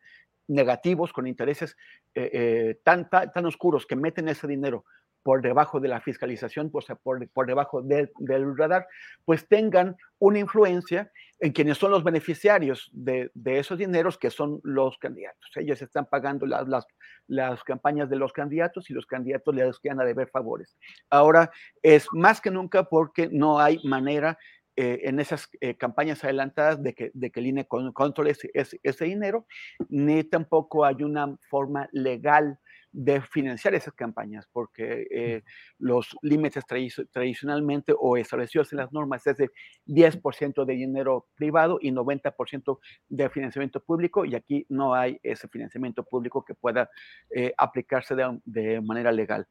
negativos, con intereses eh, tan, tan, tan oscuros que meten ese dinero por debajo de la fiscalización, sea, por, por debajo de, del radar, pues tengan una influencia en quienes son los beneficiarios de, de, esos dineros, que son los candidatos. Ellos están pagando las, las, las campañas de los candidatos y los candidatos les quedan a deber favores. Ahora, es más que nunca porque no hay manera eh, en esas eh, campañas adelantadas de que, de que el INE controle ese, ese, dinero, ni tampoco hay una forma legal de financiar esas campañas, porque eh, los límites tradicionalmente o establecidos en las normas es de 10% de dinero privado y 90% de financiamiento público, y aquí no hay ese financiamiento público que pueda eh, aplicarse de, de, manera legal.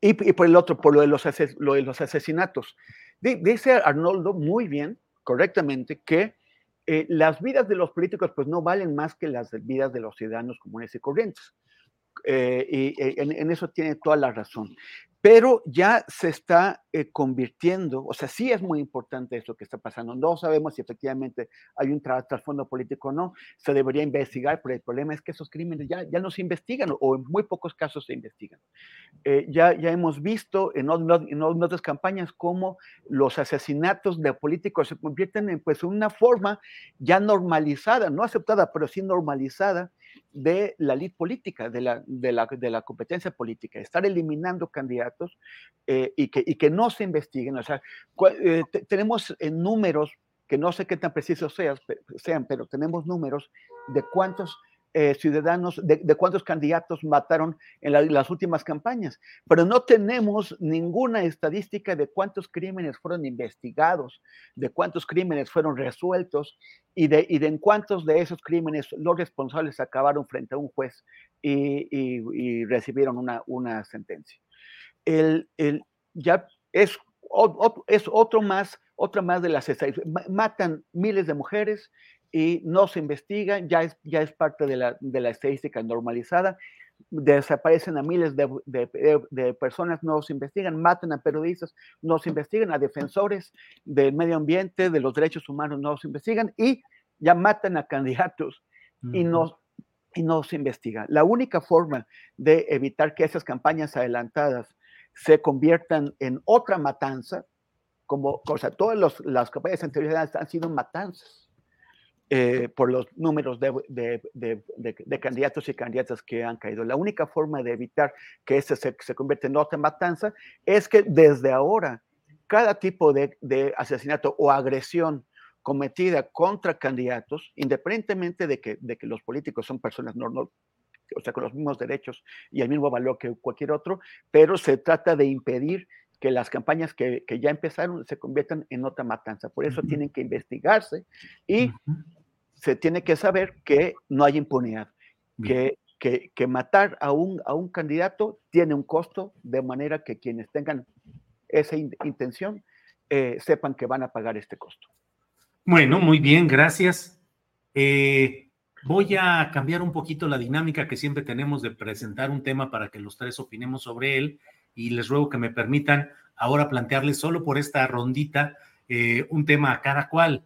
Y, y, por el otro, por lo de los, ases, lo de los asesinatos. Dice Arnoldo muy bien, correctamente, que eh, las vidas de los políticos pues no valen más que las vidas de los ciudadanos comunes y corrientes. Eh, y eh, en, en, eso tiene toda la razón pero ya se está eh, convirtiendo, o sea, sí es muy importante eso que está pasando. No sabemos si efectivamente hay un trasfondo político o no, se debería investigar, pero el problema es que esos crímenes ya, ya no se investigan o en muy pocos casos se investigan. Eh, ya, ya hemos visto en, en, otras campañas cómo los asesinatos de políticos se convierten en pues una forma ya normalizada, no aceptada, pero sí normalizada de la ley política, de la, de la, de la competencia política, estar eliminando candidatos eh, y, que, y que no se investiguen. O sea, eh, tenemos en números, que no sé qué tan precisos sean pero tenemos números de cuántos eh, ciudadanos, de, cuántos candidatos mataron en la, las últimas campañas, pero no tenemos ninguna estadística de cuántos crímenes fueron investigados, de cuántos crímenes fueron resueltos y de, y en cuántos de esos crímenes los responsables acabaron frente a un juez y recibieron una, una sentencia. El, el, ya es, es otro más, otra más de las estadísticas. Matan miles de mujeres, y no se investigan, ya es, ya es parte de la, de la estadística normalizada, desaparecen a miles de, de, de, personas, no se investigan, matan a periodistas, no se investigan, a defensores del medio ambiente, de los derechos humanos, no se investigan y ya matan a candidatos uh -huh. y, no, y no se investiga. La única forma de evitar que esas campañas adelantadas se conviertan en otra matanza, como, o sea, todas los, las campañas anteriores han sido matanzas eh, por los números de, de, de, de, candidatos y candidatas que han caído. La única forma de evitar que ese se, se convierta en otra matanza es que desde ahora cada tipo de, asesinato o agresión cometida contra candidatos, independientemente de que, de que los políticos son personas normal, o sea, con los mismos derechos y el mismo valor que cualquier otro, pero se trata de impedir que las campañas que, que, ya empezaron se conviertan en otra matanza. Por eso uh -huh. tienen que investigarse y uh -huh se tiene que saber que no hay impunidad, que, que, que, matar a un, a un candidato tiene un costo, de manera que quienes tengan esa in intención eh, sepan que van a pagar este costo. Bueno, muy bien, gracias. Eh, voy a cambiar un poquito la dinámica que siempre tenemos de presentar un tema para que los tres opinemos sobre él y les ruego que me permitan ahora plantearles solo por esta rondita eh, un tema a cada cual.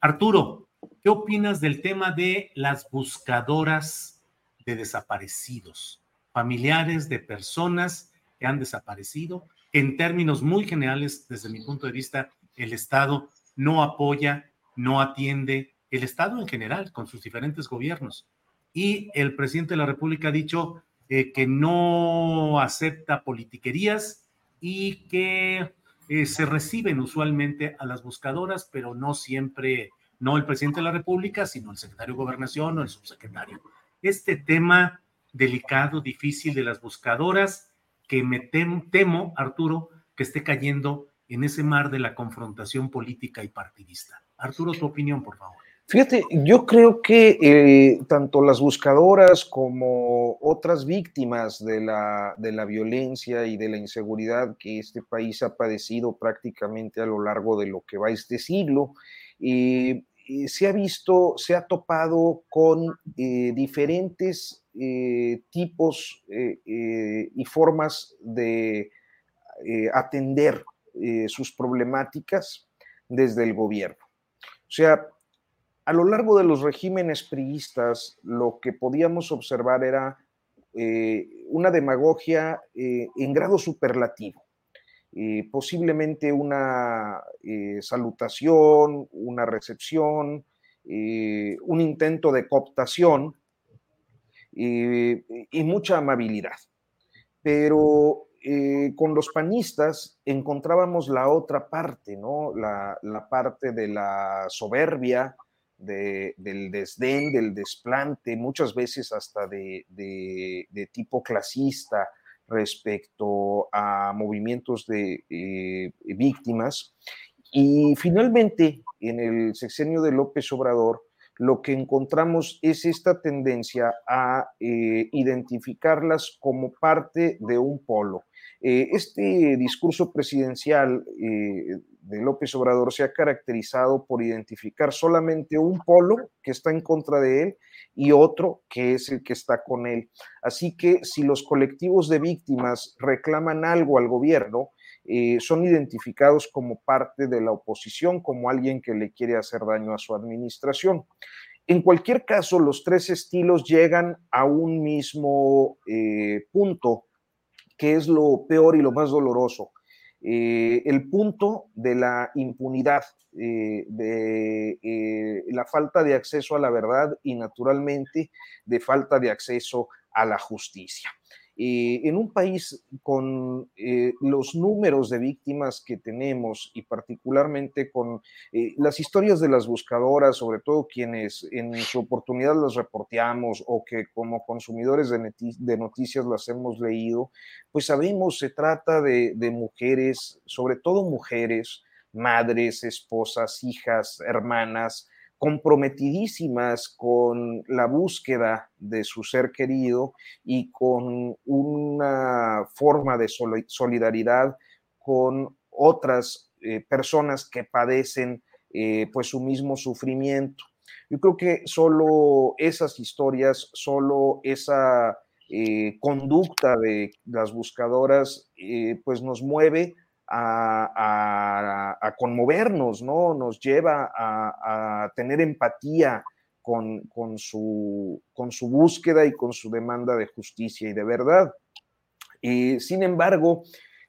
Arturo, ¿qué opinas del tema de las buscadoras de desaparecidos, familiares de personas que han desaparecido? En términos muy generales, desde mi punto de vista, el Estado no apoya, no atiende, el Estado en general, con sus diferentes gobiernos. Y el presidente de la República ha dicho eh, que no acepta politiquerías y que eh, se reciben usualmente a las buscadoras, pero no siempre, no el presidente de la República, sino el secretario de Gobernación o el subsecretario. Este tema delicado, difícil de las buscadoras, que me temo, Arturo, que esté cayendo en ese mar de la confrontación política y partidista. Arturo, tu opinión, por favor. Fíjate, yo creo que eh, tanto las buscadoras como otras víctimas de la, de la violencia y de la inseguridad que este país ha padecido prácticamente a lo largo de lo que va este siglo, eh, eh, se ha visto, se ha topado con diferentes tipos y formas de atender sus problemáticas desde el gobierno. O sea, a lo largo de los regímenes priistas, lo que podíamos observar era eh, una demagogia eh, en grado superlativo. Eh, posiblemente una salutación, una recepción, un intento de cooptación y mucha amabilidad. Pero con los panistas encontrábamos la otra parte, ¿no? La parte de la soberbia, del desdén, del desplante, muchas veces hasta de, tipo clasista respecto a movimientos de eh, víctimas. Y finalmente, en el sexenio de López Obrador, lo que encontramos es esta tendencia a eh, identificarlas como parte de un polo. Eh, este discurso presidencial de López Obrador se ha caracterizado por identificar solamente un polo que está en contra de él y otro que es el que está con él. Así que si los colectivos de víctimas reclaman algo al gobierno, eh, son identificados como parte de la oposición, como alguien que le quiere hacer daño a su administración. En cualquier caso, los tres estilos llegan a un mismo eh, punto, que es lo peor y lo más doloroso eh, el punto de la impunidad, eh, de eh, la falta de acceso a la verdad y naturalmente de falta de acceso a la justicia. En un país con eh, los números de víctimas que tenemos y particularmente con eh, las historias de las buscadoras, sobre todo quienes en su oportunidad las reporteamos o que como consumidores de, noticias las hemos leído, pues sabemos, se trata de mujeres, sobre todo mujeres, madres, esposas, hijas, hermanas, comprometidísimas con la búsqueda de su ser querido y con una forma de solidaridad con otras eh, personas que padecen eh, pues su mismo sufrimiento. Yo creo que solo esas historias, solo esa eh, conducta de las buscadoras, pues nos mueve a, conmovernos, ¿no? Nos lleva a, tener empatía con, su, búsqueda y con su demanda de justicia y de verdad. Y, sin embargo,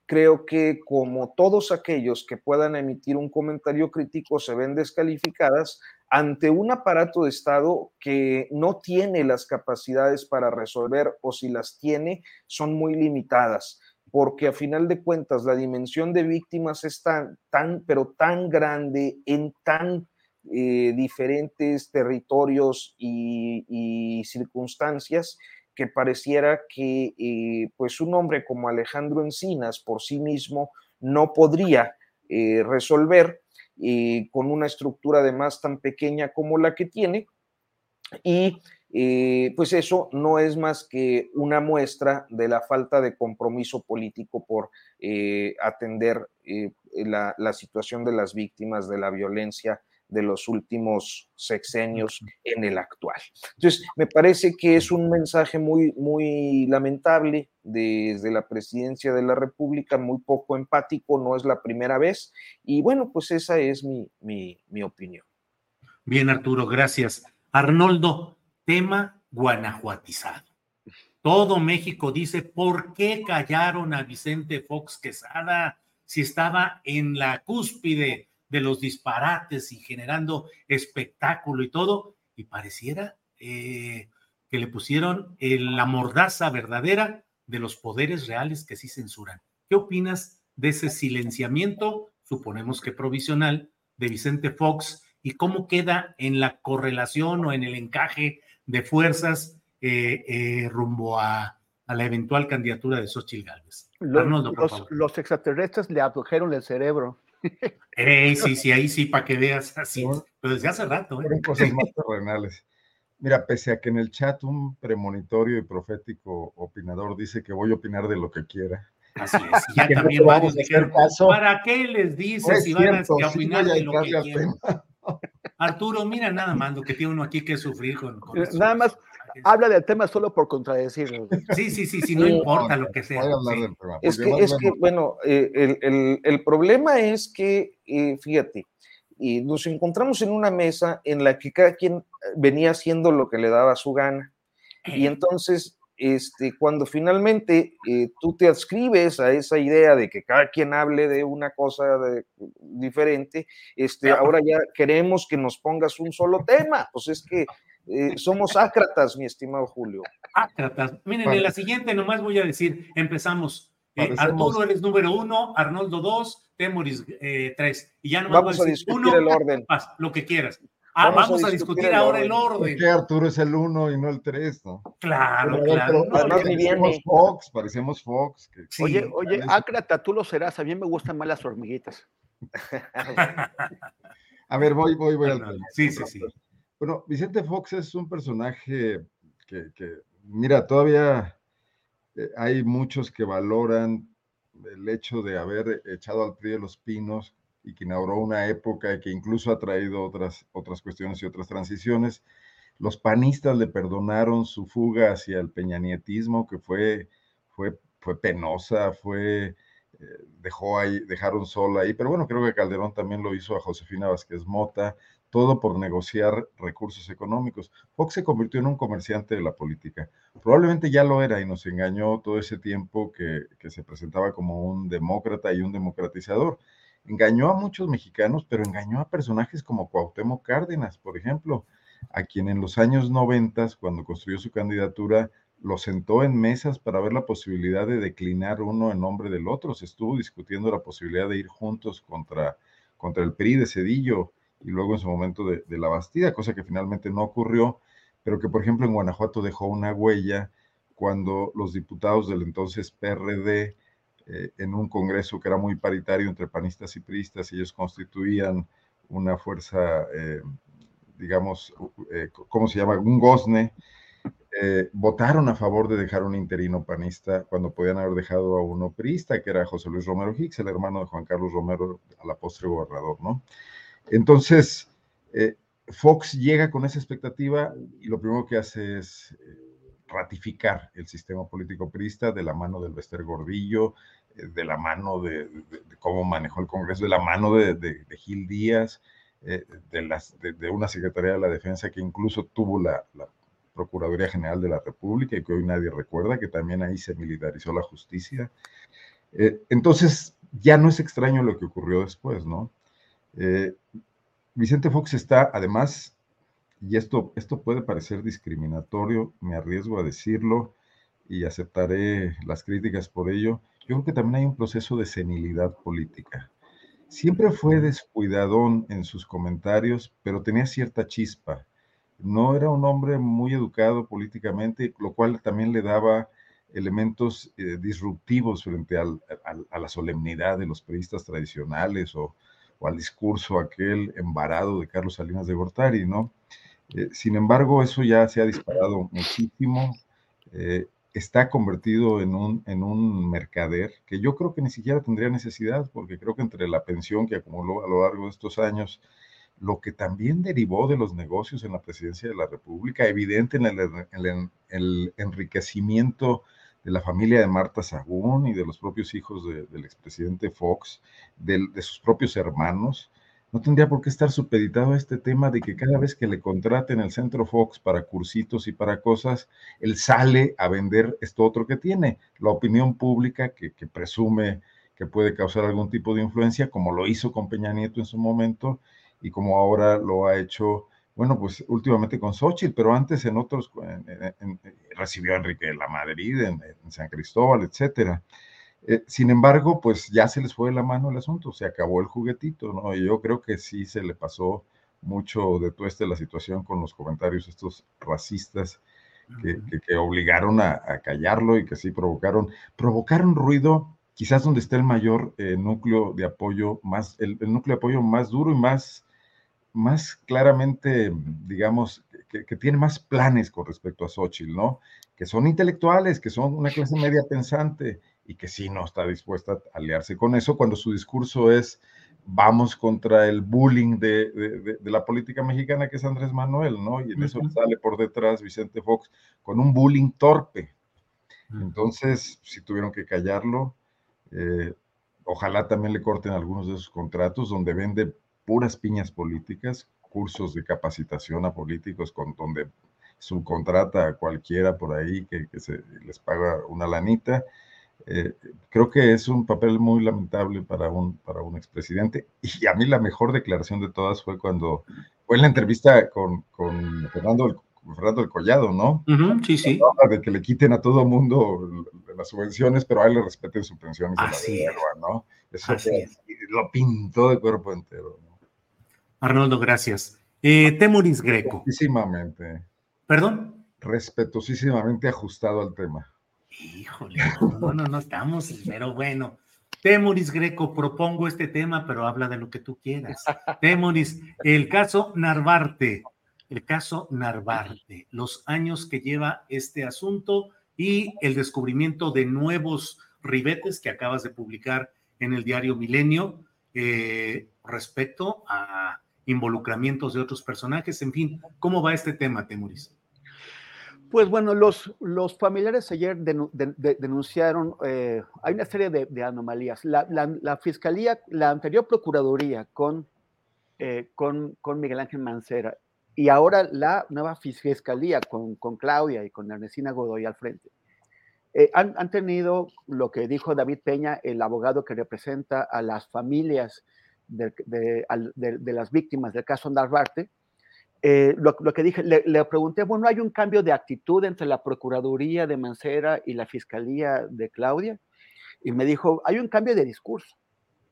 creo que como todos aquellos que puedan emitir un comentario crítico se ven descalificadas ante un aparato de Estado que no tiene las capacidades para resolver o si las tiene son muy limitadas porque a final de cuentas la dimensión de víctimas es tan, pero tan grande en tan eh, diferentes territorios y, circunstancias que pareciera que eh, pues un hombre como Alejandro Encinas por sí mismo no podría eh, resolver con una estructura además tan pequeña como la que tiene. Y eh, pues eso no es más que una muestra de la falta de compromiso político por eh, atender eh, la, situación de las víctimas de la violencia de los últimos sexenios en el actual. Entonces, me parece que es un mensaje muy, muy lamentable desde la presidencia de la República, muy poco empático, no es la primera vez, y bueno, pues esa es mi, mi, mi opinión. Bien, Arturo, gracias. Arnoldo, tema guanajuatizado. Todo México dice, ¿por qué callaron a Vicente Fox Quesada si estaba en la cúspide de los disparates y generando espectáculo y todo? Y pareciera eh, que le pusieron la mordaza verdadera de los poderes reales que sí censuran. ¿Qué opinas de ese silenciamiento, suponemos que provisional, de Vicente Fox y cómo queda en la correlación o en el encaje de fuerzas eh, eh, rumbo a, a, la eventual candidatura de Xochitl Gálvez. Los, Arnoldo, los, los, extraterrestres le abdujeron el cerebro. Eh, sí, sí, ahí sí, para que veas así. Pero desde hace rato. ¿eh? cosas más terrenales. Mira, pese a que en el chat un premonitorio y profético opinador dice que voy a opinar de lo que quiera. Así es. Ya también no varios dijeron, ¿para qué les dices si van a opinar de lo que quieran? Arturo, mira nada más lo que tiene uno aquí que sufrir con, con eh, Nada más habla del tema solo por contradecirlo. Sí, sí, sí, sí, no importa lo que sea. Sí. Es, que, es que, bueno, eh, el, el, el, problema es que, eh, fíjate, y nos encontramos en una mesa en la que cada quien venía haciendo lo que le daba su gana. Y entonces este, cuando finalmente eh, tú te adscribes a esa idea de que cada quien hable de una cosa diferente, este, ahora ya queremos que nos pongas un solo tema. Pues es que eh, somos ácratas, mi estimado Julio. Ácratas. Miren, en la siguiente nomás voy a decir, empezamos. Eh, Arturo eres número uno, Arnoldo dos, Temoris tres. Y ya nomás vamos a, decir, uno, el orden. lo que quieras. Ah, vamos, a, discutir, ahora el orden. ¿Por qué Arturo es el uno y no el tres, no? Claro, claro. parecemos Fox, parecemos Fox. oye, oye, Ácrata, tú lo serás. A mí me gustan más las hormiguitas. a ver, voy, voy, voy al tema. Sí, sí, sí. Bueno, Vicente Fox es un personaje que, que mira, todavía eh, hay muchos que valoran el hecho de haber echado al PRI de los pinos y que inauguró una época que incluso ha traído otras, otras cuestiones y otras transiciones. Los panistas le perdonaron su fuga hacia el peñanietismo, que fue, fue, fue penosa, fue, eh, dejó ahí, dejaron sola ahí, pero bueno, creo que Calderón también lo hizo a Josefina Vázquez Mota, todo por negociar recursos económicos. Fox se convirtió en un comerciante de la política. Probablemente ya lo era y nos engañó todo ese tiempo que, que se presentaba como un demócrata y un democratizador engañó a muchos mexicanos, pero engañó a personajes como Cuauhtémoc Cárdenas, por ejemplo, a quien en los años 90, cuando construyó su candidatura, lo sentó en mesas para ver la posibilidad de declinar uno en nombre del otro. Se estuvo discutiendo la posibilidad de ir juntos contra, contra el PRI de Cedillo y luego en su momento de, de la Bastida, cosa que finalmente no ocurrió, pero que por ejemplo en Guanajuato dejó una huella cuando los diputados del entonces PRD eh, en un congreso que era muy paritario entre panistas y priistas, ellos constituían una fuerza, eh, digamos, eh, ¿cómo se llama? Un gozne. votaron a favor de dejar un interino panista cuando podían haber dejado a uno priista, que era José Luis Romero Hicks, el hermano de Juan Carlos Romero, a la postre gobernador, ¿no? Entonces, Fox llega con esa expectativa y lo primero que hace es ratificar el sistema político priista de la mano del Bester Gordillo, eh, de la mano de, cómo manejó el Congreso, de la mano de, Gil Díaz, eh, de, las, de, una Secretaría de la Defensa que incluso tuvo la, Procuraduría General de la República y que hoy nadie recuerda, que también ahí se militarizó la justicia. Eh, entonces, ya no es extraño lo que ocurrió después, ¿no? Vicente Fox está, además, y esto, esto puede parecer discriminatorio, me arriesgo a decirlo y aceptaré las críticas por ello, yo creo que también hay un proceso de senilidad política. Siempre fue descuidadón en sus comentarios, pero tenía cierta chispa. No era un hombre muy educado políticamente, lo cual también le daba elementos eh, disruptivos frente al, a la solemnidad de los periodistas tradicionales o, o, al discurso aquel embarado de Carlos Salinas de Gortari, ¿no? Eh, sin embargo, eso ya se ha disparado muchísimo. Eh, está convertido en un, en un mercader que yo creo que ni siquiera tendría necesidad, porque creo que entre la pensión que acumuló a lo largo de estos años, lo que también derivó de los negocios en la presidencia de la República, evidente en el, en el enriquecimiento de la familia de Marta Sagún y de los propios hijos del expresidente Fox, de, sus propios hermanos, no tendría por qué estar supeditado a este tema de que cada vez que le contraten el centro Fox para cursitos y para cosas, él sale a vender esto otro que tiene, la opinión pública que, presume que puede causar algún tipo de influencia, como lo hizo con Peña Nieto en su momento y como ahora lo ha hecho bueno, pues últimamente con Xochitl, pero antes en otros, recibió a Enrique de la Madrid, en, San Cristóbal, etcétera. Eh, sin embargo, pues ya se les fue la mano el asunto, se acabó el juguetito, ¿no? Y yo creo que sí se le pasó mucho de tueste la situación con los comentarios estos racistas que, obligaron a, callarlo y que sí provocaron, provocaron ruido, quizás donde está el mayor eh, núcleo de apoyo, más, el, el núcleo de apoyo más duro y más más claramente, digamos, que, tiene más planes con respecto a Xochitl, ¿no? Que son intelectuales, que son una clase media pensante y que sí no está dispuesta a aliarse con eso cuando su discurso es vamos contra el bullying de, la política mexicana que es Andrés Manuel, ¿no? Y en eso sale por detrás Vicente Fox con un bullying torpe. Entonces, si tuvieron que callarlo, eh, ojalá también le corten algunos de sus contratos donde vende puras piñas políticas, cursos de capacitación a políticos con donde subcontrata a cualquiera por ahí que, se les paga una lanita. Eh, creo que es un papel muy lamentable para un, para un expresidente. Y a mí la mejor declaración de todas fue cuando fue en la entrevista con, con Fernando, Fernando el Collado, ¿no? sí, sí. De que le quiten a todo mundo las subvenciones, pero a él le respeten su pensión y se la ¿no? Eso lo pintó de cuerpo entero. Arnoldo, gracias. Eh, Temuris Greco. Respetuosísimamente. ¿Perdón? Respetuosísimamente ajustado al tema. Híjole, no, no, no estamos, pero bueno. Temuris Greco, propongo este tema, pero habla de lo que tú quieras. Temuris, el caso Narvarte, el caso Narvarte, los años que lleva este asunto y el descubrimiento de nuevos ribetes que acabas de publicar en el diario Milenio eh, respecto a involucramientos de otros personajes, en fin, ¿cómo va este tema, Temuris? Pues bueno, los, los familiares ayer denunciaron, eh, hay una serie de, anomalías. La, fiscalía, la anterior procuraduría con, eh, con, con, Miguel Ángel Mancera y ahora la nueva fiscalía con, con Claudia y con Ernestina Godoy al frente, eh, han, han, tenido lo que dijo David Peña, el abogado que representa a las familias de, las víctimas del caso Narvarte, eh, lo, que dije, le, pregunté, bueno, ¿hay un cambio de actitud entre la Procuraduría de Mancera y la Fiscalía de Claudia? Y me dijo, hay un cambio de discurso.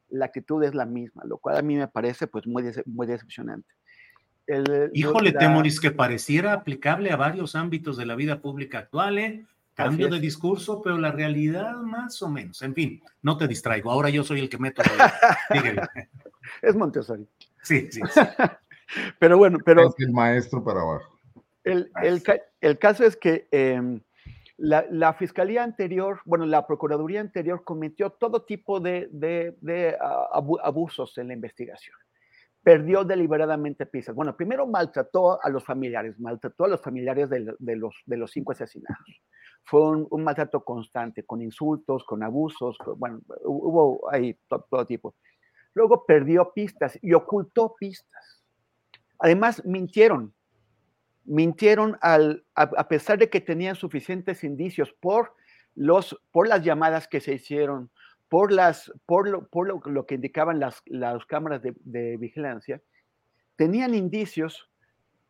La actitud es la misma, lo cual a mí me parece pues muy, muy decepcionante. Híjole, Temoris, que pareciera aplicable a varios ámbitos de la vida pública actual, ¿eh? Cambio de discurso, pero la realidad más o menos. En fin, no te distraigo. Ahora yo soy el que meto. es Montessori. Sí, sí. pero bueno, pero. Es el maestro para abajo. El, el, caso es que em, la, la, fiscalía anterior, bueno, la procuraduría anterior cometió todo tipo de, de, de abusos en la investigación. Perdió deliberadamente pistas. Bueno, primero maltrató a los familiares, maltrató a los familiares de, de los, de los cinco asesinados fue un, maltrato constante, con insultos, con abusos, bueno, hubo ahí todo, tipo. Luego perdió pistas y ocultó pistas. Además, mintieron. Mintieron a, pesar de que tenían suficientes indicios por, los, por las llamadas que se hicieron, por, las, por, lo, por lo, que indicaban las, las cámaras de, de vigilancia, tenían indicios,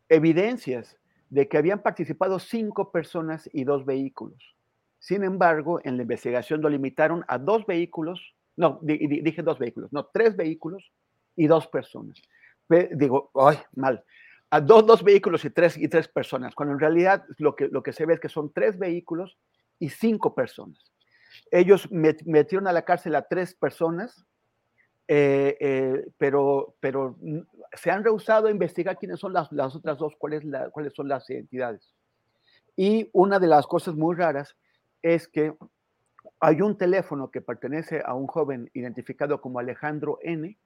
evidencias de que habían participado cinco personas y dos vehículos. Sin embargo, en la investigación lo limitaron a dos vehículos, no, dije dos vehículos, no, tres vehículos y dos personas. Digo, ay, mal. A dos, dos vehículos y tres, y tres personas, cuando en realidad lo que, lo que se ve es que son tres vehículos y cinco personas. Ellos metieron a la cárcel a tres personas eh, eh, pero, pero se han rehusado a investigar quiénes son las, las otras dos, cuáles, cuáles son las identidades. Y una de las cosas muy raras es que hay un teléfono que pertenece a un joven identificado como Alejandro N.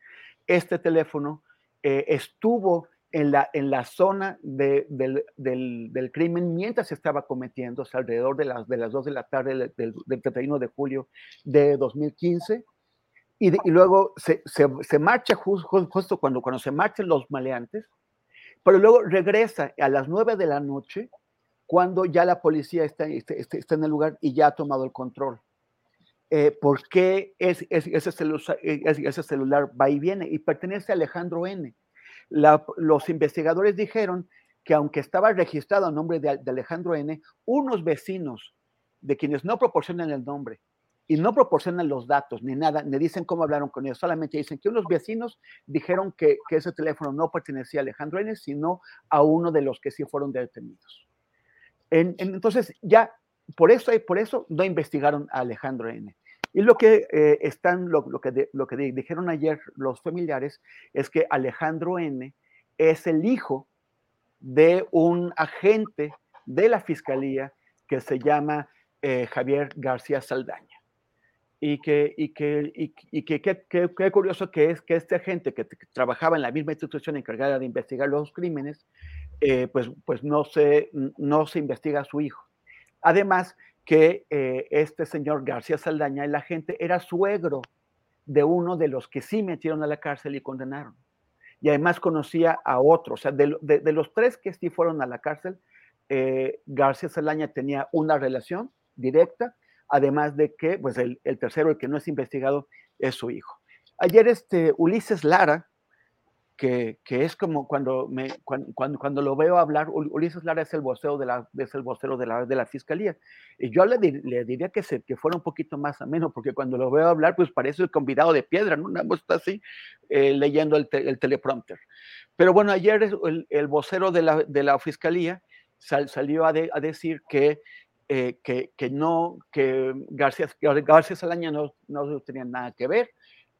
Este teléfono eh, estuvo en la, en la zona de, del, del, del, crimen mientras se estaba cometiendo, o sea, alrededor de las, de las 2 de la tarde del, del, del 31 de julio de 2015. Y, de, y luego se, se, se marcha justo, justo cuando, cuando se marchan los maleantes, pero luego regresa a las 9 de la noche cuando ya la policía está, está, está en el lugar y ya ha tomado el control. Eh, ¿Por qué es, es, ese, celular, va y viene? Y pertenece a Alejandro N. Los investigadores dijeron que aunque estaba registrado a nombre de, Alejandro N., unos vecinos de quienes no proporcionan el nombre y no proporcionan los datos ni nada, ni dicen cómo hablaron con ellos, solamente dicen que unos vecinos dijeron que, ese teléfono no pertenecía a Alejandro N., sino a uno de los que sí fueron detenidos. En, en, entonces, ya por eso, por eso no investigaron a Alejandro N. Y lo que eh, están, lo, que lo que dijeron ayer los familiares es que Alejandro N es el hijo de un agente de la fiscalía que se llama eh, Javier García Saldaña. Y que, y que, y, curioso que es que este agente que trabajaba en la misma institución encargada de investigar los crímenes, eh, pues, pues no, se, no se investiga a su hijo. Además, que eh, este señor García Saldaña, el agente, era suegro de uno de los que sí metieron a la cárcel y condenaron. Y además conocía a otro, o sea, de los tres que sí fueron a la cárcel, eh, García Saldaña tenía una relación directa, además de que, pues, el, el, tercero, el que no es investigado, es su hijo. Ayer este Ulises Lara, que, que, es como cuando, me, cuando, cuando, cuando, lo veo hablar, Ulises Lara es el vocero de la, es el vocero de la, de la fiscalía. Y yo le, le diría que, se, que fuera un poquito más ameno, porque cuando lo veo hablar, pues parece el convidado de piedra, ¿no? Nada más está así eh, leyendo el, te, el, teleprompter. Pero bueno, ayer el, el vocero de la, de la fiscalía sal, salió a, de, a, decir que, eh, que, que, no, que García, García Salaña no, no tenía nada que ver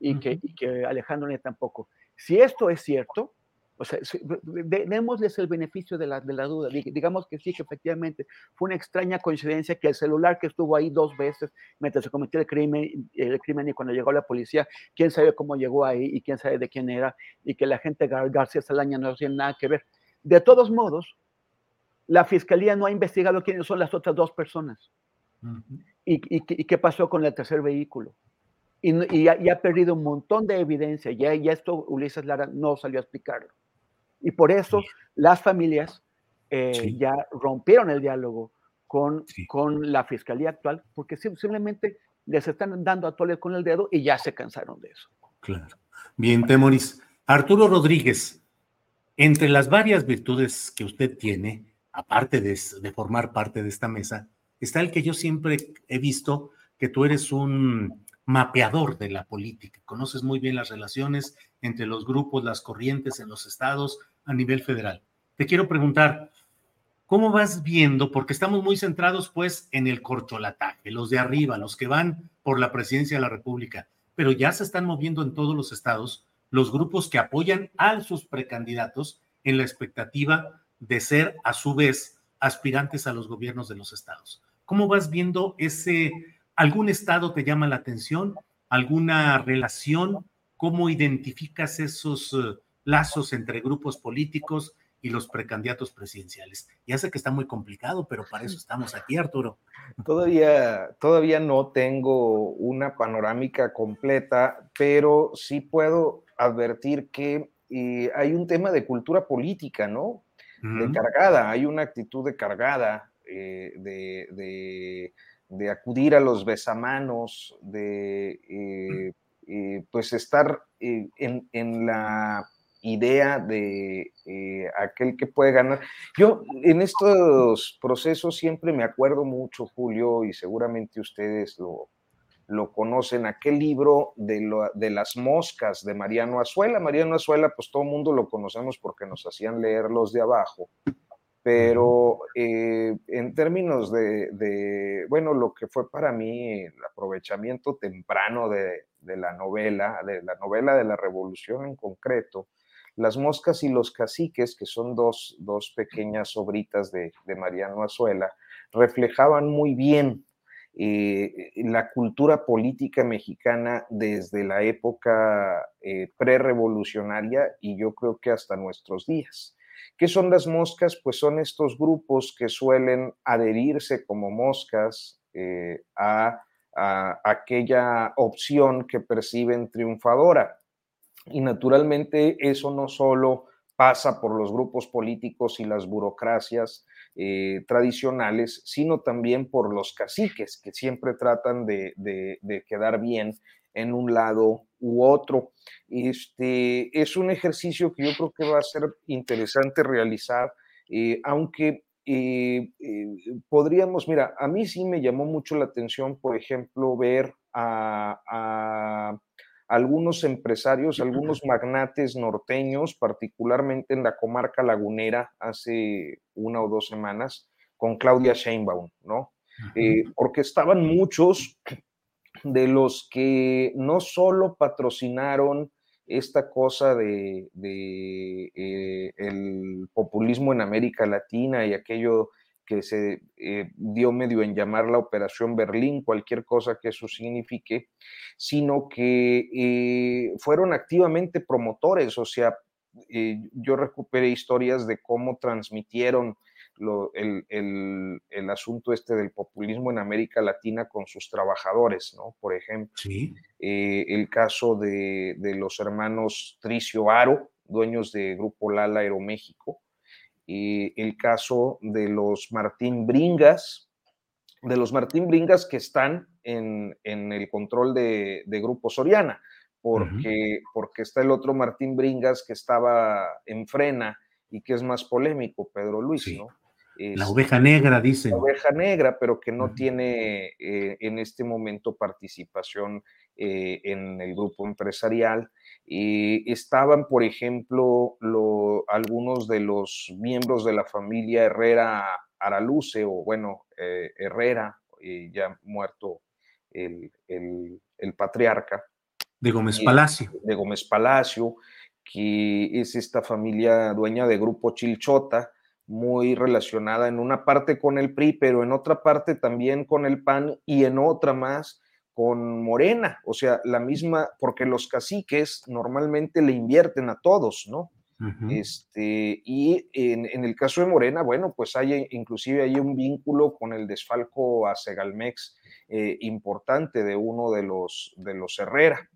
y, uh -huh. que, y que Alejandro ni tampoco. Si esto es cierto, o sea, démosles el beneficio de la, de la, duda. Digamos que sí, que efectivamente fue una extraña coincidencia que el celular que estuvo ahí dos veces mientras se cometió el crimen, el crimen y cuando llegó la policía, quién sabe cómo llegó ahí y quién sabe de quién era y que la gente Gar García Salaña no tiene nada que ver. De todos modos, la fiscalía no ha investigado quiénes son las otras dos personas uh -huh. y, y, y qué pasó con el tercer vehículo. Y, y, y, ha perdido un montón de evidencia. Ya, ya esto Ulises Lara no salió a explicarlo. Y por eso sí. las familias eh, sí. ya rompieron el diálogo con, sí. con la fiscalía actual, porque simplemente les están dando a tole con el dedo y ya se cansaron de eso. Claro. Bien, Temoris. Arturo Rodríguez, entre las varias virtudes que usted tiene, aparte de, de formar parte de esta mesa, está el que yo siempre he visto que tú eres un mapeador de la política, conoces muy bien las relaciones entre los grupos, las corrientes en los estados a nivel federal. Te quiero preguntar, ¿cómo vas viendo? Porque estamos muy centrados pues en el corcholataje, los de arriba, los que van por la presidencia de la República, pero ya se están moviendo en todos los estados los grupos que apoyan a sus precandidatos en la expectativa de ser a su vez aspirantes a los gobiernos de los estados. ¿Cómo vas viendo ese ¿Algún estado te llama la atención? ¿Alguna relación? ¿Cómo identificas esos uh, lazos entre grupos políticos y los precandidatos presidenciales? Ya sé que está muy complicado, pero para eso estamos aquí, Arturo. Todavía, todavía no tengo una panorámica completa, pero sí puedo advertir que eh, hay un tema de cultura política, ¿no? Uh -huh. De cargada, hay una actitud de cargada, eh, de, de de acudir a los besamanos, de eh, eh, pues estar eh, en, en, la idea de aquel que puede ganar. Yo en estos procesos siempre me acuerdo mucho, Julio, y seguramente ustedes lo, lo conocen, aquel libro de, lo, de, las moscas de Mariano Azuela. Mariano Azuela, pues todo el mundo lo conocemos porque nos hacían leer los de abajo pero eh, en términos de, bueno, lo que fue para mí el aprovechamiento temprano de, la novela, de la novela de la revolución en concreto, Las moscas y los caciques, que son dos, dos pequeñas obritas de, de Mariano Azuela, reflejaban muy bien eh, la cultura política mexicana desde la época eh, prerevolucionaria y yo creo que hasta nuestros días. ¿Qué son las moscas? Pues son estos grupos que suelen adherirse como moscas eh, a, aquella opción que perciben triunfadora. Y naturalmente eso no solo pasa por los grupos políticos y las burocracias eh, tradicionales, sino también por los caciques que siempre tratan de, quedar bien en un lado u otro. Este, es un ejercicio que yo creo que va a ser interesante realizar, eh, aunque eh, podríamos, mira, a mí sí me llamó mucho la atención, por ejemplo, ver a algunos empresarios, algunos magnates norteños, particularmente en la comarca lagunera, hace una o dos semanas, con Claudia Sheinbaum, ¿no? Eh, porque estaban muchos de los que no solo patrocinaron esta cosa de, eh, el populismo en América Latina y aquello que se eh, dio medio en llamar la Operación Berlín, cualquier cosa que eso signifique, sino que eh, fueron activamente promotores, o sea, yo recuperé historias de cómo transmitieron el, asunto este del populismo en América Latina con sus trabajadores, ¿no? Por ejemplo, el caso de, de, los hermanos Tricio Aro, dueños de Grupo Lala Aeroméxico, el caso de los Martín Bringas, de los Martín Bringas que están en, el control de, Grupo Soriana, porque, porque está el otro Martín Bringas que estaba en frena y que es más polémico, Pedro Luis, ¿no? La oveja negra, dicen. La oveja negra, pero que no tiene eh, en este momento participación eh, en el grupo empresarial. estaban, por ejemplo, algunos de los miembros de la familia Herrera Araluce, o bueno, eh, Herrera, ya muerto el, patriarca. De Gómez Palacio. de Gómez Palacio, que es esta familia dueña de Grupo Chilchota, muy relacionada en una parte con el PRI, pero en otra parte también con el PAN y en otra más con Morena, o sea, la misma, porque los caciques normalmente le invierten a todos, ¿no? este, y en, el caso de Morena, bueno, pues hay inclusive hay un vínculo con el desfalco a Segalmex eh, importante de uno de los, de los Herrera,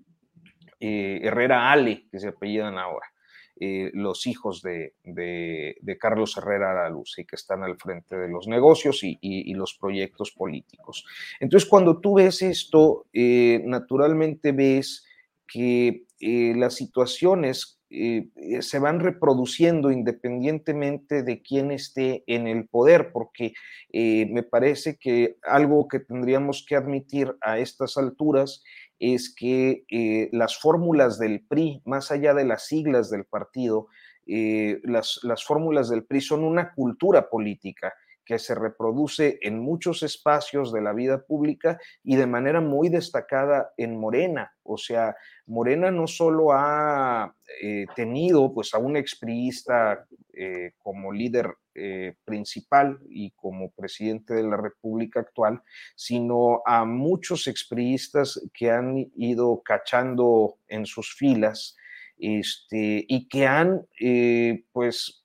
eh, Herrera Ale, que se apellidan ahora. Eh, los hijos de, Carlos Herrera Luz y que están al frente de los negocios y, los proyectos políticos. Entonces, cuando tú ves esto, eh, naturalmente ves que eh, las situaciones se van reproduciendo independientemente de quién esté en el poder, porque me parece que algo que tendríamos que admitir a estas alturas es que eh, las fórmulas del PRI, más allá de las siglas del partido, eh, las, las fórmulas del PRI son una cultura política que se reproduce en muchos espacios de la vida pública y de manera muy destacada en Morena. O sea, Morena no solo ha eh, tenido pues, a un expriista eh, como líder eh, principal y como presidente de la República actual, sino a muchos expriistas que han ido cachando en sus filas este, y que han pues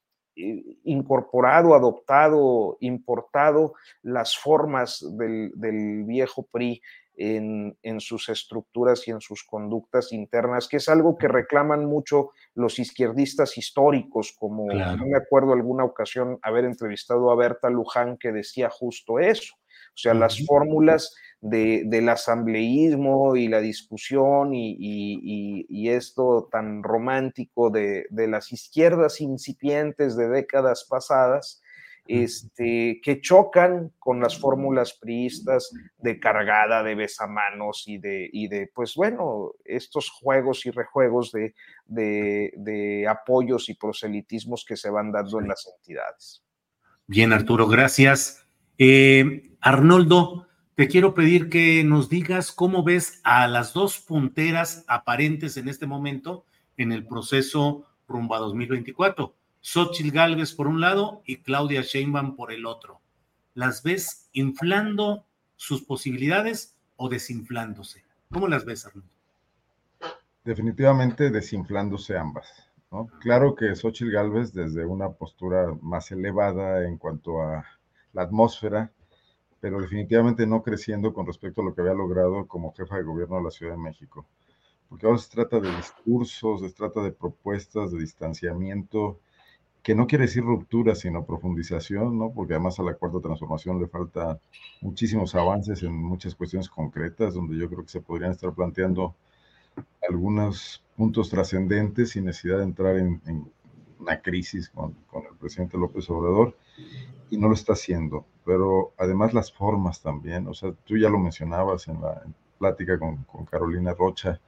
incorporado, adoptado, importado las formas del, viejo PRI en, sus estructuras y en sus conductas internas, que es algo que reclaman mucho los izquierdistas históricos, como no me acuerdo alguna ocasión haber entrevistado a Berta Luján que decía justo eso. O sea, las fórmulas del asambleísmo y la discusión y, esto tan romántico de, las izquierdas incipientes de décadas pasadas, este, que chocan con las fórmulas priistas de cargada, de besamanos y de, y de pues bueno, estos juegos y rejuegos de, de, apoyos y proselitismos que se van dando en las entidades. Bien, Arturo, gracias. Eh, Arnoldo, te quiero pedir que nos digas cómo ves a las dos punteras aparentes en este momento en el proceso rumbo a 2024. Xochitl Galvez por un lado y Claudia Sheinbaum por el otro. ¿Las ves inflando sus posibilidades o desinflándose. ¿Cómo las ves, Arnoldo? Definitivamente desinflándose ambas. ¿no? Claro que Xochitl Gálvez, desde una postura más elevada en cuanto a la atmósfera, pero definitivamente no creciendo con respecto a lo que había logrado como jefa de gobierno de la Ciudad de México. Porque ahora se trata de discursos, se trata de propuestas, de distanciamiento, que no quiere decir ruptura, sino profundización, ¿no? Porque además a la cuarta transformación le falta muchísimos avances en muchas cuestiones concretas, donde yo creo que se podrían estar planteando algunos puntos trascendentes sin necesidad de entrar en, una crisis con, con, el presidente López Obrador, y no lo está haciendo. Pero además las formas también, o sea, tú ya lo mencionabas en la plática con, Carolina Rocha,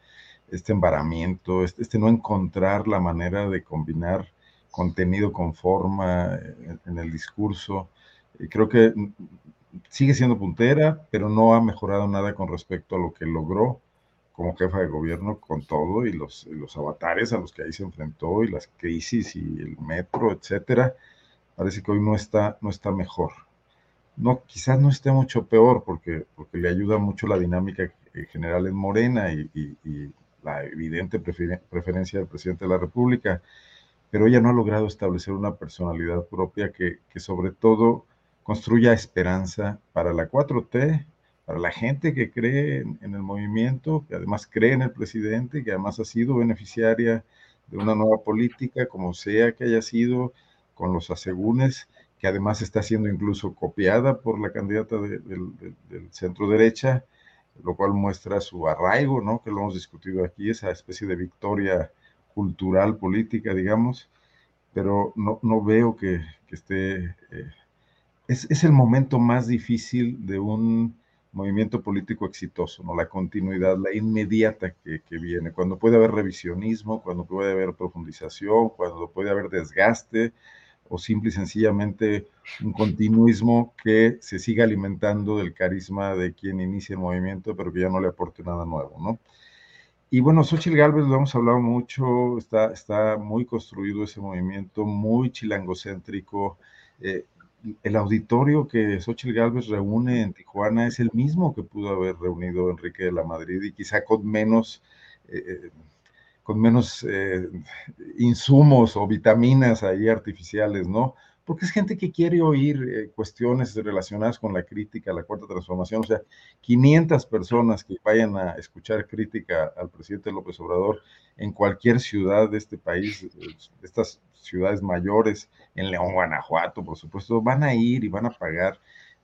este embaramiento, este, no encontrar la manera de combinar contenido con forma en, el discurso. Creo que sigue siendo puntera, pero no ha mejorado nada con respecto a lo que logró como jefa de gobierno con todo y los, los avatares a los que ahí se enfrentó y las crisis y el metro, etcétera. Parece que hoy no está, no está mejor. No, quizás no esté mucho peor porque, porque le ayuda mucho la dinámica general en Morena y, y la evidente preferencia del presidente de la República. Pero ella no ha logrado establecer una personalidad propia que, sobre todo construya esperanza para la 4T, para la gente que cree en, el movimiento, que además cree en el presidente, que además ha sido beneficiaria de una nueva política, como sea que haya sido, con los asegúnes, que además está siendo incluso copiada por la candidata del centro derecha, lo cual muestra su arraigo, ¿no? Que lo hemos discutido aquí, esa especie de victoria cultural, política, digamos, pero no, no veo que, que esté... Eh, es, es, el momento más difícil de un movimiento político exitoso, ¿no? La continuidad, la inmediata que, que, viene, cuando puede haber revisionismo, cuando puede haber profundización, cuando puede haber desgaste, o simple y sencillamente un continuismo que se siga alimentando del carisma de quien inicia el movimiento, pero que ya no le aporte nada nuevo, ¿no? Y bueno, Xochitl Galvez lo hemos hablado mucho, está, muy construido ese movimiento, muy chilangocéntrico. Eh, el auditorio que Xochitl Galvez reúne en Tijuana es el mismo que pudo haber reunido Enrique de la Madrid y quizá con menos, eh, eh, con menos insumos o vitaminas ahí artificiales, ¿no? porque es gente que quiere oír eh, cuestiones relacionadas con la crítica, la cuarta transformación, o sea, 500 personas que vayan a escuchar crítica al presidente López Obrador en cualquier ciudad de este país, eh, estas ciudades mayores, en León, Guanajuato, por supuesto, van a ir y van a pagar,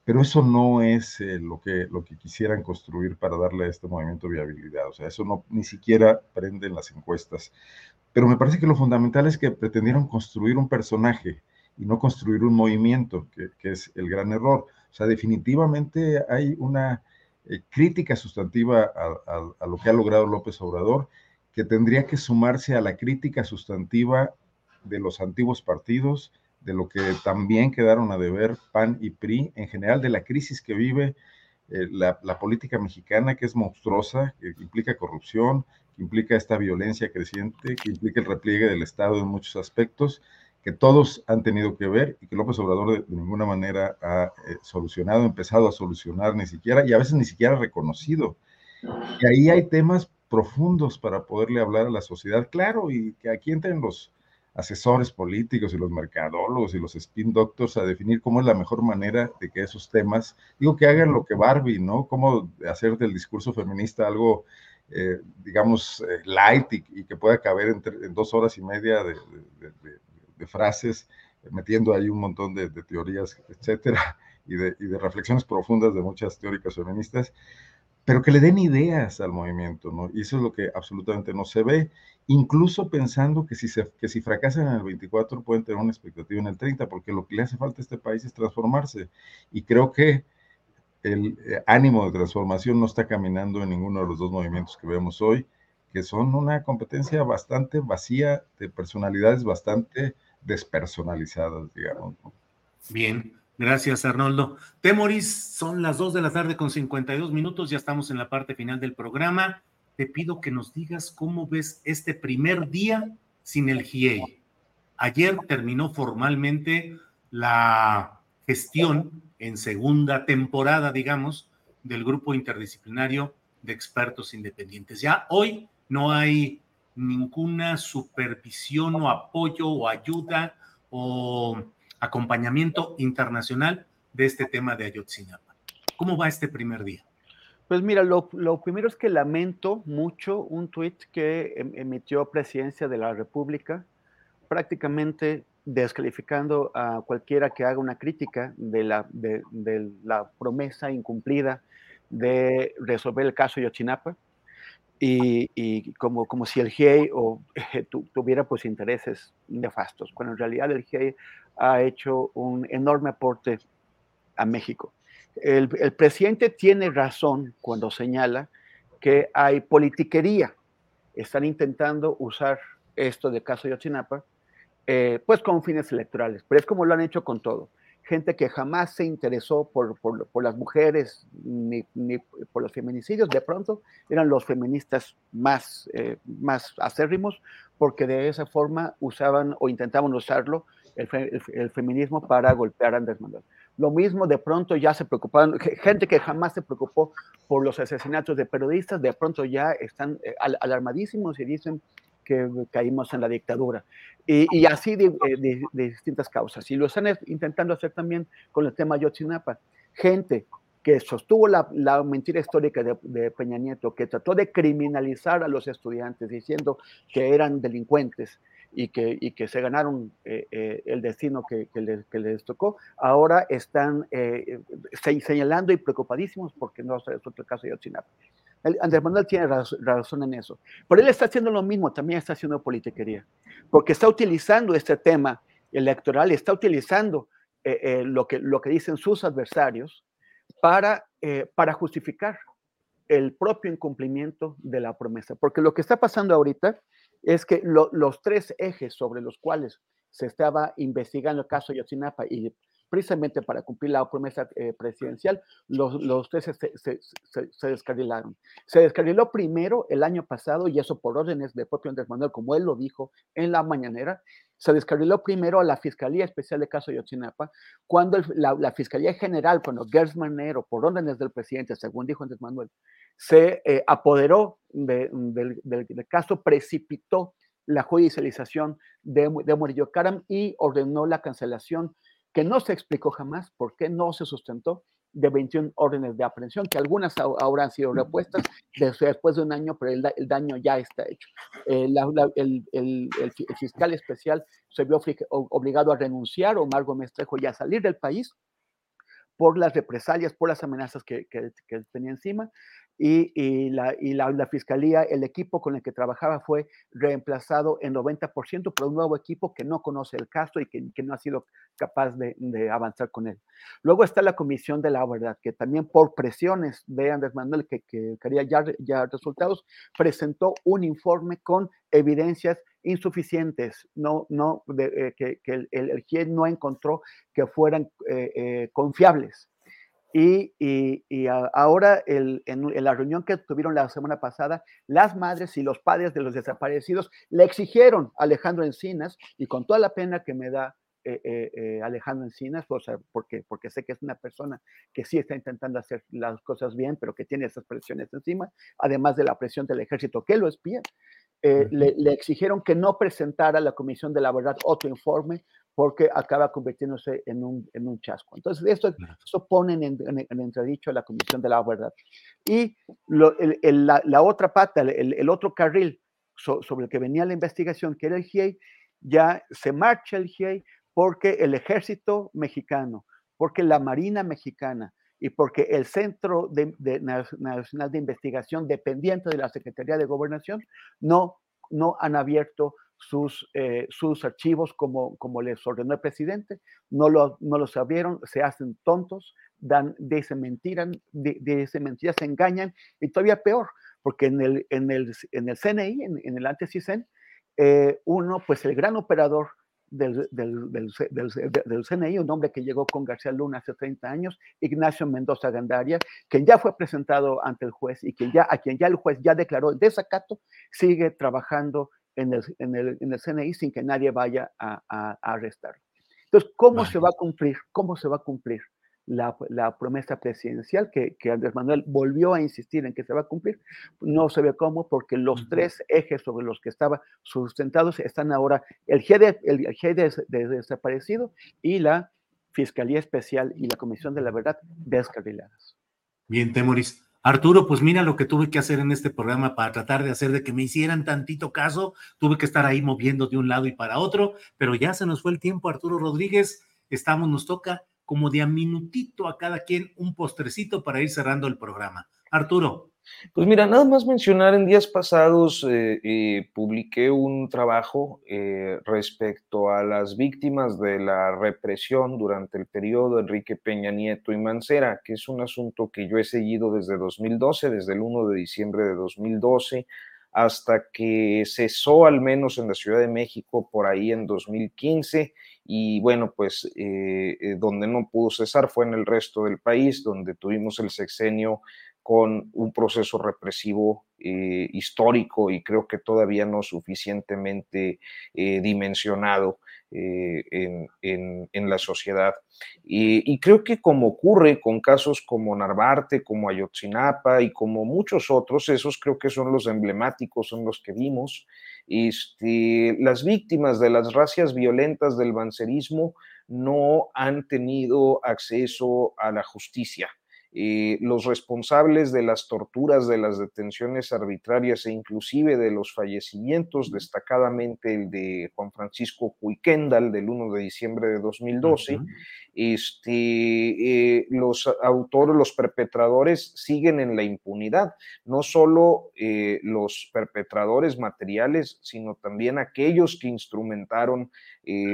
pero eso no es eh, lo, que, lo que quisieran construir para darle a este movimiento viabilidad, o sea, eso no, ni siquiera prende en las encuestas. Pero me parece que lo fundamental es que pretendieron construir un personaje, y no construir un movimiento, que, es el gran error. O sea, definitivamente hay una eh, crítica sustantiva a, lo que ha logrado López Obrador, que tendría que sumarse a la crítica sustantiva de los antiguos partidos, de lo que también quedaron a deber PAN y PRI, en general de la crisis que vive eh, la, política mexicana, que es monstruosa, que implica corrupción, que implica esta violencia creciente, que implica el repliegue del Estado en muchos aspectos, que todos han tenido que ver y que López Obrador de, ninguna manera ha eh, solucionado, empezado a solucionar ni siquiera, y a veces ni siquiera reconocido. Y ahí hay temas profundos para poderle hablar a la sociedad, claro, y que aquí entren los asesores políticos y los mercadólogos y los spin doctors a definir cómo es la mejor manera de que esos temas, digo que hagan lo que Barbie, ¿no? Cómo hacer del discurso feminista algo eh, digamos, eh, light y, que pueda caber en dos horas y media de, de frases, metiendo ahí un montón de, teorías, etcétera, y de, y de, reflexiones profundas de muchas teóricas feministas, pero que le den ideas al movimiento, ¿no? Y eso es lo que absolutamente no se ve, incluso pensando que si, que si fracasan en el 24 pueden tener una expectativa en el 30, porque lo que le hace falta a este país es transformarse. Y creo que el eh, ánimo de transformación no está caminando en ninguno de los dos movimientos que vemos hoy, que son una competencia bastante vacía de personalidades bastante despersonalizadas, digamos. Bien, gracias Arnoldo. Temoris, son las 2 de la tarde con 52 minutos, ya estamos en la parte final del programa. Te pido que nos digas cómo ves este primer día sin el GIE. Ayer terminó formalmente la gestión en segunda temporada, digamos, del grupo interdisciplinario de expertos independientes. Ya hoy no hay ninguna supervisión o apoyo o ayuda o acompañamiento internacional de este tema de Ayotzinapa. ¿Cómo va este primer día? Pues mira, lo, primero es que lamento mucho un tuit que em, emitió Presidencia de la República, prácticamente descalificando a cualquiera que haga una crítica de la, de, la promesa incumplida de resolver el caso de Ayotzinapa y, como, como si el GIEI o, tuviera pues intereses nefastos, cuando en realidad el GIEI ha hecho un enorme aporte a México. El, presidente tiene razón cuando señala que hay politiquería. Están intentando usar esto de caso de Yotzinapa, eh, pues con fines electorales, pero es como lo han hecho con todo. Gente que jamás se interesó por, las mujeres ni, por los feminicidios, de pronto eran los feministas más, eh, más acérrimos, porque de esa forma usaban o intentaban usarlo el, feminismo para golpear a Andrés Manuel. Lo mismo de pronto ya se preocuparon, gente que jamás se preocupó por los asesinatos de periodistas, de pronto ya están eh, alarmadísimos y dicen que caímos en la dictadura. Y, así eh, de, distintas causas. Y lo están intentando hacer también con el tema Yotzinapa. Gente que sostuvo la, mentira histórica de, Peña Nieto, que trató de criminalizar a los estudiantes diciendo que eran delincuentes, y que, y que se ganaron eh, eh, el destino que, que, les, que, les, tocó, ahora están eh, señalando y preocupadísimos porque no es otro caso de Yotzinapa. Andrés Manuel tiene razón en eso. Pero él está haciendo lo mismo, también está haciendo politiquería, porque está utilizando este tema electoral, está utilizando lo, que, lo que dicen sus adversarios para, para justificar el propio incumplimiento de la promesa. Porque lo que está pasando ahorita es que los tres ejes sobre los cuales se estaba investigando el caso Yotzinapa y precisamente para cumplir la promesa eh, presidencial, los, los tres se, se, descarrilaron. Se descarriló primero el año pasado, y eso por órdenes de propio Andrés Manuel, como él lo dijo en la mañanera, se descarriló primero a la Fiscalía Especial de Caso de Yotzinapa, cuando la, Fiscalía General, cuando Gers Manero, por órdenes del presidente, según dijo Andrés Manuel, se eh, apoderó del, caso, precipitó la judicialización de, de Murillo Karam y ordenó la cancelación que no se explicó jamás por qué no se sustentó de 21 órdenes de aprehensión, que algunas ahora han sido repuestas después de un año, pero el, daño ya está hecho. Eh, el, fiscal especial se vio obligado a renunciar, o Margo Mestrejo, ya a salir del país por las represalias, por las amenazas que, que tenía encima y, la, y la, fiscalía, el equipo con el que trabajaba fue reemplazado en 90% por un nuevo equipo que no conoce el caso y que, no ha sido capaz de, avanzar con él. Luego está la Comisión de la Verdad, que también por presiones de Andrés Manuel, que, que quería ya, ya resultados, presentó un informe con evidencias insuficientes, no, no, de, eh, que, que, el, el, GIE no encontró que fueran eh, eh, confiables. Y, ahora en, la reunión que tuvieron la semana pasada, las madres y los padres de los desaparecidos le exigieron a Alejandro Encinas, y con toda la pena que me da eh, eh, eh, Alejandro Encinas, porque, porque sé que es una persona que sí está intentando hacer las cosas bien, pero que tiene esas presiones encima, además de la presión del ejército que lo espía, le, le, exigieron que no presentara a la Comisión de la Verdad otro informe porque acaba convirtiéndose en un, en un chasco. Entonces, esto, esto pone en, en, entredicho a la Comisión de la Verdad. Y lo, el, la, la, otra pata, el, el otro carril sobre el que venía la investigación, que era el GIEI, ya se marcha el GIEI porque el ejército mexicano, porque la Marina mexicana y porque el Centro de, de, Nacional de Investigación, dependiente de la Secretaría de Gobernación, no, no han abierto sus, eh, sus archivos como, como les ordenó el presidente, no, lo, no los abrieron, se hacen tontos, dan, dicen mentiras, dicen mentiras, se engañan, y todavía peor, porque en el, en el, en el CNI, en, el antes CISEN, eh, uno, pues el gran operador del, del, CNI, un hombre que llegó con García Luna hace 30 años, Ignacio Mendoza Gandaria, quien ya fue presentado ante el juez y quien ya, a quien ya el juez ya declaró desacato, sigue trabajando en el, en el, en el CNI sin que nadie vaya a, a, arrestarlo. Entonces, ¿cómo se va a cumplir? ¿Cómo se va a cumplir la, la promesa presidencial que, que, Andrés Manuel volvió a insistir en que se va a cumplir. No se ve cómo, porque los tres ejes sobre los que estaba sustentados están ahora el GD, el GD de, desaparecido y la Fiscalía Especial y la Comisión de la Verdad descarriladas. Bien, Temoris. Arturo, pues mira lo que tuve que hacer en este programa para tratar de hacer de que me hicieran tantito caso. Tuve que estar ahí moviendo de un lado y para otro, pero ya se nos fue el tiempo, Arturo Rodríguez. Estamos, nos toca como de a minutito a cada quien un postrecito para ir cerrando el programa. Arturo. Pues mira, nada más mencionar, en días pasados eh, eh, publiqué un trabajo eh, respecto a las víctimas de la represión durante el periodo Enrique Peña Nieto y Mancera, que es un asunto que yo he seguido desde 2012, desde el 1 de diciembre de 2012 hasta que cesó al menos en la Ciudad de México por ahí en 2015 y bueno, pues donde no pudo cesar fue en el resto del país, donde tuvimos el sexenio con un proceso represivo eh, histórico y creo que todavía no suficientemente eh, dimensionado eh, en, en, la sociedad. Y, creo que como ocurre con casos como Narvarte, como Ayotzinapa y como muchos otros, esos creo que son los emblemáticos, son los que vimos, este, las víctimas de las racias violentas del bancerismo no han tenido acceso a la justicia. Eh, los responsables de las torturas, de las detenciones arbitrarias e inclusive de los fallecimientos, destacadamente el de Juan Francisco Cuiquendal del 1 de diciembre de 2012, este, eh, los autores, los perpetradores siguen en la impunidad, no solo eh, los perpetradores materiales, sino también aquellos que instrumentaron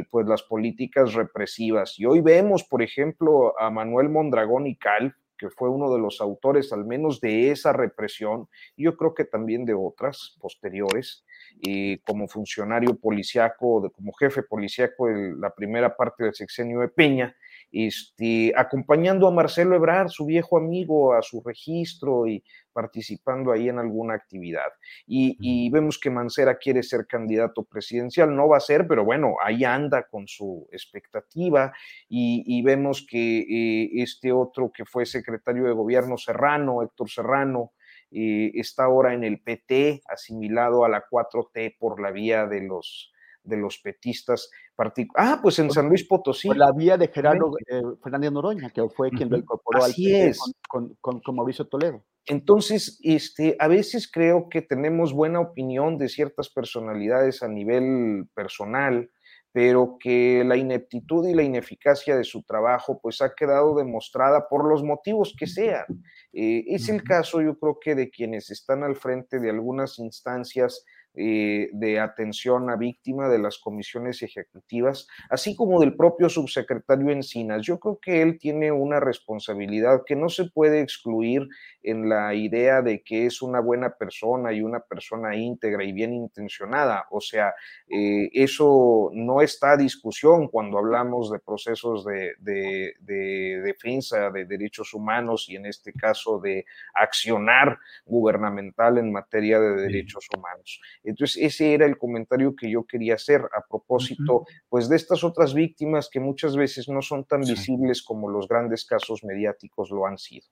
pues las políticas represivas. Y hoy vemos, por ejemplo, a Manuel Mondragón y Cal, que fue uno de los autores al menos de esa represión, y yo creo que también de otras posteriores, y como funcionario policiaco, como jefe policiaco en la primera parte del sexenio de Peña, este, acompañando a Marcelo Ebrard, su viejo amigo, a su registro y participando ahí en alguna actividad. Y, vemos que Mancera quiere ser candidato presidencial, no va a ser, pero bueno, ahí anda con su expectativa y, vemos que eh, este otro que fue secretario de gobierno Serrano, Héctor Serrano, eh, está ahora en el PT, asimilado a la 4T por la vía de los de los petistas. Ah, pues en San Luis Potosí. Por la vía de Gerardo eh, Fernández Noroña, que fue quien lo incorporó al PT Con, con, Mauricio Toledo. Entonces, este, a veces creo que tenemos buena opinión de ciertas personalidades a nivel personal, pero que la ineptitud y la ineficacia de su trabajo pues ha quedado demostrada por los motivos que sean. Eh, es el caso, yo creo que de quienes están al frente de algunas instancias eh, de atención a víctima de las comisiones ejecutivas, así como del propio subsecretario Encinas. Yo creo que él tiene una responsabilidad que no se puede excluir en la idea de que es una buena persona y una persona íntegra y bien intencionada. O sea, eh, eso no está a discusión cuando hablamos de procesos de, de, de defensa de derechos humanos y en este caso de accionar gubernamental en materia de derechos humanos. Entonces, ese era el comentario que yo quería hacer a propósito, pues, de estas otras víctimas que muchas veces no son tan visibles como los grandes casos mediáticos lo han sido.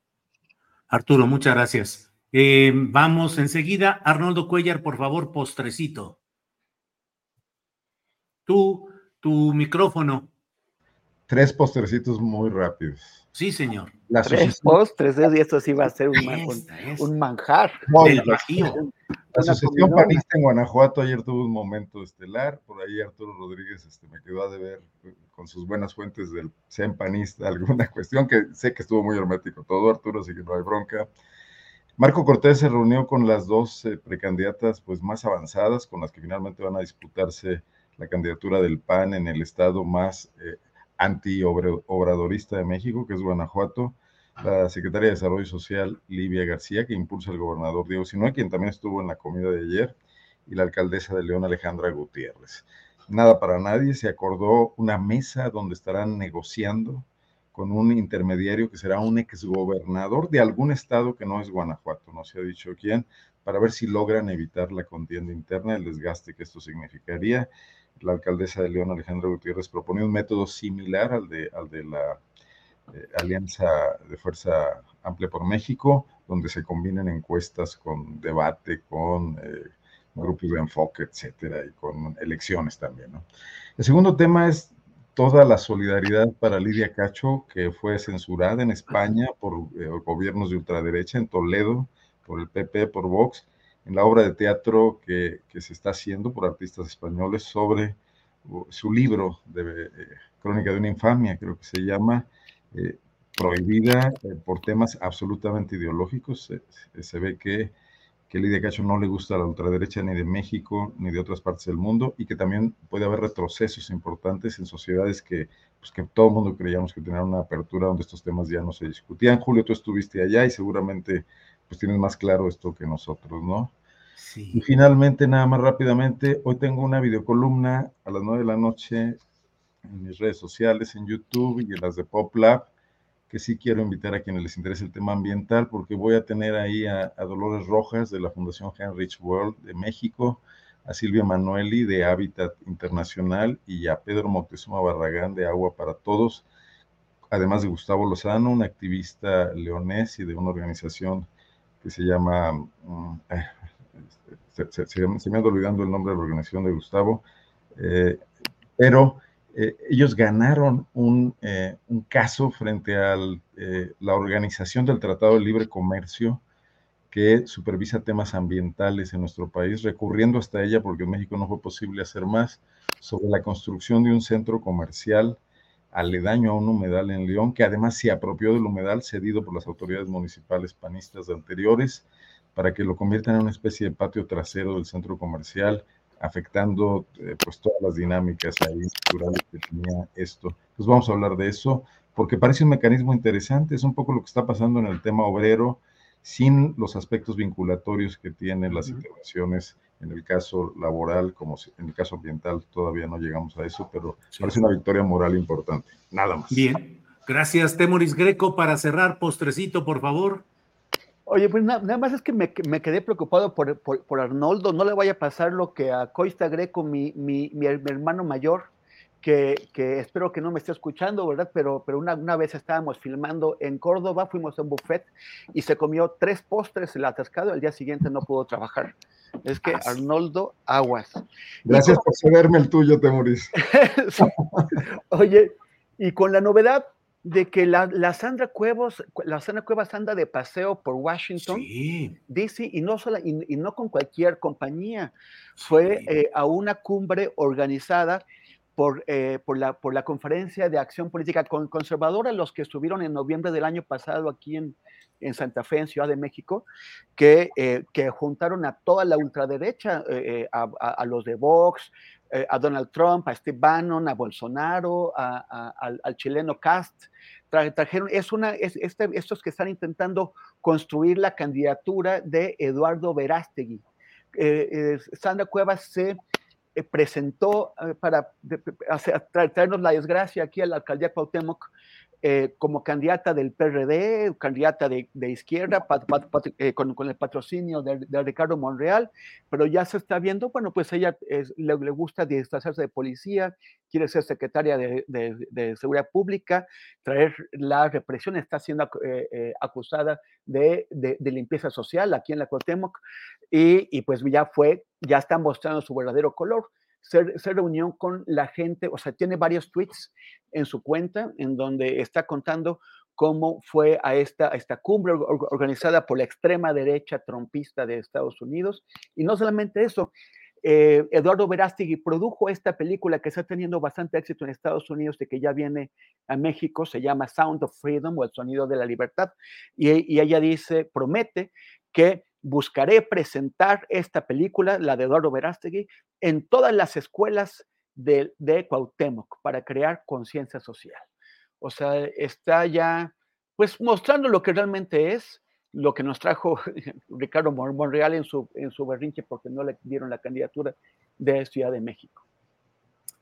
Arturo, muchas gracias. Eh, vamos enseguida. Arnoldo Cuellar, por favor, postrecito. Tú, tu micrófono. Tres postrecitos muy rápidos. Sí, señor. Tres postres, y esto sí va a ser un, un, manjar. La Asociación Panista en Guanajuato ayer tuvo un momento estelar, por ahí Arturo Rodríguez este, me quedó a deber con sus buenas fuentes del CEN Panista alguna cuestión que sé que estuvo muy hermético todo Arturo, así que no hay bronca. Marco Cortés se reunió con las dos eh, precandidatas pues, más avanzadas, con las que finalmente van a disputarse la candidatura del PAN en el estado más eh, anti-obradorista de México, que es Guanajuato la secretaria de Desarrollo Social, Livia García, que impulsa el gobernador Diego Sinue, quien también estuvo en la comida de ayer, y la alcaldesa de León, Alejandra Gutiérrez. Nada para nadie, se acordó una mesa donde estarán negociando con un intermediario que será un exgobernador de algún estado que no es Guanajuato, no se ha dicho quién, para ver si logran evitar la contienda interna, el desgaste que esto significaría. La alcaldesa de León, Alejandra Gutiérrez, propone un método similar al de, al de la eh, Alianza de Fuerza Amplia por México, donde se combinan encuestas con debate, con eh, grupos de enfoque, etcétera, y con elecciones también. ¿no? El segundo tema es toda la solidaridad para Lidia Cacho, que fue censurada en España por eh, gobiernos de ultraderecha, en Toledo, por el PP, por Vox, en la obra de teatro que, que se está haciendo por artistas españoles sobre su libro de eh, Crónica de una infamia, creo que se llama, eh, prohibida eh, por temas absolutamente ideológicos. Se, se ve que, que Lidia Cacho no le gusta la ultraderecha ni de México ni de otras partes del mundo y que también puede haber retrocesos importantes en sociedades que, pues, que todo el mundo creíamos que tenían una apertura donde estos temas ya no se discutían. Julio, tú estuviste allá y seguramente pues tienes más claro esto que nosotros, ¿no? Sí. Y finalmente, nada más rápidamente, hoy tengo una videocolumna a las 9 de la noche en mis redes sociales, en YouTube y en las de PopLab, que sí quiero invitar a quienes les interese el tema ambiental, porque voy a tener ahí a, a Dolores Rojas de la Fundación Heinrich World de México, a Silvia Manueli de Hábitat Internacional y a Pedro Moctezuma Barragán de Agua para Todos, además de Gustavo Lozano, un activista leonés y de una organización que se llama, um, eh, se, se, se, se, me anda olvidando el nombre de la organización de Gustavo, eh, pero eh, ellos ganaron un, un, caso frente a la Organización del Tratado de Libre Comercio que supervisa temas ambientales en nuestro país, recurriendo hasta ella porque en México no fue posible hacer más, sobre la construcción de un centro comercial aledaño a un humedal en León, que además se apropió del humedal cedido por las autoridades municipales panistas anteriores, para que lo conviertan en una especie de patio trasero del centro comercial, afectando eh, pues todas las dinámicas ahí culturales que tenía esto. Pues vamos a hablar de eso, porque parece un mecanismo interesante, es un poco lo que está pasando en el tema obrero, sin los aspectos vinculatorios que tienen las intervenciones en el caso laboral, como en el caso ambiental, todavía no llegamos a eso, pero sí. parece una victoria moral importante. Nada más. Bien, gracias, Temoris Greco. Para cerrar, postrecito, por favor. Oye, pues nada, nada más es que me, me quedé preocupado por, por, por, Arnoldo. No le vaya a pasar lo que a Coista Greco, mi, mi, mi, mi hermano mayor, que, que, espero que no me esté escuchando, ¿verdad? Pero, pero una, una, vez estábamos filmando en Córdoba, fuimos a un buffet y se comió tres postres el atascado, al día siguiente no pudo trabajar. Es que Arnoldo Aguas. Gracias por cederme el tuyo, Temuris. Oye, y con la novedad de que la, la, Sandra Cuevas, la Sandra Cuevas anda de paseo por Washington, sí. DC, y no, sola, y, y, no con cualquier compañía, fue sí. eh, a una cumbre organizada por, eh, por, la, por la Conferencia de Acción Política Conservadora, los que estuvieron en noviembre del año pasado aquí en, en Santa Fe, en Ciudad de México, que, eh, que juntaron a toda la ultraderecha, eh, a, a, a, los de Vox, eh, a Donald Trump, a Steve Bannon, a Bolsonaro, a, al, al, chileno Cast. Tra, trajeron, es una, es, este, estos que están intentando construir la candidatura de Eduardo Verástegui. Eh, Sandra Cuevas se eh, presentó para hacer, traernos la desgracia aquí a la alcaldía Cuauhtémoc eh, como candidata del PRD, candidata de, izquierda, pat, eh, con, el patrocinio de, de, Ricardo Monreal, pero ya se está viendo, bueno, pues ella es, le, gusta disfrazarse de policía, quiere ser secretaria de, Seguridad Pública, traer la represión, está siendo eh, acusada de, limpieza social aquí en la Cuauhtémoc, y, y pues ya fue, ya está mostrando su verdadero color se, se, reunió con la gente, o sea, tiene varios tweets en su cuenta en donde está contando cómo fue a esta, esta cumbre organizada por la extrema derecha trompista de Estados Unidos. Y no solamente eso, eh, Eduardo Verástegui produjo esta película que está teniendo bastante éxito en Estados Unidos, de que ya viene a México, se llama Sound of Freedom o El Sonido de la Libertad, y, y ella dice, promete que buscaré presentar esta película, la de Eduardo Verástegui, en todas las escuelas de, de Cuauhtémoc para crear conciencia social. O sea, está ya, pues, mostrando lo que realmente es, lo que nos trajo Ricardo Monreal en su, en su berrinche porque no le dieron la candidatura de Ciudad de México.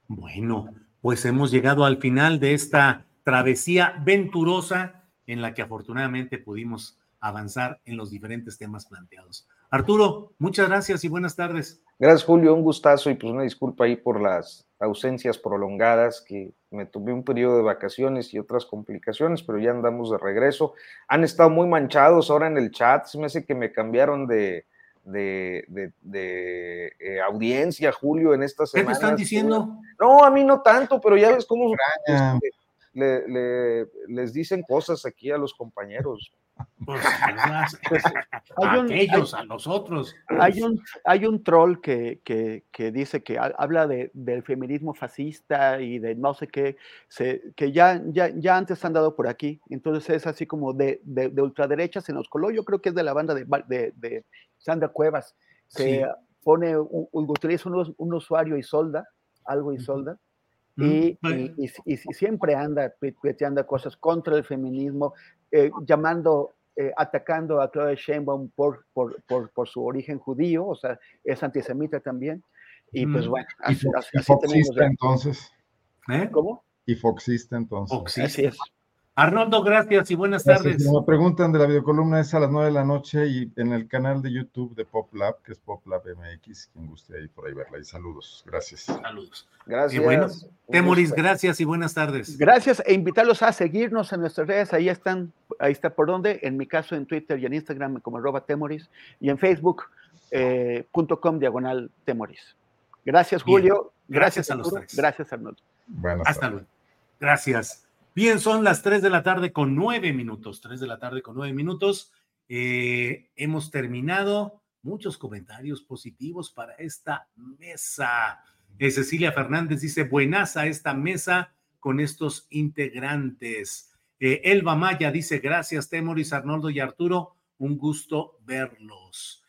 Bueno, pues hemos llegado al final de esta travesía venturosa en la que afortunadamente pudimos avanzar en los diferentes temas planteados. Arturo, muchas gracias y buenas tardes. Gracias, Julio, un gustazo y pues una disculpa ahí por las ausencias prolongadas, que me tuve un periodo de vacaciones y otras complicaciones, pero ya andamos de regreso. Han estado muy manchados ahora en el chat, se me hace que me cambiaron de, de, eh, audiencia, Julio, en estas semanas. ¿Qué te están diciendo? No, a mí no tanto, pero ya ves cómo este, les dicen cosas aquí a los compañeros. Pues, a ellos, a nosotros. Hay un, hay un troll que, que, dice que habla de, del feminismo fascista y de no sé qué, se, que ya, ya, ya antes han dado por aquí. Entonces es así como de, de, ultraderecha, se nos coló. Yo creo que es de la banda de, de, Sandra Cuevas. Se pone, utiliza un, un, usuario y solda, algo y solda. Y, y, y, siempre anda anda cosas contra el feminismo, eh, llamando, eh, atacando a Claudia Sheinbaum por, por, por, por, su origen judío, o sea, es antisemita también. Y pues bueno, así, foxista entonces. ¿Eh? ¿Cómo? Y foxista entonces. Así es. Arnoldo, gracias y buenas tardes. Me preguntan de la videocolumna es a las 9 de la noche y en el canal de YouTube de PopLab, que es PopLab MX, quien guste ahí por ahí verla. Y saludos, gracias. Saludos. Gracias. Y bueno, Temoris, gracias y buenas tardes. Gracias e invitarlos a seguirnos en nuestras redes. Ahí están, ahí está por donde. En mi caso en Twitter y en Instagram como arroba Temoris y en Facebook.com eh, diagonal Temoris. Gracias, Julio. Gracias, a los tres. Gracias, Arnoldo. Hasta luego. Gracias. Bien, son las 3 de la tarde con 9 minutos, 3 de la tarde con 9 minutos. Eh, hemos terminado. Muchos comentarios positivos para esta mesa. Eh, Cecilia Fernández dice, buenas a esta mesa con estos integrantes. Eh, Elba Maya dice, gracias Temoris, Arnoldo y Arturo, un gusto verlos.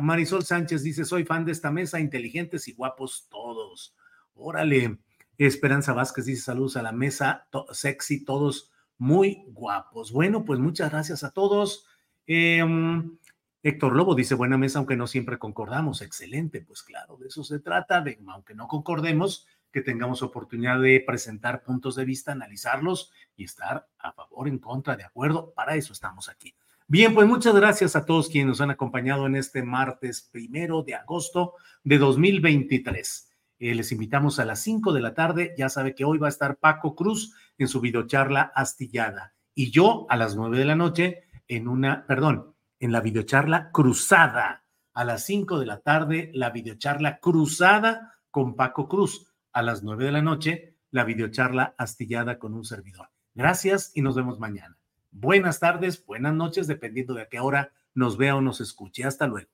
Marisol Sánchez dice, soy fan de esta mesa, inteligentes y guapos todos. Órale. Esperanza Vázquez dice saludos a la mesa, sexy, todos muy guapos. Bueno, pues muchas gracias a todos. Em, Héctor Lobo dice buena mesa, aunque no siempre concordamos. Excelente, pues claro, de eso se trata, de aunque no concordemos, que tengamos oportunidad de presentar puntos de vista, analizarlos y estar a favor, en contra, de acuerdo. Para eso estamos aquí. Bien, pues muchas gracias a todos quienes nos han acompañado en este martes primero de agosto de 2023. Eh, les invitamos a las 5 de la tarde. Ya sabe que hoy va a estar Paco Cruz en su videocharla astillada y yo a las 9 de la noche en una, perdón, en la videocharla cruzada. A las 5 de la tarde, la videocharla cruzada con Paco Cruz. A las 9 de la noche, la videocharla astillada con un servidor. Gracias y nos vemos mañana. Buenas tardes, buenas noches, dependiendo de a qué hora nos vea o nos escuche. Hasta luego.